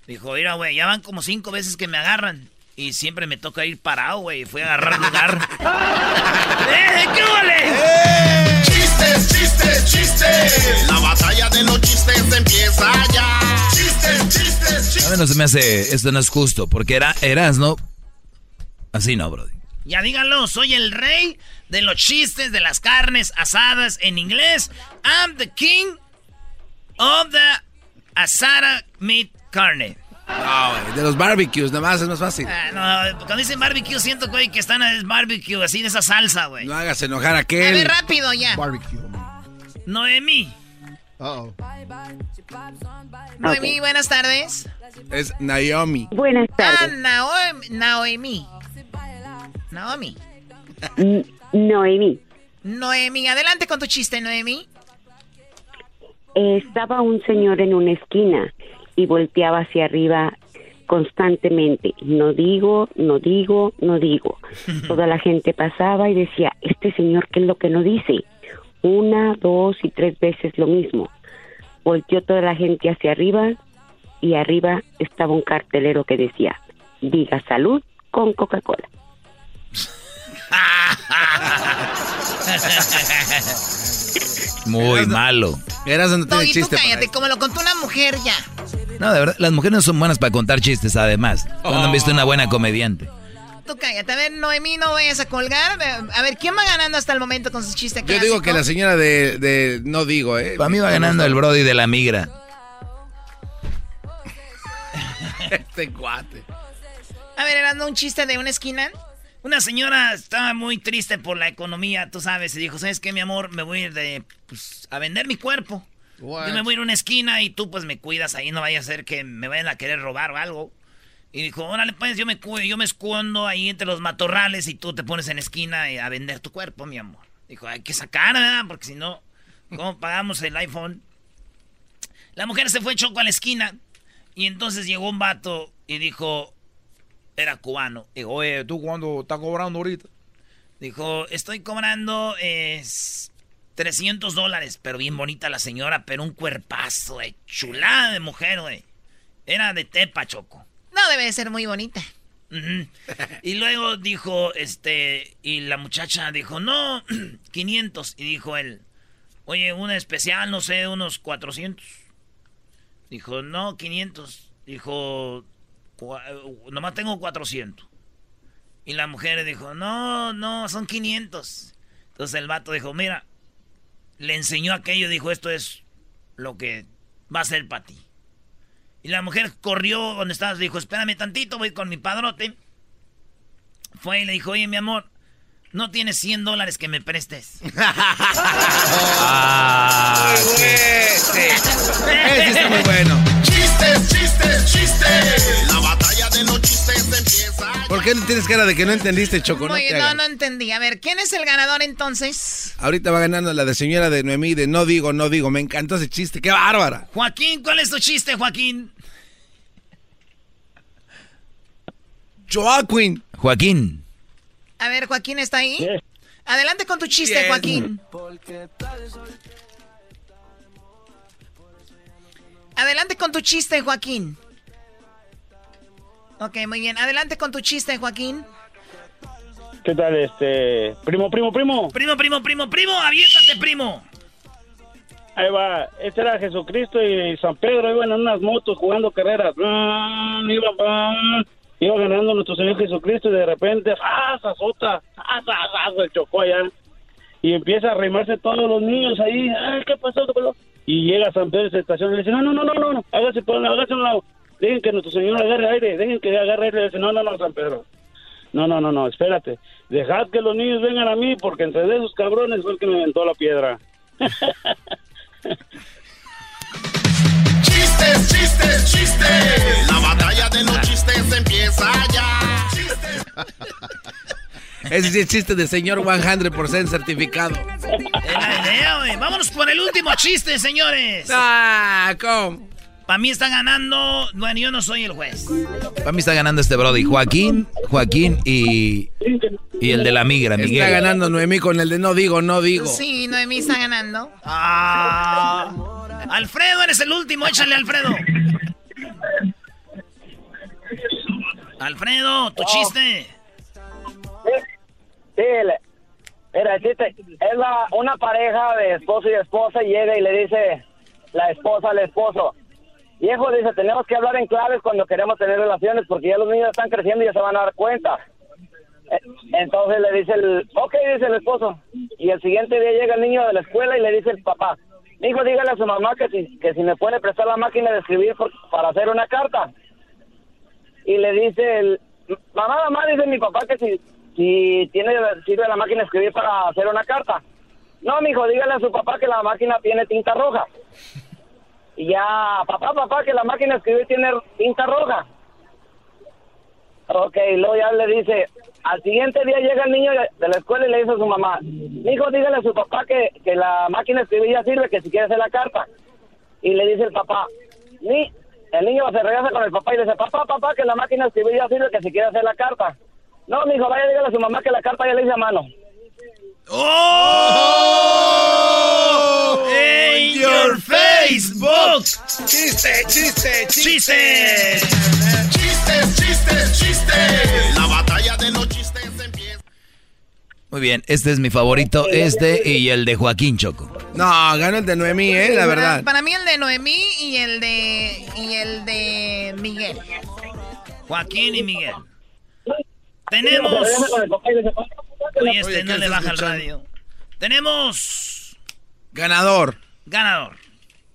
Dijo, mira, güey, ya van como cinco veces que me agarran. Y siempre me toca ir parado, güey. Fui a agarrar lugar. ¡Eh, qué vale! Chistes, Chistes, chistes, chistes. La batalla de los chistes empieza ya. Chistes, chistes, chistes. A ver, no se me hace, esto no es justo, porque era, eras, ¿no? Así no, Brody. Ya díganlo, soy el rey de los chistes de las carnes asadas en inglés. I'm the king of the asada meat carne. No, de los barbecues, nada más es más fácil. Ah, no, cuando dicen barbecue siento güey, que están en barbecue, así de esa salsa, güey. No hagas enojar a aquel. A ver, rápido ya. Barbecue. Noemí. Uh oh. Noemí, buenas tardes. Es Naomi. Buenas Ah, Naomi. Naomi. Naomi. Noemí. Noemi, adelante con tu chiste, Noemi. Estaba un señor en una esquina y volteaba hacia arriba constantemente. No digo, no digo, no digo. Toda la gente pasaba y decía, este señor, ¿qué es lo que no dice? Una, dos y tres veces lo mismo. Volteó toda la gente hacia arriba y arriba estaba un cartelero que decía, diga salud con Coca-Cola. Muy malo. Eras donde tiene Doggy, tú chiste. cállate, como lo contó una mujer ya. No, de verdad, las mujeres no son buenas para contar chistes, además. Cuando han visto una buena comediante. Tú cállate. A ver, Noemí, no vayas a colgar. A ver, ¿quién va ganando hasta el momento con su chiste Yo digo que la señora de, de no digo, ¿eh? Para mí va ganando el Brody de la migra. Este cuate. A ver, era un chiste de una esquina. Una señora estaba muy triste por la economía, tú sabes, y dijo, ¿sabes qué, mi amor? Me voy a ir de, pues, a vender mi cuerpo. What? Yo me voy a ir a una esquina y tú, pues, me cuidas ahí, no vaya a ser que me vayan a querer robar o algo. Y dijo, órale, pues, yo me cuido, yo me escondo ahí entre los matorrales y tú te pones en la esquina a vender tu cuerpo, mi amor. Dijo, hay que sacar, ¿verdad? Porque si no, ¿cómo pagamos el iPhone? La mujer se fue choco a la esquina y entonces llegó un vato y dijo, era cubano. Dijo, oye, ¿tú cuándo estás cobrando ahorita? Dijo, estoy cobrando eh, 300 dólares, pero bien bonita la señora, pero un cuerpazo, eh, chulada de mujer, güey. Era de Tepa, Choco. No debe de ser muy bonita. Y luego dijo, este, y la muchacha dijo, no, 500. Y dijo él, oye, una especial, no sé, unos 400. Dijo, no, 500. Dijo, "Cua- nomás tengo 400. Y la mujer dijo, no, no, son 500. Entonces el vato dijo, mira, le enseñó aquello, dijo, esto es lo que va a ser para ti. Y la mujer corrió donde estabas, dijo, espérame tantito, voy con mi padrote. Fue y le dijo, oye, mi amor, no tienes 100 dólares que me prestes. Ah, Ese está muy bueno. Chistes, chistes, chistes. La batalla de los chistes empieza. ¿Por qué tienes cara de que no entendiste, Choco? No Oye, no, hagas. no entendí. A ver, ¿quién es el ganador entonces? Ahorita va ganando la de señora de Noemí de no digo, no digo. Me encantó ese chiste. ¡Qué bárbara! Joaquín, ¿cuál es tu chiste, Joaquín? Joaquín. Joaquín. A ver, Joaquín está ahí. Adelante con tu chiste. Joaquín. Adelante con tu chiste, Joaquín. Ok, muy bien. Adelante con tu chiste, Joaquín. ¿Qué tal, este? Primo, primo, primo. Primo, primo, primo, primo, aviéntate, primo. Ahí va. Este era Jesucristo y San Pedro iban en unas motos jugando carreras. Iba, iba ganando nuestro Señor Jesucristo y de repente, ¡ah, se azota! ¡ah, se, ah, se chocó allá! Y empieza a arrimarse todos los niños ahí. ¡ay, qué pasó! qué pasó? Y llega San Pedro se estaciona y le dice, no, no, no, no, no, no, hágase, por- hágase un lado. Dejen que nuestro Señor agarre aire, dejen que agarre aire. Y dice, no, no, no, San Pedro. No, no, no, no, espérate. Dejad que los niños vengan a mí porque entre de esos cabrones fue el que me aventó la piedra. Chistes, chistes, chistes. La batalla de los chistes empieza ya. Ese es chiste de señor 100% certificado. Idea. Vámonos por el último chiste, señores. Ah, ¿cómo? Para mí está ganando. Bueno, yo no soy el juez. Para mí está ganando este Brody. Joaquín, Joaquín y, y el de la migra, Miguel. Está ganando Noemí con el de no digo, no digo. Sí, Noemí está ganando. Ah. Alfredo, eres el último. Échale, Alfredo. Alfredo, tu chiste. Sí, le- Mira, el chiste, es la, una pareja de esposo y esposa llega y le dice la esposa al esposo, viejo, dice, tenemos que hablar en claves cuando queremos tener relaciones porque ya los niños están creciendo y ya se van a dar cuenta. Eh, Entonces le dice el, ok, dice el esposo. Y el siguiente día llega el niño de la escuela y le dice el papá, hijo, dígale a su mamá que si, que si me puede prestar la máquina de escribir para hacer una carta. Y le dice el, mamá, mamá, dice mi papá que si, si tiene, sirve la máquina escribir para hacer una carta. No, mijo, dígale a su papá que la máquina tiene tinta roja. Y ya, papá, papá, que la máquina escribir tiene tinta roja. Ok, luego ya le dice, al siguiente día llega el niño de de la escuela y le dice a su mamá, hijo, dígale a su papá que, que la máquina de escribir ya sirve, que si quiere hacer la carta. Y le dice el papá, ni, el niño se regresa con el papá y le dice, papá, papá, que la máquina de escribir ya sirve, que si quiere hacer la carta. No, mijo, vaya, dígale a su mamá que la carta ya le hice a mano. ¡Oh! ¡In your Facebook! ¡Chiste, chiste, chiste! Chistes, chistes, chistes. La batalla de los chistes empieza. Muy bien, este es mi favorito, este y el de Joaquín Choco. No, ganó el de Noemí, eh, la verdad. Para mí el de Noemí y el de y el de Miguel. Joaquín y Miguel. Tenemos. Oye, este no ¿qué le baja el radio. Tenemos. Ganador. Ganador.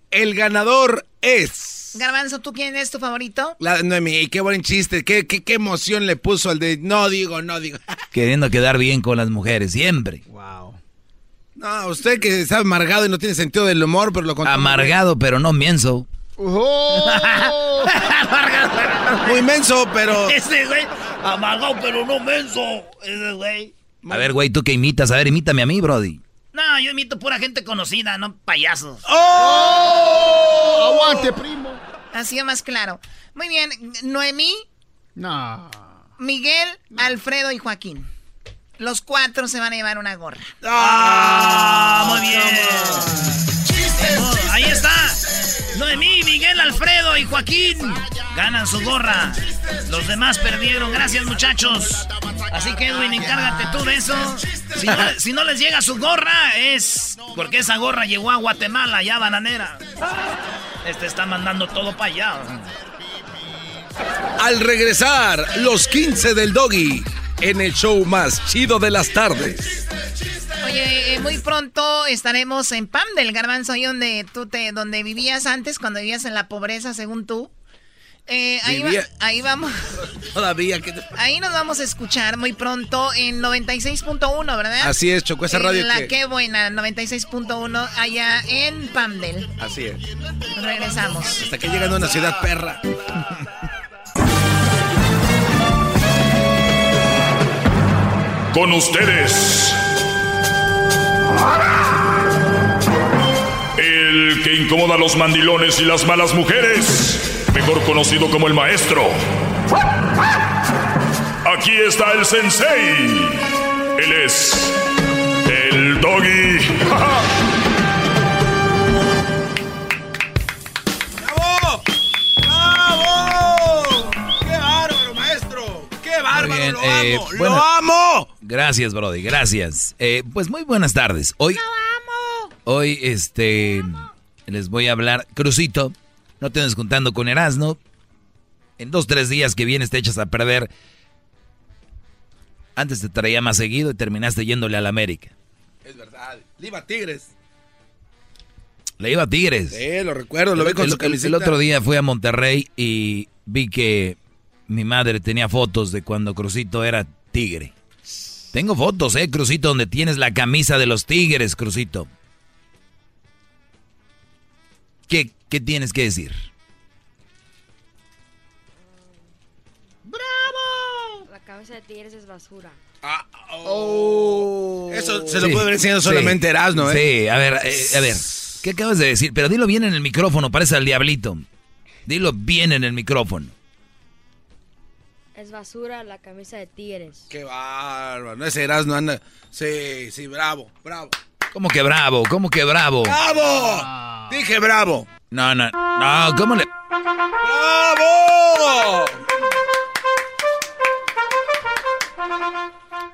El ganador es. Garbanzo, ¿tú quién es tu favorito? La Noemí, qué buen chiste, qué, qué, qué emoción le puso al de no digo, no digo. Queriendo quedar bien con las mujeres, siempre. No, usted que está amargado y no tiene sentido del humor, pero lo contó. Amargado, pero no mienso. Muy menso, pero. Ese güey, amargado pero no menso. Ese güey. A ver, güey, tú que imitas, a ver, imítame a mí, Brody. No, yo imito pura gente conocida, no payasos. ¡Oh! Aguante, primo. Ha sido más claro. Muy bien, Noemí, No. Miguel, Alfredo y Joaquín. Los cuatro se van a llevar una gorra. ¡Ah! Muy bien. Oh, ahí está. Noemí, Miguel, Alfredo y Joaquín ganan su gorra. Los demás perdieron. Gracias, muchachos. Así que, Edwin, encárgate tú de eso. Si no, si no les llega su gorra, es porque esa gorra llegó a Guatemala, ya bananera. Este está mandando todo para allá. Al regresar, los 15 del Doggy en el show más chido de las tardes. Oye, eh, muy pronto estaremos en Pam del Garbanzo, ahí donde tú te, donde vivías antes, cuando vivías en la pobreza, según tú. Eh, ahí, va- ahí vamos, Todavía que. ahí nos vamos a escuchar muy pronto en 96.1, ¿verdad? Así es, Choco, esa radio En la que- que buena, 96.1 allá en Pamdel. Así es. Regresamos. Hasta que llegan a una ciudad perra. Con ustedes. El que incomoda a los mandilones y las malas mujeres. Mejor conocido como el maestro. Aquí está el sensei. Él es. El doggy. ¡Bravo! ¡Bravo! ¡Qué bárbaro, maestro! ¡Qué bárbaro! Bien, ¡Lo eh, amo! bueno. ¡Lo amo! Gracias, Brody, gracias. Eh, pues muy buenas tardes. Hoy, hoy, este, les voy a hablar, Crucito, no te andes juntando con Erasno. En dos, tres días que vienes te echas a perder. Antes te traía más seguido y terminaste yéndole al América. Es verdad. Le iba a Tigres. Le iba a Tigres. Sí, lo recuerdo, lo ve con el, su el- camiseta. el otro día fui a Monterrey y vi que mi madre tenía fotos de cuando Crucito era tigre. Tengo fotos, eh, Crucito, donde tienes la camisa de los tigres, Crucito. ¿Qué, qué tienes que decir? La cabeza de tigres es basura. Oh. Eso se lo Sí, puede haber enseñado sí. solamente Erasmo, ¿eh? Sí, a ver, eh, a ver. ¿Qué acabas de decir? Pero dilo bien en el micrófono, parece al diablito. Dilo bien en el micrófono. Es basura la camisa de tigres. Qué bárbaro. No ese Erasmo anda. Sí, sí, bravo, bravo. ¿Cómo que bravo? ¿Cómo que bravo? ¡Bravo! Dije bravo. No, no, no, ¿cómo le...? ¡Bravo!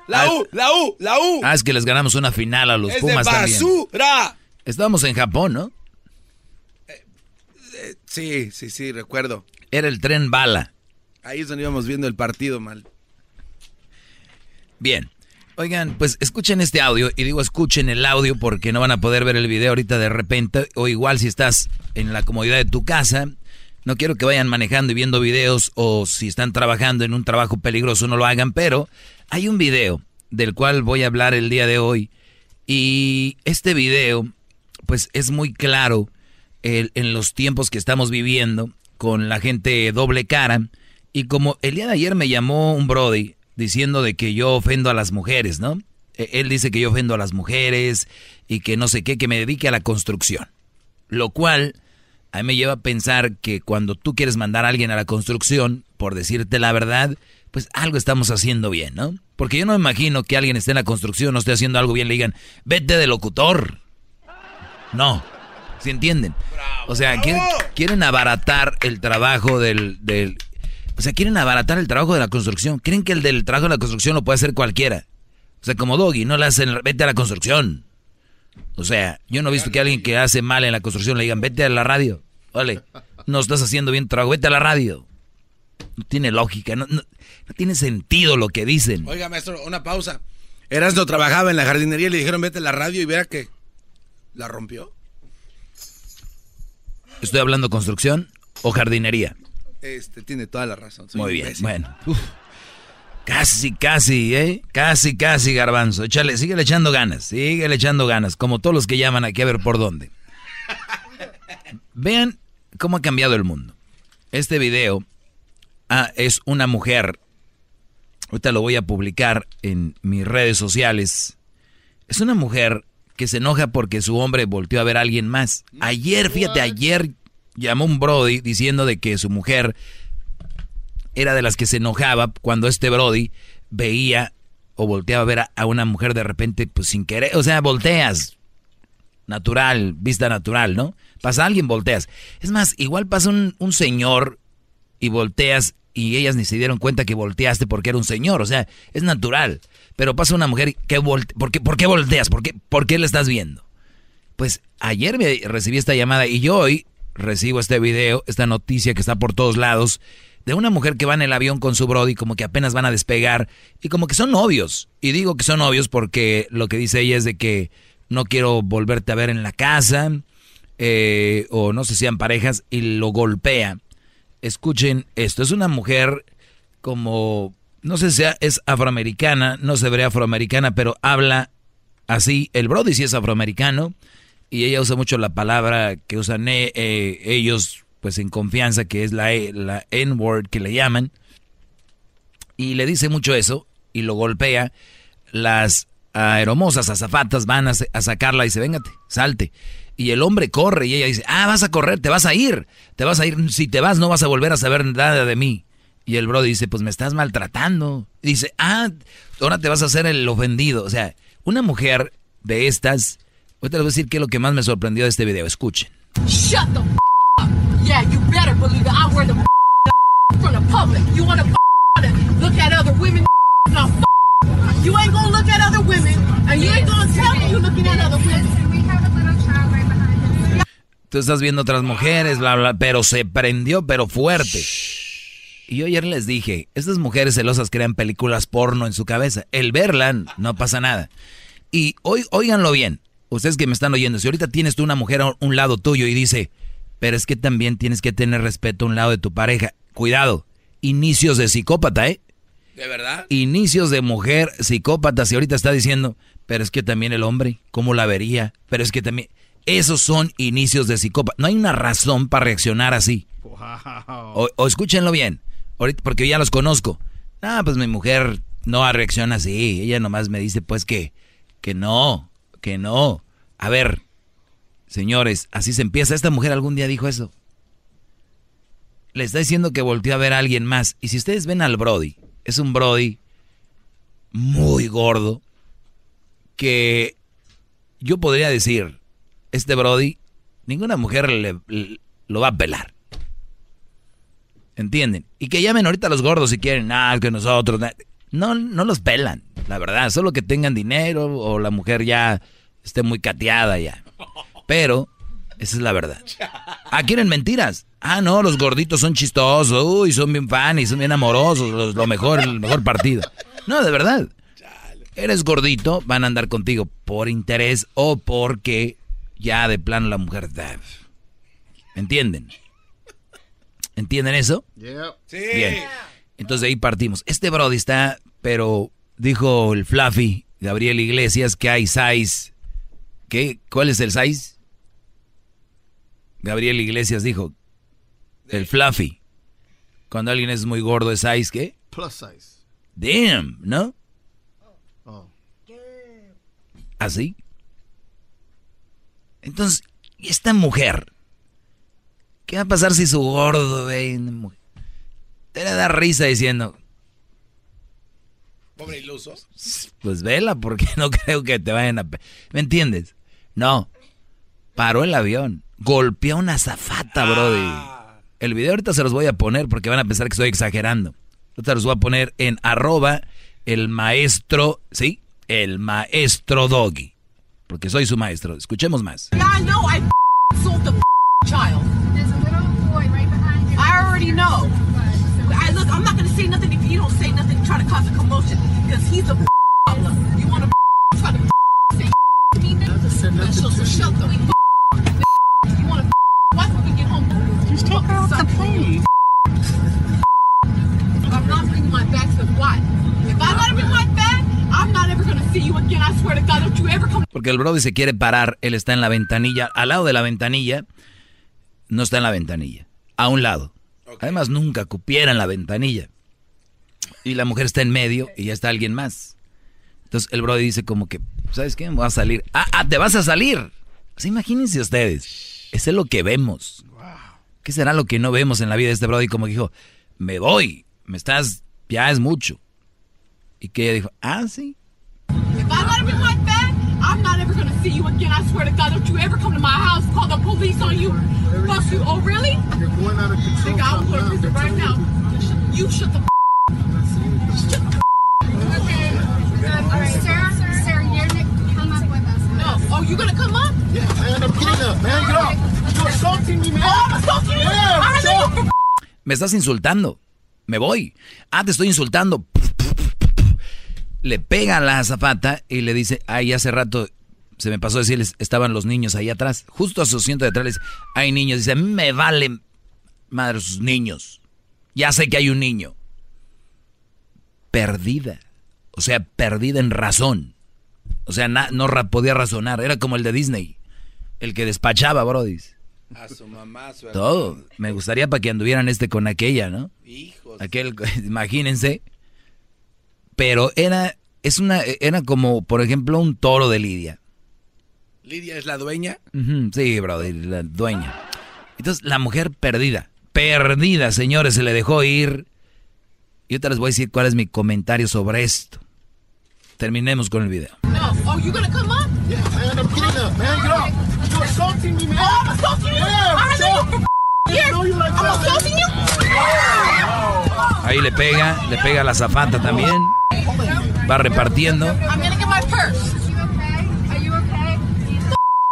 La U, la U, la U. Ah, es que les ganamos una final a los es Pumas de también. basura. Estábamos en Japón, ¿no? Eh, sí, sí, sí, recuerdo. Era el tren bala. Ahí es donde íbamos viendo el partido mal. Bien. Oigan, pues escuchen este audio y digo escuchen el audio porque no van a poder ver el video ahorita de repente o igual si estás en la comodidad de tu casa, no quiero que vayan manejando y viendo videos o si están trabajando en un trabajo peligroso no lo hagan, pero hay un video del cual voy a hablar el día de hoy y este video pues es muy claro el- en los tiempos que estamos viviendo con la gente doble cara y como el día de ayer me llamó un Brody diciendo de que yo ofendo a las mujeres, ¿no? E- Él dice que yo ofendo a las mujeres y que no sé qué, que me dedique a la construcción. Lo cual a mí me lleva a pensar que cuando tú quieres mandar a alguien a la construcción, por decirte la verdad, pues algo estamos haciendo bien, ¿no? Porque yo no me imagino que alguien esté en la construcción, no esté haciendo algo bien, le digan, vete de locutor. No, ¿se entienden? O sea, quieren, quieren abaratar el trabajo del, del... O sea, quieren abaratar el trabajo de la construcción. Creen que el del trabajo de la construcción lo puede hacer cualquiera. O sea, como Doggy, no le hacen, vete a la construcción. O sea, yo no he visto que alguien que hace mal en la construcción le digan, vete a la radio. Vale, no estás haciendo bien trabajo, vete a la radio. No tiene lógica, no, no- no tiene sentido lo que dicen. Oiga, maestro, una pausa. Erasno trabajaba en la jardinería y le dijeron vete a la radio y vea que la rompió. ¿Estoy hablando construcción o jardinería? Este, tiene toda la razón. soy Muy bien, imbécil. bueno. Uf. Casi, casi, ¿eh? Casi, casi, garbanzo. Échale, síguele echando ganas, síguele echando ganas, como todos los que llaman aquí a ver por dónde. Vean cómo ha cambiado el mundo. Este video ah, es una mujer, ahorita lo voy a publicar en mis redes sociales. Es una mujer que se enoja porque su hombre volteó a ver a alguien más. Ayer, fíjate, ayer llamó un Brody diciendo de que su mujer era de las que se enojaba cuando este Brody veía o volteaba a ver a, una mujer de repente, pues sin querer. O sea, volteas. Natural, vista natural, ¿no? Pasa alguien, volteas. Es más, igual pasa un, un señor y volteas y ellas ni se dieron cuenta que volteaste porque era un señor. O sea, es natural. Pero pasa una mujer que volte ¿por, qué, ¿Por qué volteas? ¿Por qué, ¿Por qué le estás viendo? Pues ayer me recibí esta llamada y yo hoy recibo este video, esta noticia que está por todos lados, de una mujer que va en el avión con su brody, como que apenas van a despegar, y como que son novios. Y digo que son novios porque lo que dice ella es de que no quiero volverte a ver en la casa, eh, o no sé si sean parejas, y lo golpea. Escuchen esto, es una mujer como, no sé si es afroamericana, no se ve afroamericana, pero habla así. El Brody sí es afroamericano y ella usa mucho la palabra que usan eh, eh, ellos pues en confianza, que es la, E- la N-word que le llaman. Y le dice mucho eso y lo golpea. Las aeromosas azafatas van a, a sacarla y dice, véngate, salte. Y el hombre corre y ella dice, ah, vas a correr, te vas a ir, te vas a ir, si te vas no vas a volver a saber nada de mí. Y el Brody dice, pues me estás maltratando. Dice, ah, ahora te vas a hacer el ofendido. O sea, una mujer de estas, ahorita les voy a decir qué es lo que más me sorprendió de este video. Escuchen. Shut the f- up. Yeah, you better believe it. I wear the f- from the public. You want to look at other women? No, f- you ain't gonna look at other women, and you ain't gonna tell me you're looking at other women. Tú estás viendo otras mujeres, bla, bla, pero se prendió, pero fuerte. Y yo ayer les dije, estas mujeres celosas crean películas porno en su cabeza. El verla, no pasa nada. Y hoy, óiganlo bien, ustedes que me están oyendo, si ahorita tienes tú una mujer a un lado tuyo y dice, pero es que también tienes que tener respeto a un lado de tu pareja. Cuidado, inicios de psicópata, ¿eh? ¿De verdad? Inicios de mujer psicópata, si ahorita está diciendo, pero es que también el hombre, ¿cómo la vería? Pero es que también... Esos son inicios de psicópata. No hay una razón para reaccionar así. O, o escúchenlo bien, ahorita, porque yo ya los conozco. Ah, pues mi mujer no reacciona así. Ella nomás me dice, pues que, que no, que no. A ver, señores, así se empieza. Esta mujer algún día dijo eso. Le está diciendo que volteó a ver a alguien más. Y si ustedes ven al Brody, es un Brody muy gordo que yo podría decir, este Brody, ninguna mujer le- lo va a pelar. ¿Entienden? Y que llamen ahorita los gordos si quieren, ah, que nosotros. No, no los pelan, la verdad. Solo que tengan dinero o la mujer ya esté muy cateada ya. Pero, esa es la verdad. Ah, ¿quieren mentiras? Ah, no, los gorditos son chistosos. Uy, son bien fan y son bien amorosos. lo mejor, el mejor partido. No, de verdad. Eres gordito, van a andar contigo por interés o porque ya de plano la mujer... ¿Entienden? ¿Entienden eso? Sí. Bien. Entonces de ahí partimos. Este Brody está, pero dijo el Fluffy, Gabriel Iglesias, que hay size. ¿Qué? ¿Cuál es el size? Gabriel Iglesias dijo, el Fluffy. Cuando alguien es muy gordo, ¿es size qué? Plus size. Damn, ¿no? Oh. ¿Así? Entonces, ¿y esta mujer? ¿Qué va a pasar si su gordo ve? Te le da risa diciendo, Pobre iluso. pues vela, porque no creo que te vayan a... ¿Me entiendes? No. Paró el avión. Golpeó una zafata, brody. El video ahorita se los voy a poner porque van a pensar que estoy exagerando. Ahorita los voy a poner en arroba el maestro, ¿sí? El maestro doggy. Porque soy su maestro. Escuchemos más. Yeah, I know I sold the child. There's a little boy right behind you. I already know. I, look, I'm not going to say nothing if you don't say nothing try to cause a commotion. Because he's a problem. You want to try to say to me? then So, so shut the You want to what when we get home? Just take her off the plane. I'm not bringing my back to what? If I let him in my bag, I'm not ever going to see you again. I swear to God, don't you ever come Porque el Brody se quiere parar. Él está en la ventanilla. Al lado de la ventanilla. No está en la ventanilla. A un lado. Además, nunca cupiera en la ventanilla. Y la mujer está en medio y ya está alguien más. Entonces el Brody dice como que, ¿sabes qué? Me voy a salir. Ah, ah, te vas a salir. Así imagínense ustedes. Eso es lo que vemos. ¿Qué será lo que no vemos en la vida de este Brody? Como que dijo, me voy. Me estás, ya es mucho. Y que ella dijo, ah, sí. If I let him in my bag, I'm not ever gonna see you again. I swear to God, don't you ever come to my house, call the police on you, bust you. Oh, really? You're going out of control. Nigga, I'll go to prison right now. You shut the you gonna come up? Yeah, man, I'm getting up, man. Get up. You're assaulting me, man. Oh, I'm assaulting you? Yeah, I sure. know you Me estás insultando. Me voy. Ah, te estoy insultando. Le pega a la azafata y le dice, ay, hace rato se me pasó decirles, estaban los niños ahí atrás. Justo a su asiento de atrás les, hay niños. Dice, me vale madre sus niños. Ya sé que hay un niño. Perdida. O sea, perdida en razón. O sea, na- no ra- podía razonar. Era como el de Disney. El que despachaba, brodis. A su mamá, su Todo. Me gustaría para que anduvieran este con aquella, ¿no? Hijos. Aquel, imagínense. Pero era, es una, era como, por ejemplo, un toro de Lidia. Lidia es la dueña. Sí, brother, la dueña. Entonces, la mujer perdida. Perdida, señores, se le dejó ir. Y ahorita les voy a decir cuál es mi comentario sobre esto. Terminemos con el video. Oh, you gonna come up? Yeah, man, I'm getting up, man. Get up. You're assaulting me, man. Oh, I'm assaulting you? Yeah, I know sure. you here. know you like I'm that. assaulting you? Ahí le pega, le pega a la zafata también. Va repartiendo. I'm gonna get my purse. Are you okay?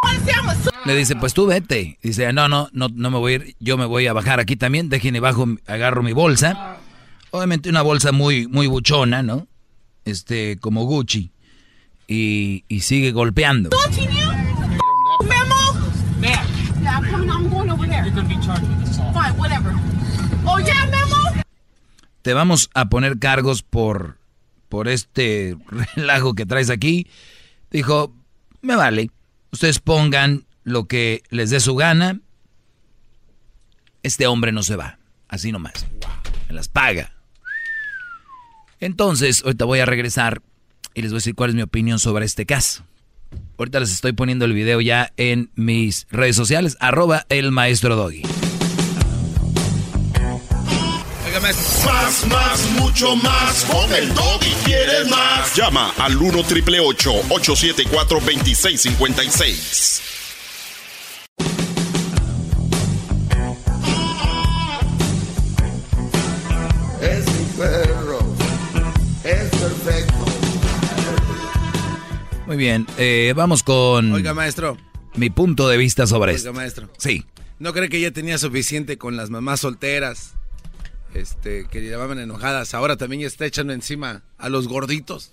Wanna say I'm a Le dice, pues tú vete. Dice, no, no, no, no me voy a ir. Yo me voy a bajar aquí también. Déjenme bajo, agarro mi bolsa. Obviamente una bolsa muy, muy buchona, ¿no? Este, como Gucci. Y, y sigue golpeando. assaulting you? Memo? Yeah, I'm coming. I'm going over there. You're gonna be charged with assault. Fine, whatever. Oh yeah, Memo? Te vamos a poner cargos por, por este relajo que traes aquí. Dijo, me vale. Ustedes pongan lo que les dé su gana. Este hombre no se va. Así nomás. Me las paga. Entonces, ahorita voy a regresar y les voy a decir cuál es mi opinión sobre este caso. Ahorita les estoy poniendo el video ya en mis redes sociales, arroba el maestro Doggy. Más, más, mucho más. Con el y quieres más. Llama al 1 triple 874 2656. Muy bien, eh, vamos con... Oiga, maestro. Mi punto de vista sobre Oiga, esto. maestro. Sí. ¿No cree que ya tenía suficiente con las mamás solteras? Este, que llamaban enojadas. Ahora también ya está echando encima a los gorditos.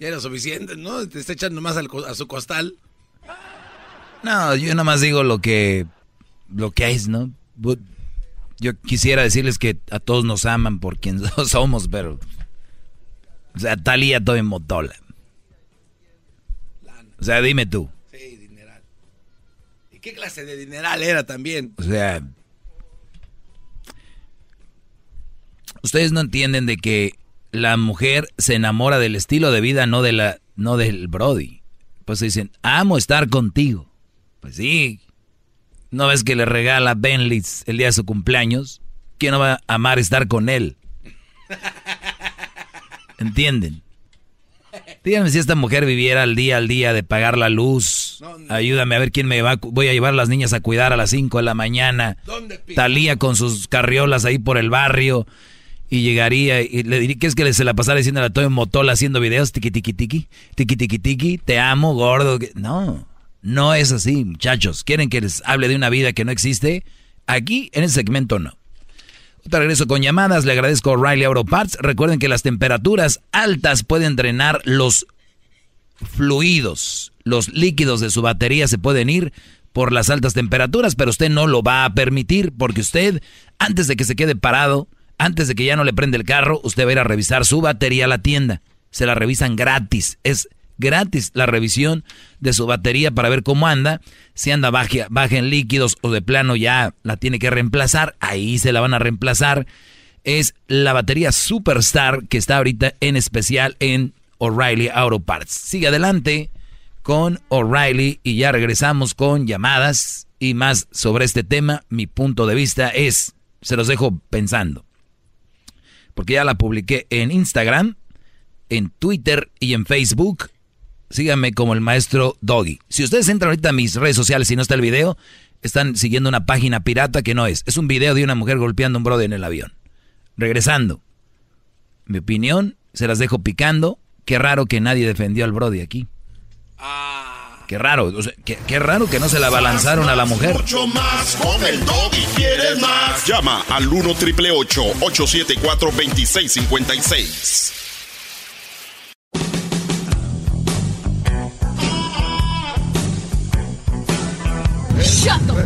Ya era suficiente, ¿no? Te está echando más al a su costal. No, yo nada más digo lo que lo que es, ¿no? Yo quisiera decirles que a todos nos aman por quien somos, pero o sea, Talía todo en motola. O sea, dime tú. Sí, dineral. ¿Y qué clase de dineral era también? O sea, ustedes no entienden de que la mujer se enamora del estilo de vida, no de la, no del Brody. Pues dicen, amo estar contigo. Pues sí. ¿No ves que le regala Bentleys el día de su cumpleaños? ¿Quién no va a amar estar con él? ¿Entienden? Díganme si esta mujer viviera al día al día de pagar la luz. Ayúdame a ver quién me va. Voy a llevar a las niñas a cuidar a las 5 de la mañana. Talía con sus carriolas ahí por el barrio. Y llegaría y le diría que es que se la pasara diciendo a Toyo Motola haciendo videos. Tiki tiki tiki. Tiki tiki tiki. Te amo, gordo. No, no es así, muchachos. ¿Quieren que les hable de una vida que no existe? Aquí, en ese segmento, no. Te regreso con llamadas. Le agradezco a O'Reilly Auto Parts. Recuerden que las temperaturas altas pueden drenar los fluidos. Los líquidos de su batería se pueden ir por las altas temperaturas, pero usted no lo va a permitir porque usted, antes de que se quede parado, antes de que ya no le prende el carro, usted va a ir a revisar su batería a la tienda. Se la revisan gratis. Es gratis la revisión de su batería para ver cómo anda. Si anda baja, baja en líquidos o de plano ya la tiene que reemplazar, ahí se la van a reemplazar. Es la batería Superstar que está ahorita en especial en O'Reilly Auto Parts. Sigue adelante con O'Reilly y ya regresamos con llamadas y más sobre este tema. Mi punto de vista es, se los dejo pensando, porque ya la publiqué en Instagram, en Twitter y en Facebook. Síganme como el maestro Doggy. Si ustedes entran ahorita a mis redes sociales y no está el video, están siguiendo una página pirata que no es. Es un video de una mujer golpeando a un brother en el avión. Regresando. Mi opinión, se las dejo picando. Qué raro que nadie defendió al Brody aquí. Qué raro, o sea, qué, qué raro que no se la balanzaron a la mujer. Mucho más con el doggy. ¿Quieres más? Llama al 1 triple 874 2656. Shut the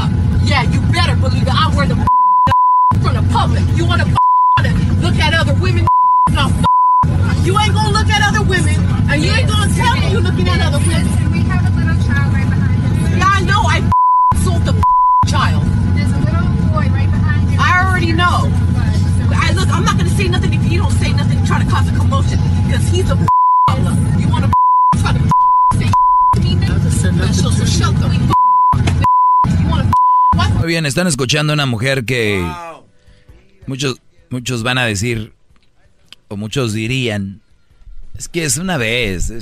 up. Yeah, you better believe it. I wear the from the public. You want to look at other women? No, you ain't gonna look at other women, and you ain't gonna tell me you're looking at other women. We have a little child right behind you. Yeah, I know. I sold the child. There's a little boy right behind you. I already know. I look. I'm not gonna say nothing if you don't say nothing. Try to cause a commotion because he's a problem. You want to try to say me? So, so shut the Muy bien, están escuchando a una mujer que muchos, muchos van a decir, o muchos dirían, es que es una vez,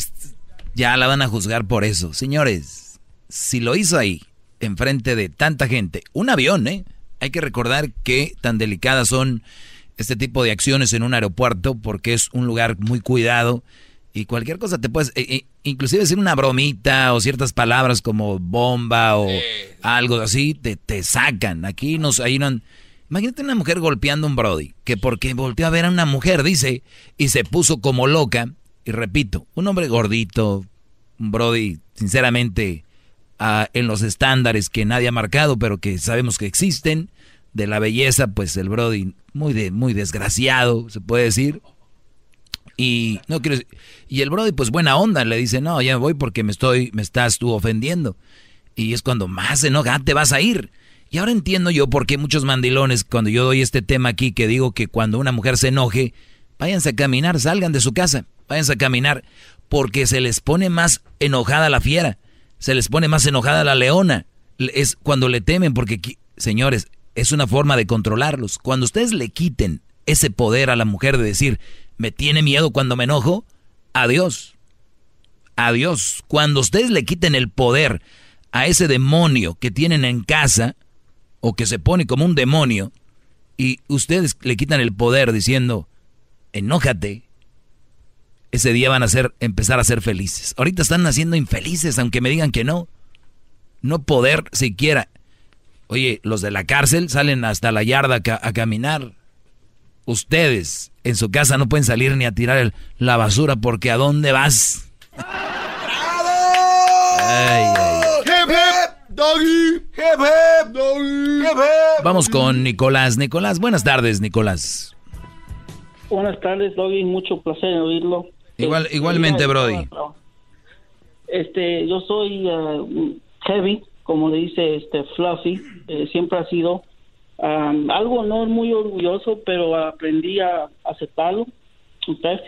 ya la van a juzgar por eso. Señores, si lo hizo ahí, enfrente de tanta gente, un avión, ¿eh? Hay que recordar que tan delicadas son este tipo de acciones en un aeropuerto porque es un lugar muy cuidado y cualquier cosa te puedes, eh, eh, inclusive decir una bromita o ciertas palabras como bomba o algo así, te, te sacan. Aquí nos, no, imagínate una mujer golpeando a un Brody, que porque volteó a ver a una mujer, dice, y se puso como loca, y repito, un hombre gordito, un Brody, sinceramente, ah, en los estándares que nadie ha marcado, pero que sabemos que existen, de la belleza, pues el Brody muy, de, muy desgraciado, se puede decir. Y no quiero y el Brody pues buena onda, le dice, "No, ya me voy porque me estoy me estás tú ofendiendo." Y es cuando más enoja, "Ah, te vas a ir. Y ahora entiendo yo por qué muchos mandilones cuando yo doy este tema aquí que digo que cuando una mujer se enoje, váyanse a caminar, salgan de su casa, váyanse a caminar porque se les pone más enojada la fiera, se les pone más enojada la leona. Es cuando le temen porque señores, es una forma de controlarlos. Cuando ustedes le quiten ese poder a la mujer de decir, me tiene miedo cuando me enojo, adiós. Adiós. Cuando ustedes le quiten el poder a ese demonio que tienen en casa, o que se pone como un demonio, y ustedes le quitan el poder diciendo, enójate, ese día van a ser, empezar a ser felices. Ahorita están naciendo infelices, aunque me digan que no. No poder siquiera. Oye, los de la cárcel salen hasta la yarda a, caminar. Ustedes en su casa no pueden salir ni a tirar la basura porque ¿a dónde vas? Vamos con Nicolás. Nicolás, buenas tardes, Nicolás. Buenas tardes, Doggy. Mucho placer en oírlo. Igual, este, igualmente, Brody. Este, yo soy uh, heavy, como le dice este Fluffy. Eh, siempre ha sido um, algo no muy orgulloso, pero aprendí a aceptarlo. Okay.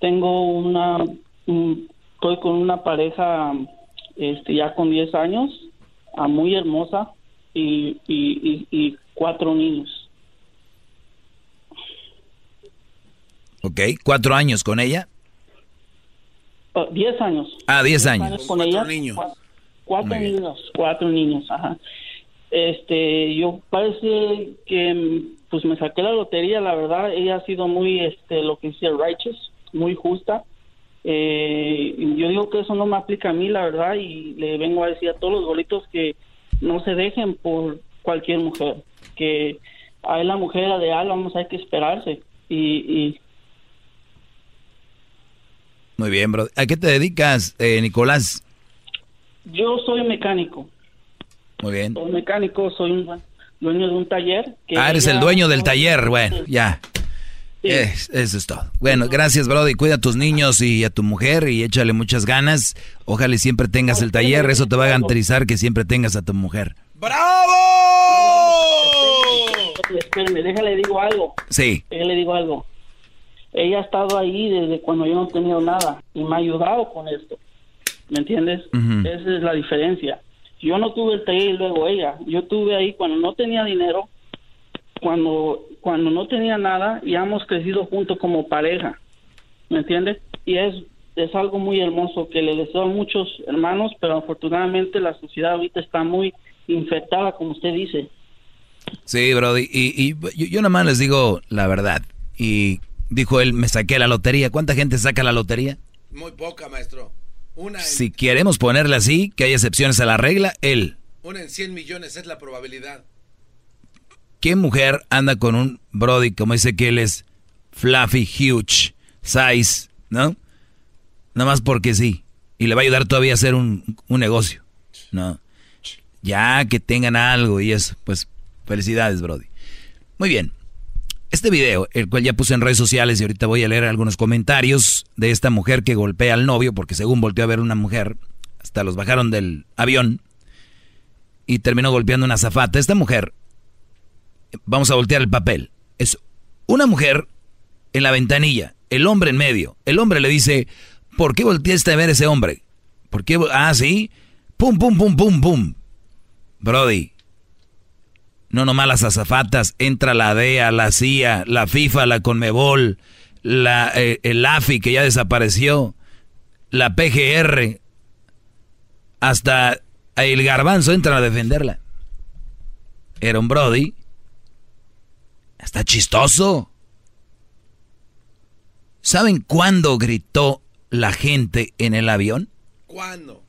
Tengo una, estoy con una pareja este, ya con 10 años, uh, muy hermosa y, y, y cuatro niños. Ok, ¿cuatro años con ella? Oh, diez años. Ah, diez, años. Con cuatro niños. Cuatro niños, cuatro niños, ajá. Este, yo parece que pues me saqué la lotería, la verdad, ella ha sido muy, este, lo que dice righteous, muy justa. Eh, yo digo que eso no me aplica a mí, la verdad, y le vengo a decir a todos los bolitos que no se dejen por cualquier mujer, que a la mujer ideal vamos hay que esperarse y, y muy bien, bro. ¿A qué te dedicas, eh, Nicolás? Yo soy mecánico. Muy bien. Soy mecánico, soy un dueño de un taller. ah, eres el dueño del taller. Bueno, ya. eso es todo. Bueno, gracias, Brody. Cuida a tus niños y a tu mujer y échale muchas ganas. Ojalá siempre tengas el taller. Eso te va a garantizar que siempre tengas a tu mujer. ¡Bravo! Espérame, déjale digo algo. Sí. Déjale digo algo ella ha estado ahí desde cuando yo no he tenido nada y me ha ayudado con esto. ¿Me entiendes? Esa es la diferencia. Yo no tuve el taller y luego ella. Yo tuve ahí cuando no tenía dinero, cuando, cuando no tenía nada y hemos crecido juntos como pareja. ¿Me entiendes? Y es, es algo muy hermoso que le deseo a muchos hermanos, pero afortunadamente la sociedad ahorita está muy infectada, como usted dice. Sí, Brody. Y, y yo, yo nada más les digo la verdad. Y Dijo él, me saqué la lotería. ¿Cuánta gente saca la lotería? Muy poca, maestro. Una Si queremos ponerle así, que hay excepciones a la regla, él. Una en 100 millones es la probabilidad. ¿Qué mujer anda con un Brody como dice que él es fluffy, huge, size, ¿no? Nada más porque sí. Y le va a ayudar todavía a hacer un, un negocio. No. Ya que tengan algo y eso. Pues felicidades, Brody. Muy bien. Este video, el cual ya puse en redes sociales y ahorita voy a leer algunos comentarios de esta mujer que golpea al novio, porque según volteó a ver una mujer, hasta los bajaron del avión y terminó golpeando una zafata. Esta mujer, vamos a voltear el papel, es una mujer en la ventanilla, el hombre en medio. El hombre le dice, ¿por qué volteaste a ver ese hombre? ¿Por qué? Ah, sí. Pum, pum, pum, pum, pum. Brody, no nomás las azafatas, entra la DEA, la CIA, la FIFA, la Conmebol, la, eh, el AFI que ya desapareció, la PGR, hasta el garbanzo entra a defenderla. Era un Brody. Está chistoso. ¿Saben cuándo gritó la gente en el avión? ¿Cuándo?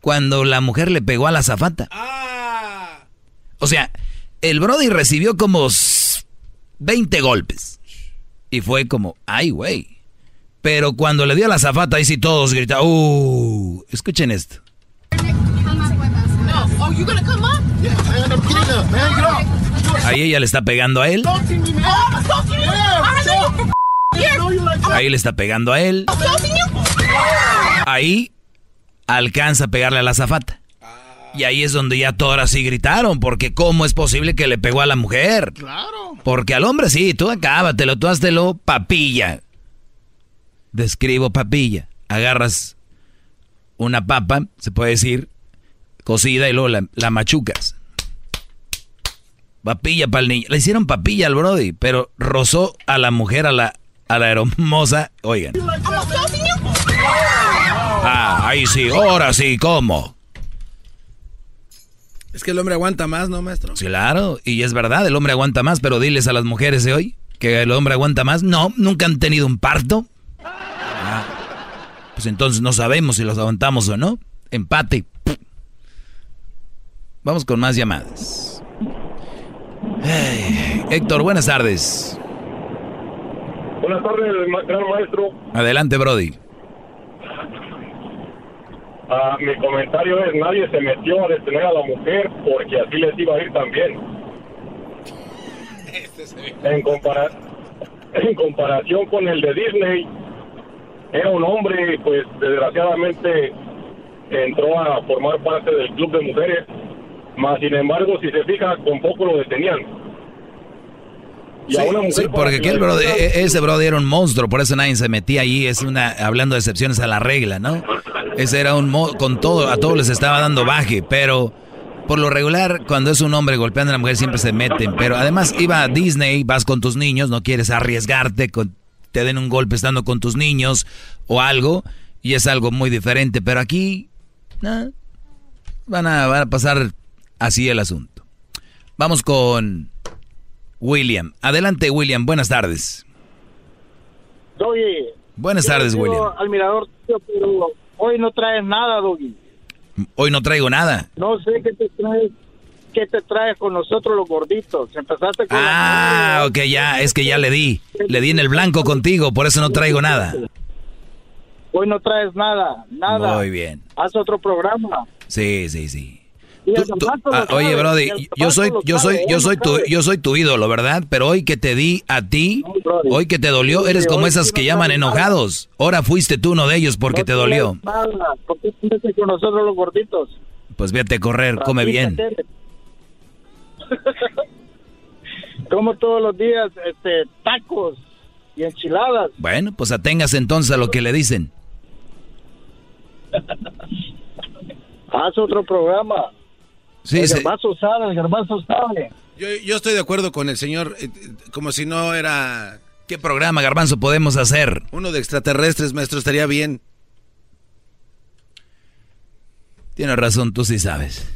Cuando la mujer le pegó a la azafata. Ah. O sea, el Brody recibió como 20 golpes. Y fue como, ay, güey. Pero cuando le dio a la zafata, ahí sí todos gritaron, uh, escuchen esto. Ahí ella le está pegando a él. Ahí le está pegando a él. Ahí alcanza a pegarle a la zafata. Y ahí es donde ya todas así gritaron, porque ¿cómo es posible que le pegó a la mujer? Claro. Porque al hombre sí, tú acábatelo, tú haztelo papilla. Describo papilla. Agarras una papa, se puede decir, cocida y luego la, machucas. Papilla para el niño. Le hicieron papilla al Brody, pero rozó a la mujer, a la, a la hermosa. Oigan. Ah, ahí sí, ahora sí, ¿cómo? Es que el hombre aguanta más, ¿no, maestro? Claro, y es verdad, el hombre aguanta más, pero diles a las mujeres de hoy que el hombre aguanta más. No, nunca han tenido un parto. Ah. pues entonces no sabemos si los aguantamos o no. Empate. Vamos con más llamadas. Héctor, buenas tardes. Buenas tardes, gran maestro. Adelante, Brody. Ah, mi comentario es, nadie se metió a detener a la mujer porque así les iba a ir también. En, compara en comparación con el de Disney, era un hombre, pues desgraciadamente entró a formar parte del club de mujeres, más sin embargo, si se fija, con poco lo detenían. Y a una mujer sí, porque aquel e-, ese brody era un monstruo, por eso nadie se metía ahí, es una, hablando de excepciones a la regla, ¿no? Ese era un, con todo, a todos les estaba dando baje, pero por lo regular, cuando es un hombre golpeando a la mujer siempre se meten, pero además iba a Disney, vas con tus niños, no quieres arriesgarte, con, te den un golpe estando con tus niños o algo, y es algo muy diferente, pero aquí van, a, van a pasar así el asunto. Vamos con William. Adelante, William, buenas tardes. Buenas tardes, William. Pero hoy no traes nada, Doggy. Hoy no traigo nada. No sé qué te traes. ¿Qué te traes con nosotros los gorditos? Empezaste con Ah, ok, ya, es que ya le di. Le di en el blanco contigo, por eso no traigo nada. Hoy no traes nada, nada. Muy bien. Haz otro programa. Sí, sí, sí. Ah, oye, Brody, yo soy, yo soy, yo soy tu, yo soy tu ídolo, ¿verdad? Pero hoy que te di a ti, hoy que te dolió, eres como esas que llaman enojados. Ahora fuiste tú uno de ellos porque te dolió. ¿Por qué con nosotros los gorditos? Pues vete a correr, come bien. Como todos los días, este, tacos y enchiladas. Bueno, pues aténgase entonces a lo que le dicen. Haz otro programa. Sí, el garbanzo sabe, el garbanzo sabe. Yo, yo estoy de acuerdo con el señor, eh, como si no era... ¿Qué programa, garbanzo, podemos hacer? Uno de extraterrestres, maestro, estaría bien. Tienes razón, tú sí sabes.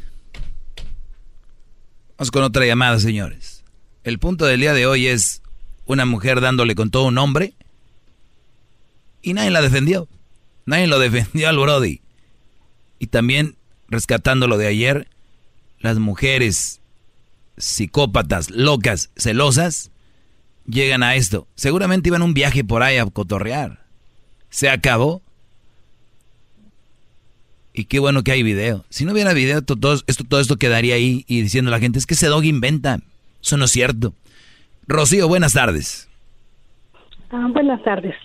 Vamos con otra llamada, señores. El punto del día de hoy es una mujer dándole con todo un hombre y nadie la defendió. Nadie lo defendió al Brody. Y también, rescatando lo de ayer, las mujeres psicópatas, locas, celosas, llegan a esto. Seguramente iban a un viaje por ahí a cotorrear. Se acabó. Y qué bueno que hay video. Si no hubiera video, todo, esto, todo esto quedaría ahí y diciendo a la gente, es que ese dog inventa. Eso no es cierto. Rocío, buenas tardes. Ah, buenas tardes.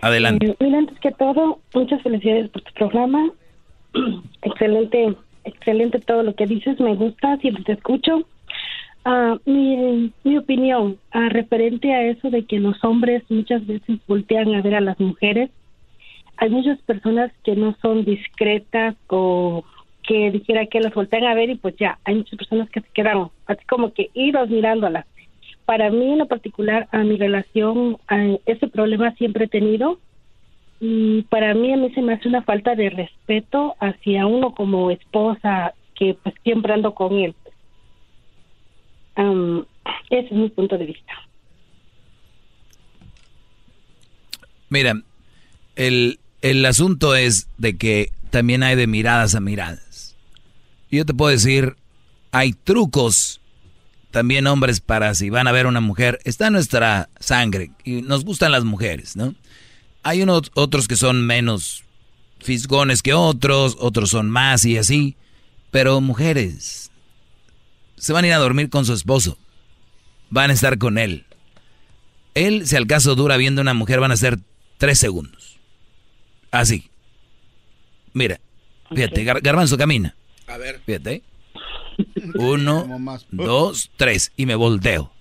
Adelante. Eh, mira, antes que todo, muchas felicidades por tu programa. excelente, excelente todo lo que dices, me gusta, siempre te escucho. Ah, mi, mi opinión ah, referente a eso de que los hombres muchas veces voltean a ver a las mujeres, hay muchas personas que no son discretas o que dijera que las voltean a ver y pues ya, hay muchas personas que se quedan así como que idos mirándolas. Para mí en lo particular, a mi relación, ese problema siempre he tenido y para mí a mí se me hace una falta de respeto hacia uno como esposa que pues siempre ando con él. ese es mi punto de vista. Mira, el, el asunto es de que también hay de miradas a miradas. Yo te puedo decir, hay trucos también hombres para si van a ver una mujer, está nuestra sangre y nos gustan las mujeres, ¿no? Hay unos otros que son menos fisgones que otros, otros son más y así. Pero mujeres, se van a ir a dormir con su esposo. Van a estar con él. Él, si al caso dura viendo a una mujer, van a ser tres segundos. Así. Mira, fíjate, Garbanzo camina. A ver. Fíjate. Uno, dos, tres. Y me volteo.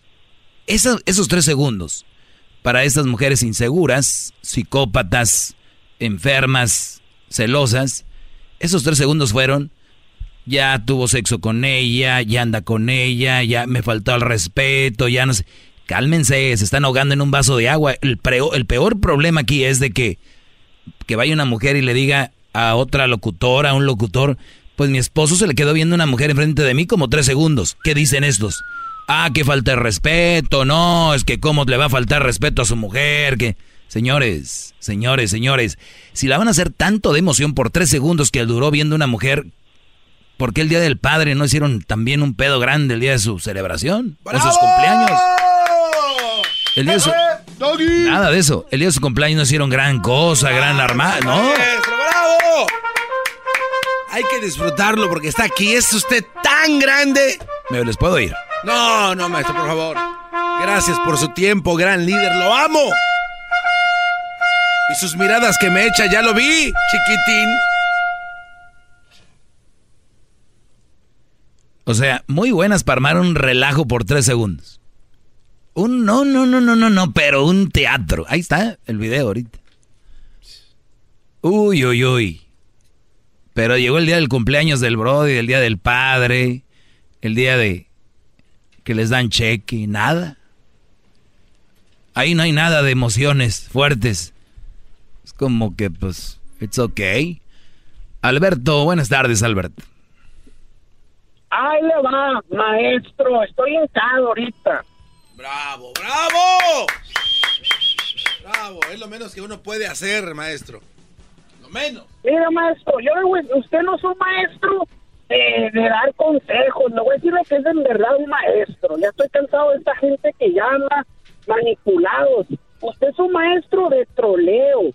Esos, esos tres segundos para estas mujeres inseguras, psicópatas, enfermas, celosas, esos tres segundos fueron, ya tuvo sexo con ella, ya anda con ella, ya me faltó el respeto, ya no sé. Cálmense, se están ahogando en un vaso de agua. El, el peor problema aquí es de que, que vaya una mujer y le diga a otra locutora, a un locutor, pues mi esposo se le quedó viendo una mujer enfrente de mí como tres segundos. ¿Qué dicen estos? Ah, que falta de respeto, no, es que cómo le va a faltar respeto a su mujer, que Señores, señores, señores, si la van a hacer tanto de emoción por tres segundos que duró viendo una mujer, ¿por qué el Día del Padre no hicieron también un pedo grande el día de su celebración? O sus cumpleaños. El día de su... Nada de eso. El día de su cumpleaños no hicieron gran cosa, gran armada, ¿no? ¡Bravo! Hay que disfrutarlo porque está aquí. Es usted tan grande. ¿Me les puedo ir? No, no, maestro, por favor. Gracias por su tiempo, gran líder. Lo amo. Y sus miradas que me echa, ya lo vi, chiquitín. O sea, muy buenas para armar un relajo por tres segundos. Un no, no, no, no, no, no, pero un teatro. Ahí está el video ahorita. Uy, uy, uy. Pero llegó el día del cumpleaños del Brody, el día del padre, el día de que les dan cheque, nada. Ahí no hay nada de emociones fuertes. Es como que, pues, it's okay. Alberto, buenas tardes, Alberto. Ahí le va, maestro. Estoy en casa ahorita. ¡Bravo, bravo! Bravo, es lo menos que uno puede hacer, maestro. Lo menos. Mira, maestro, yo, usted no es un maestro de, de dar consejos. No voy a decir lo que es en verdad un maestro. Ya estoy cansado de esta gente que llama manipulados. Usted es un maestro de troleo.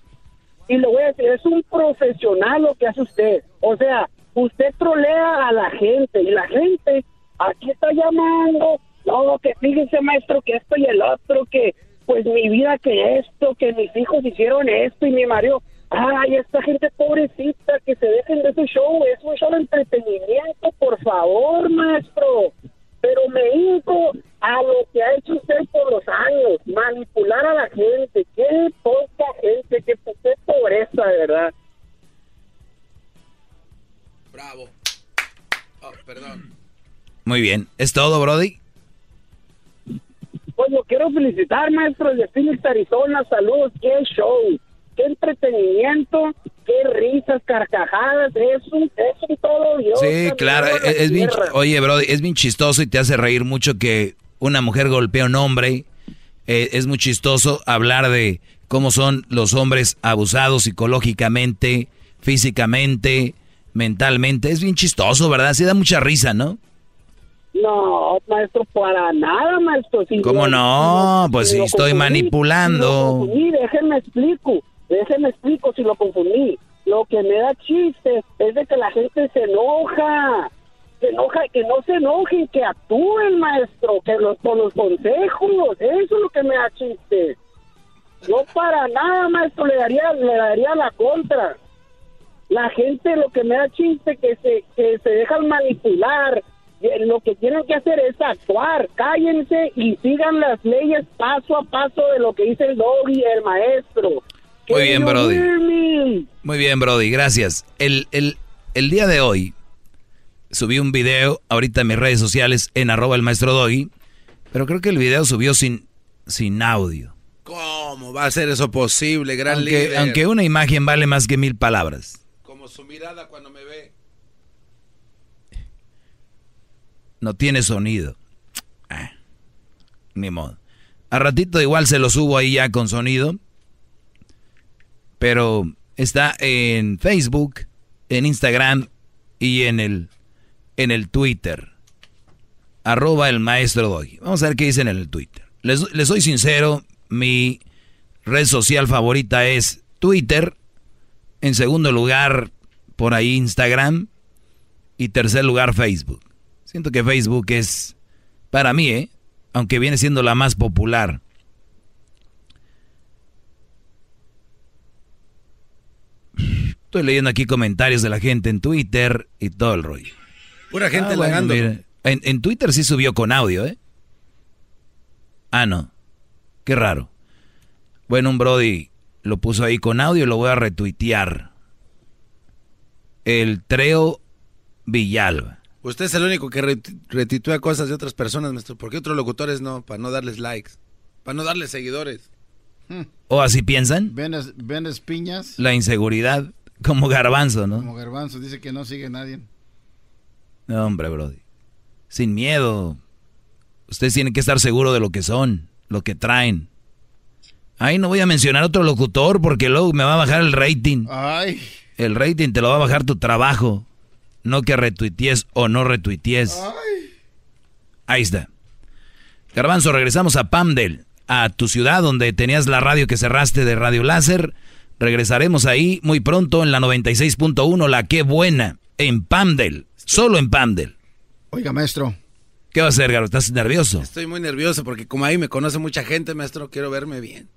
Y lo voy a decir, es un profesional lo que hace usted. O sea, usted trolea a la gente y la gente aquí está llamando. No, que fíjese, maestro, que esto y el otro, que pues mi vida que esto, que mis hijos hicieron esto y mi marido. Ay, esta gente pobrecita, que se dejen de su show, es un show de entretenimiento, por favor, maestro pero me hinco a lo que ha hecho usted por los años, manipular a la gente. Qué poca gente, qué, qué pobreza, de verdad. Bravo. Oh, perdón. Muy bien. ¿Es todo, Brody? Pues lo quiero felicitar, maestro, de Phoenix, Arizona. Saludos, qué show, qué entretenimiento qué risas, carcajadas, es un, todo Sí, claro, es, bien, oye, bro, es bien chistoso y te hace reír mucho que una mujer golpea a un hombre. Eh, es muy chistoso hablar de cómo son los hombres abusados psicológicamente, físicamente, mentalmente. Es bien chistoso, ¿verdad? Sí da mucha risa, ¿no? No, maestro, para nada, maestro. ¿Cómo no? pues si estoy manipulando. déjenme explico. Déjeme explico si lo confundí. Lo que me da chiste es de que la gente se enoja. Se enoja, que no se enojen, que actúen, maestro, que los, con los consejos. Eso es lo que me da chiste. No para nada, maestro, le daría, le daría la contra. La gente lo que me da chiste que se, que se dejan manipular. Lo que tienen que hacer es actuar, cállense y sigan las leyes paso a paso de lo que dice el doggy, el maestro. Muy bien, Brody. Muy bien, Brody, gracias. El, día de hoy subí un video ahorita en mis redes sociales en arroba el maestro Doggy, pero creo que el video subió sin, sin audio. ¿Cómo va a ser eso posible, gran aunque, líder? Aunque una imagen vale más que mil palabras. Como su mirada cuando me ve. No tiene sonido. Ah, ni modo. A ratito igual se lo subo ahí ya con sonido pero está en Facebook, en Instagram y en el, en el Twitter. Arroba el maestro Doggy. Vamos a ver qué dicen en el Twitter. Les, les soy sincero, mi red social favorita es Twitter. En segundo lugar, por ahí Instagram. Y tercer lugar, Facebook. Siento que Facebook es, para mí, ¿eh? aunque viene siendo la más popular. Estoy leyendo aquí comentarios de la gente en Twitter y todo el rollo. Pura gente ah, en, Twitter sí subió con audio, ¿eh? Ah, no. Qué raro. Bueno, un Brody lo puso ahí con audio y lo voy a retuitear. El Treo Villalba. Usted es el único que retuitea cosas de otras personas, maestro. ¿Por qué otros locutores no? Para no darles likes. Para no darles seguidores. ¿O así piensan? ¿Vendes, piñas? La inseguridad. Como garbanzo, ¿no? Como garbanzo, dice que no sigue nadie. No, hombre, Brody. Sin miedo. Ustedes tienen que estar seguros de lo que son, lo que traen. Ahí no voy a mencionar otro locutor porque luego me va a bajar el rating. Ay. El rating te lo va a bajar tu trabajo. No que retuities o no retuities. Ahí está. Garbanzo, regresamos a Pamdel, a tu ciudad donde tenías la radio que cerraste de Radio Láser. Regresaremos ahí muy pronto en la 96.1, la que buena, en Pamdel, solo en Pamdel. Oiga, maestro. ¿Qué va a hacer, Garo? ¿Estás nervioso? Estoy muy nervioso porque como ahí me conoce mucha gente, maestro, quiero verme bien.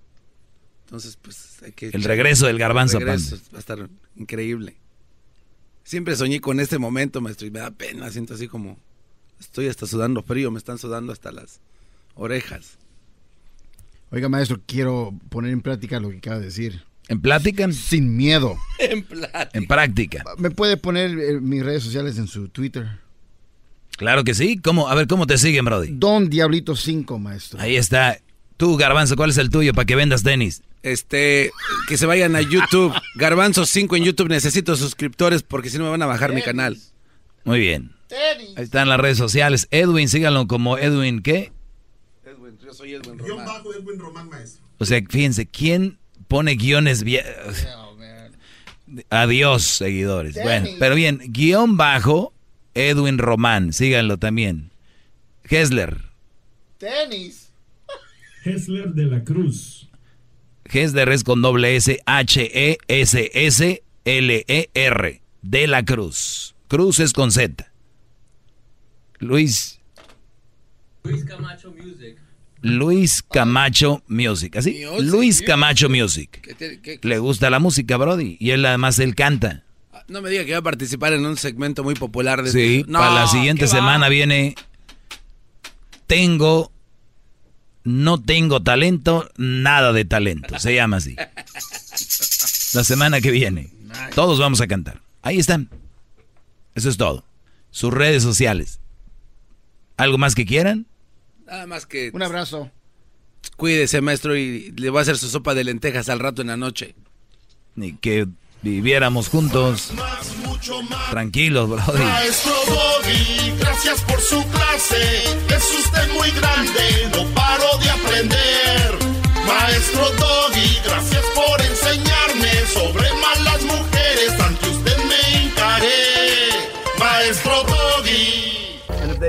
Entonces, pues hay que... El regreso del garbanzo, El regreso va a estar increíble. Siempre soñé con este momento, maestro, y me da pena. Siento así como... Estoy hasta sudando frío, me están sudando hasta las orejas. Oiga, maestro, quiero poner en práctica lo que acaba de decir. ¿En plática? Sin miedo. En plática. En práctica. ¿Me puede poner eh, mis redes sociales en su Twitter? Claro que sí. ¿Cómo? A ver, ¿cómo te siguen, Brody? Don Diablito 5, maestro. Ahí está. Tú, Garbanzo, ¿cuál es el tuyo para que vendas tenis? Este, que se vayan a YouTube. Garbanzo 5 en YouTube. Necesito suscriptores porque si no me van a bajar mi canal. Muy bien. Ahí están las redes sociales. Edwin, síganlo como Edwin, ¿qué? Edwin, yo soy Edwin Román. bajo Edwin Román, maestro. O sea, fíjense, ¿quién pone guiones bien? Adiós, seguidores. Bueno, pero bien, guion bajo Edwin Román, síganlo también. Hessler, Tenis. Hessler de la Cruz. Hessler es con doble S, H-E-S-S-L-E-R, de la Cruz. Cruz es con Z. Luis, Luis Camacho Music. Luis Camacho Music, ¿así? Music, Luis. Camacho Music. ¿Qué te- qué- Le gusta la música, Brody, y él además él canta. No me diga que va a participar en un segmento muy popular de Sí, este- No, para la siguiente semana viene Tengo no tengo talento, nada de talento, se llama así. La semana que viene todos vamos a cantar. Ahí están. Eso es todo. Sus redes sociales. ¿Algo más que quieran? Nada más que... Un abrazo. Cuídese, maestro, y le voy a hacer su sopa de lentejas al rato en la noche. Ni que viviéramos juntos. Tranquilos, brody. Maestro Doggy, gracias por su clase. Es usted muy grande, no paro de aprender. Maestro Doggy, gracias por